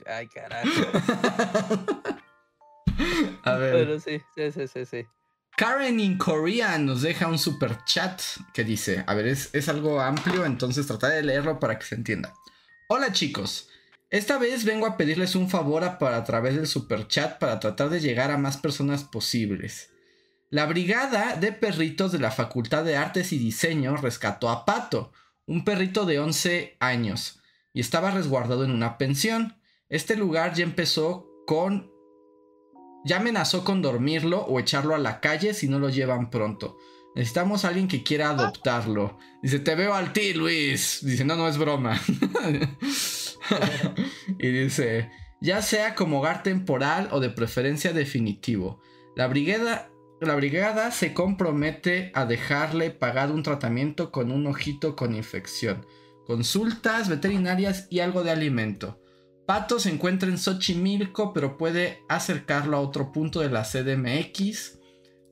Ay, carajo. A ver. Pero sí, sí, sí, sí, sí. Karen in Korea nos deja un super chat que dice, a ver, es, es algo amplio, entonces trataré de leerlo para que se entienda. Hola chicos, esta vez vengo a pedirles un favor a, para, a través del super chat para tratar de llegar a más personas posibles. La brigada de perritos de la Facultad de Artes y Diseño rescató a Pato, un perrito de 11 años, y estaba resguardado en una pensión. Este lugar ya empezó con... ya amenazó con dormirlo o echarlo a la calle si no lo llevan pronto. Necesitamos a alguien que quiera adoptarlo. Dice, te veo al ti, Luis. Dice, no, no es broma. [LAUGHS] y dice, ya sea como hogar temporal o de preferencia definitivo. La brigada, la brigada se compromete a dejarle pagar un tratamiento con un ojito con infección, consultas veterinarias y algo de alimento. Pato se encuentra en Xochimilco, pero puede acercarlo a otro punto de la CDMX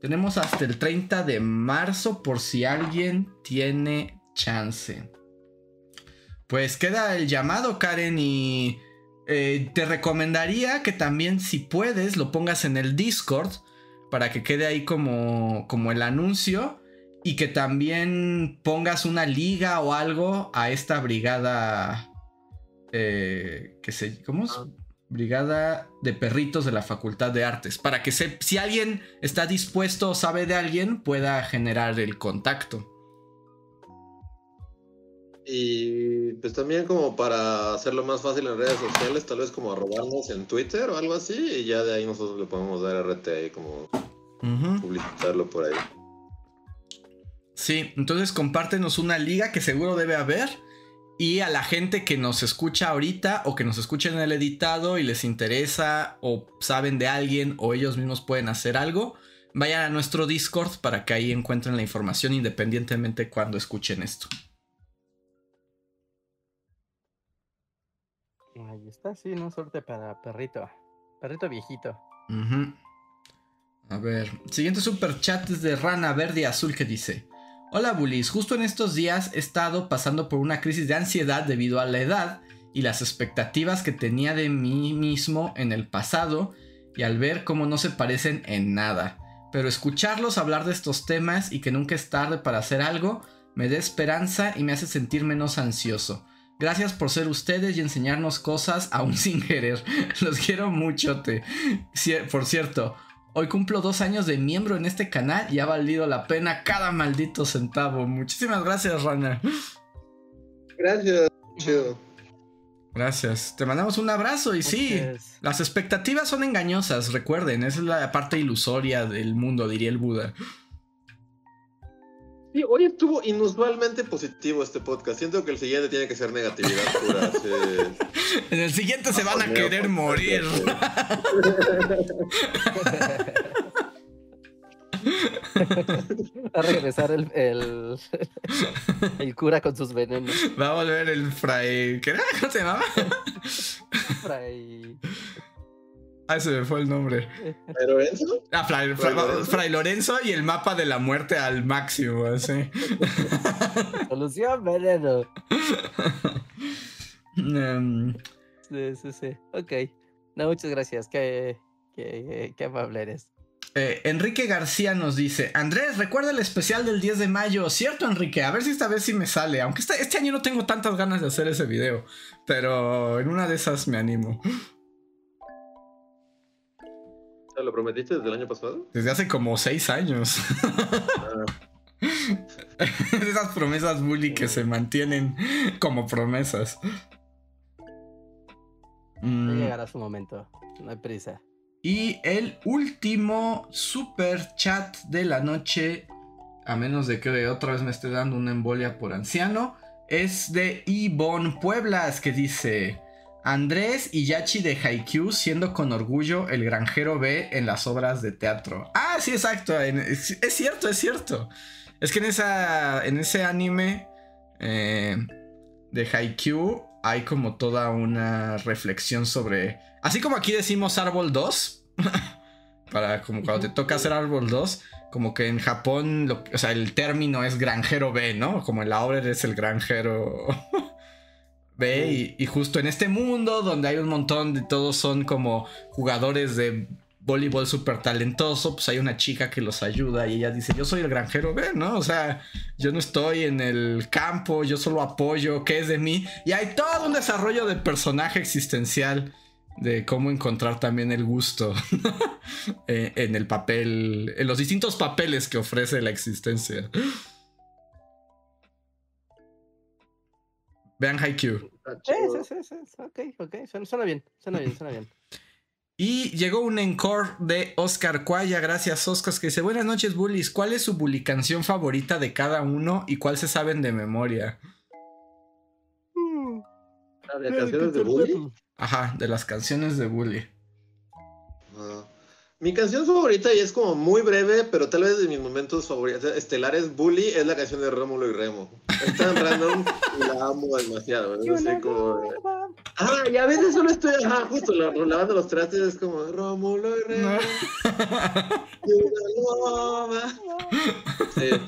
tenemos hasta el 30 de marzo por si alguien tiene chance. Pues queda el llamado, Karen, y eh, te recomendaría que también, si puedes, lo pongas en el Discord para que quede ahí como, como el anuncio y que también pongas una liga o algo a esta brigada eh, que se, ¿cómo es? Ah. Brigada de Perritos de la Facultad de Artes, para que si alguien está dispuesto o sabe de alguien, pueda generar el contacto. Y pues también como para hacerlo más fácil en redes sociales, tal vez como arrobarnos en Twitter o algo así, y ya de ahí nosotros le podemos dar RT y como publicitarlo por ahí. Sí, entonces compártenos una liga que seguro debe haber y a la gente que nos escucha ahorita o que nos escuchen en el editado y les interesa o saben de alguien o ellos mismos pueden hacer algo, vayan a nuestro Discord para que ahí encuentren la información independientemente cuando escuchen esto. Ahí está, sí, no suerte para perrito. Perrito viejito. A ver, siguiente super chat es de Rana Verde Azul que dice: Hola bullies, justo en estos días he estado pasando por una crisis de ansiedad debido a la edad y las expectativas que tenía de mí mismo en el pasado y al ver cómo no se parecen en nada. Pero escucharlos hablar de estos temas y que nunca es tarde para hacer algo me da esperanza y me hace sentir menos ansioso. Gracias por ser ustedes y enseñarnos cosas aún [LAUGHS] sin querer. Los quiero mucho. Te. Por cierto, Hoy cumplo dos años de miembro en este canal y ha valido la pena cada maldito centavo. Muchísimas gracias, Rana. Gracias, chido. Gracias. Te mandamos un abrazo y sí, las expectativas son engañosas, recuerden, esa es la parte ilusoria del mundo, diría el Buda. Sí, hoy estuvo inusualmente positivo este podcast. Siento que el siguiente tiene que ser negatividad pura. [LAUGHS] En el siguiente se van a querer morir. [LAUGHS] Va a regresar el, el, el, cura con sus venenos. Va a volver el fray. ¿Qué era? ¿Cómo se llamaba? Fray. Ah, se me fue el nombre. ¿Fray Lorenzo? Ah, Fray, Fray, Lorenzo y el mapa de la muerte al máximo, así. [LAUGHS] Solución veneno. Um, [LAUGHS] sí, sí, sí. Ok. No, muchas gracias. Qué, qué, qué amable eres. Eh, Enrique García nos dice, Andrés, recuerda el especial del 10 de mayo. Cierto, Enrique, a ver si esta vez sí me sale. Aunque este, este año no tengo tantas ganas de hacer ese video. Pero en una de esas me animo. ¿Lo prometiste desde el año pasado? Desde hace como 6 años. Ah. [LAUGHS] Esas promesas bully que se mantienen como promesas. Mm. Llegará su momento, no hay prisa. Y el último super chat de la noche, a menos de que otra vez me esté dando una embolia por anciano, es de Ivonne Pueblas que dice: Andrés y Yachi de Haikyuu siendo con orgullo el granjero B en las obras de teatro. Ah, sí, exacto. Es, cierto, es cierto. Es que en, esa, en ese anime eh, de Haikyuu hay como toda una reflexión sobre Así como aquí decimos árbol 2, [LAUGHS] para como cuando te toca hacer árbol 2, como que en Japón, o sea, el término es granjero B, ¿no? Como en la obra eres el granjero [LAUGHS] B y, justo en este mundo donde hay un montón de todos son como jugadores de voleibol súper talentoso, pues hay una chica que los ayuda y ella dice, yo soy el granjero B, ¿no? O sea, yo no estoy en el campo, yo solo apoyo, ¿qué es de mí? Y hay todo un desarrollo de personaje existencial de cómo encontrar también el gusto [LAUGHS] eh, en el papel, en los distintos papeles que ofrece la existencia. Vean Haikyuu. Sí, sí, sí, sí, ok, ok, suena, bien, suena bien, suena bien. [LAUGHS] Y llegó un encore de Oscar Cuaya, gracias Oscar, que dice, buenas noches bullies, ¿cuál es su bully canción favorita de cada uno y cuál se saben de memoria? ¿La de canciones de bully? Ajá, de las canciones de Bully. Mi canción favorita, y es como muy breve, pero tal vez de mis momentos favoritos estelares, Bully, es la canción de Rómulo y Remo. Es tan random y la amo demasiado. No. Ah, y a veces solo estoy, ajá, justo lavando los trastes, es como Rómulo y Remo. [LAUGHS] sí. Y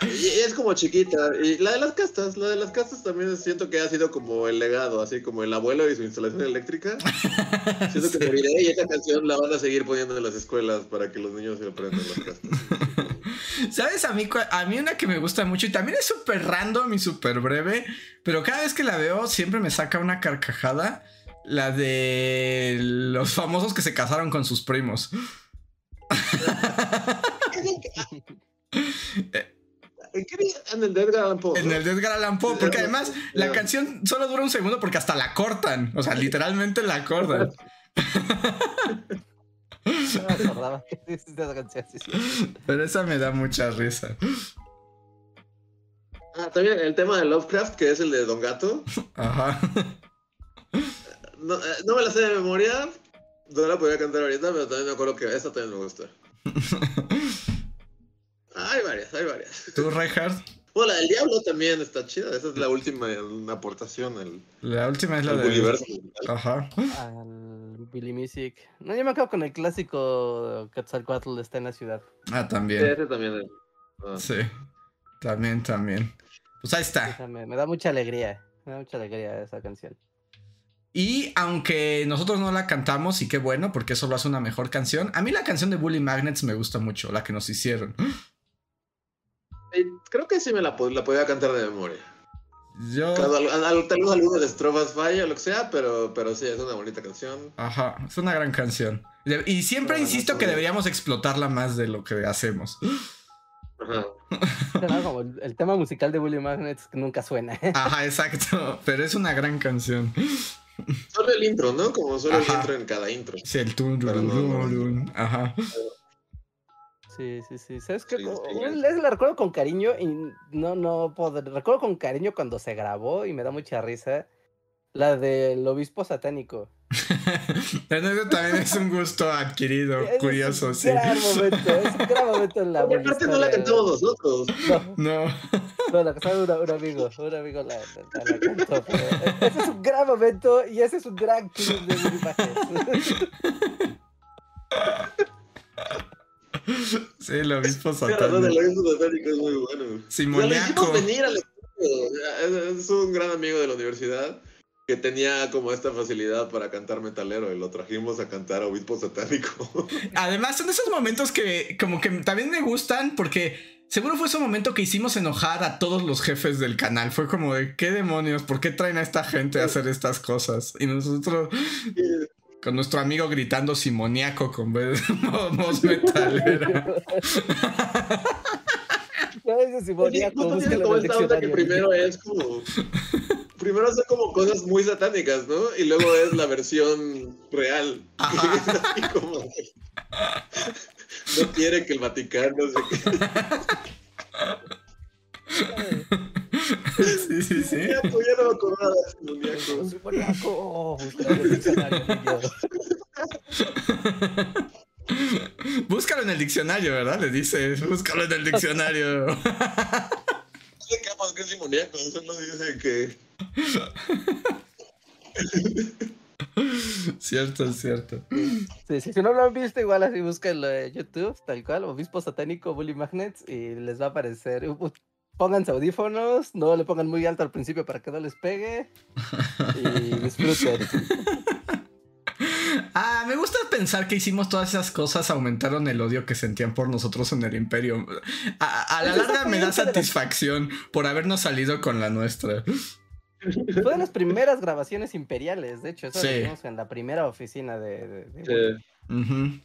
es como chiquita. Y la de las castas, la de las castas también siento que ha sido como el legado, así como el abuelo y su instalación eléctrica. [LAUGHS] Siento que moriré y esa canción la van a seguir poniendo en las escuelas para que los niños se aprendan las castas. [LAUGHS] ¿Sabes? A mí, a mí una que me gusta mucho y también es súper random y súper breve, pero cada vez que la veo siempre me saca una carcajada. La de los famosos que se casaron con sus primos. [LAUGHS] ¿En qué En el de Edgar Allan Poe. En el de Edgar Allan Poe, porque además la canción solo dura un segundo porque hasta la cortan. O sea, literalmente la cortan. [LAUGHS] Pero esa me da mucha risa. Ah, también el tema de Lovecraft, que es el de Don Gato. Ajá. No, eh, no me la sé de memoria. No la podía cantar ahorita, pero también me acuerdo que esa también me gusta. [LAUGHS] Hay varias, hay varias. ¿Tú, Reinhardt? Bueno, la del diablo también está chida. Esa es la última aportación. Al, la última es la del universo. Ajá. Al Billy Music. No, yo me acabo con el clásico Quetzalcoatl está en la ciudad. Ah, también. Sí, ese también es. Ah. Sí. También, también. Pues ahí está. me, me da mucha alegría. Me da mucha alegría esa canción. Y aunque nosotros no la cantamos, y qué bueno, porque eso lo hace una mejor canción, a mí la canción de Bully Magnets me gusta mucho, la que nos hicieron. Creo que sí me la, la podía cantar de memoria. Yo. Tal vez de estrofas falla o lo que sea, pero, pero sí, es una bonita canción. Ajá, es una gran canción. Y siempre insisto que deberíamos explotarla más de lo que hacemos. Ajá. Como el, tema musical de Bully Magnets nunca suena. [LAUGHS] Ajá, exacto. Pero es una gran canción. Solo el intro, ¿no? Como solo el intro en cada intro. Sí, el tun, Ajá. Sí, sí, sí. ¿Sabes qué? la recuerdo con cariño y no, no puedo. Recuerdo con cariño cuando se grabó y me da mucha risa. La del obispo satánico. [LAUGHS] Eso también es un gusto adquirido, curioso, sí. Es un gran momento, es un gran momento en la Aparte no la cantamos nosotros. No. No. No, la cantó un, amigo, un amigo la, la, cantó. ese es un gran momento y ese es un gran clip de imágenes. [LAUGHS] [LAUGHS] Sí, el obispo satánico. el obispo satánico es muy bueno. Simoniaco. venir al es un gran amigo de la universidad que tenía como esta facilidad para cantar metalero y lo trajimos a cantar obispo satánico. [LAUGHS] Además, son esos momentos que como que también me gustan porque seguro fue ese momento que hicimos enojar a todos los jefes del canal. Fue como de, ¿qué demonios? ¿Por qué traen a esta gente a hacer estas cosas? Y nosotros con nuestro amigo gritando simoniaco con voz metalera. simoniaco, que primero es como primero hace como cosas muy satánicas, ¿no? Y luego es la versión real. [LAUGHS] como, no quiere que el Vaticano se quede. Sí, sí, sí. Ya, pues, ya no me acordaba de simoniaco. Búscalo en el diccionario, ¿verdad? Le dice, búscalo en el diccionario. No sé qué es simoniaco, eso no dice que. cierto, cierto. Sí, sí, si no lo han visto, igual así búsquenlo en YouTube, tal cual, Obispo Satánico Bully Magnets, y les va a aparecer. Pónganse audífonos, no le pongan muy alto al principio para que no les pegue. Y [LAUGHS] disfruten. Ah, me gusta pensar que hicimos todas esas cosas, aumentaron el odio que sentían por nosotros en el imperio. A, la larga me da satisfacción por habernos salido con la nuestra. Fue de las primeras grabaciones imperiales, de hecho, eso lo vimos en la primera oficina de... sí.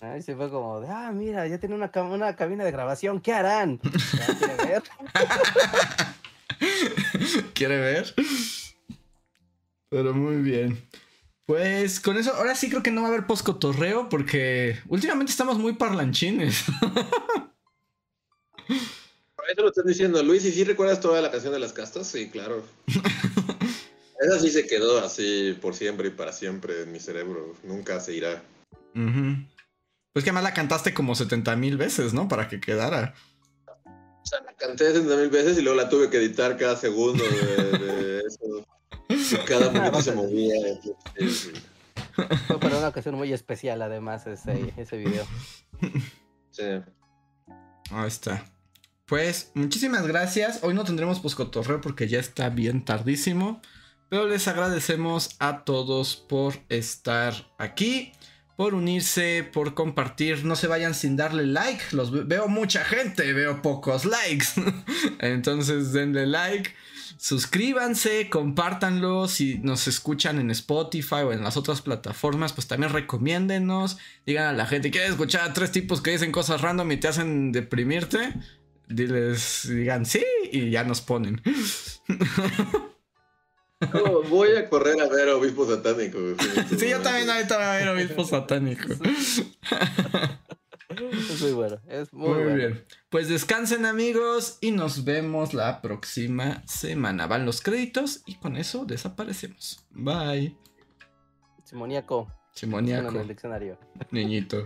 Ahí se fue como de, ah, mira, ya tiene una, una cabina de grabación, ¿qué harán? [LAUGHS] ¿Quiere ver? ¿Quiere ver? Pero muy bien. Pues con eso, ahora sí creo que no va a haber poscotorreo porque últimamente estamos muy parlanchines. [LAUGHS] Eso lo estás diciendo, Luis, ¿y si recuerdas toda la canción de las castas? Sí, claro. [LAUGHS] Esa sí se quedó así por siempre y para siempre en mi cerebro. Nunca se irá. Pues que además la cantaste como 70 mil veces, ¿no? Para que quedara. O sea, la canté 70 mil veces y luego la tuve que editar cada segundo de, eso. cada [LAUGHS] momento se movía. Fue para una ocasión muy especial, además, ese, ese video. Sí. Ahí está. Pues muchísimas gracias. Hoy no tendremos poscotorreo porque ya está bien tardísimo. Pero les agradecemos a todos por estar aquí, por unirse, por compartir. No se vayan sin darle like. Los veo mucha gente, veo pocos likes. [LAUGHS] Entonces denle like. Suscríbanse, compártanlo. Si nos escuchan en Spotify o en las otras plataformas, pues también recomiéndenos. Digan a la gente, ¿quieres escuchar a tres tipos que dicen cosas random y te hacen deprimirte? Diles, digan sí y ya nos ponen. [LAUGHS] voy a correr a ver Obispo Satánico. Sí, yo también ahorita voy a ver Obispo Satánico. Es muy bueno, es muy, bien. Pues descansen amigos y nos vemos la próxima semana. Van los créditos y con eso desaparecemos. Bye. Simoniaco. Simoniaco. En el diccionario. Niñito.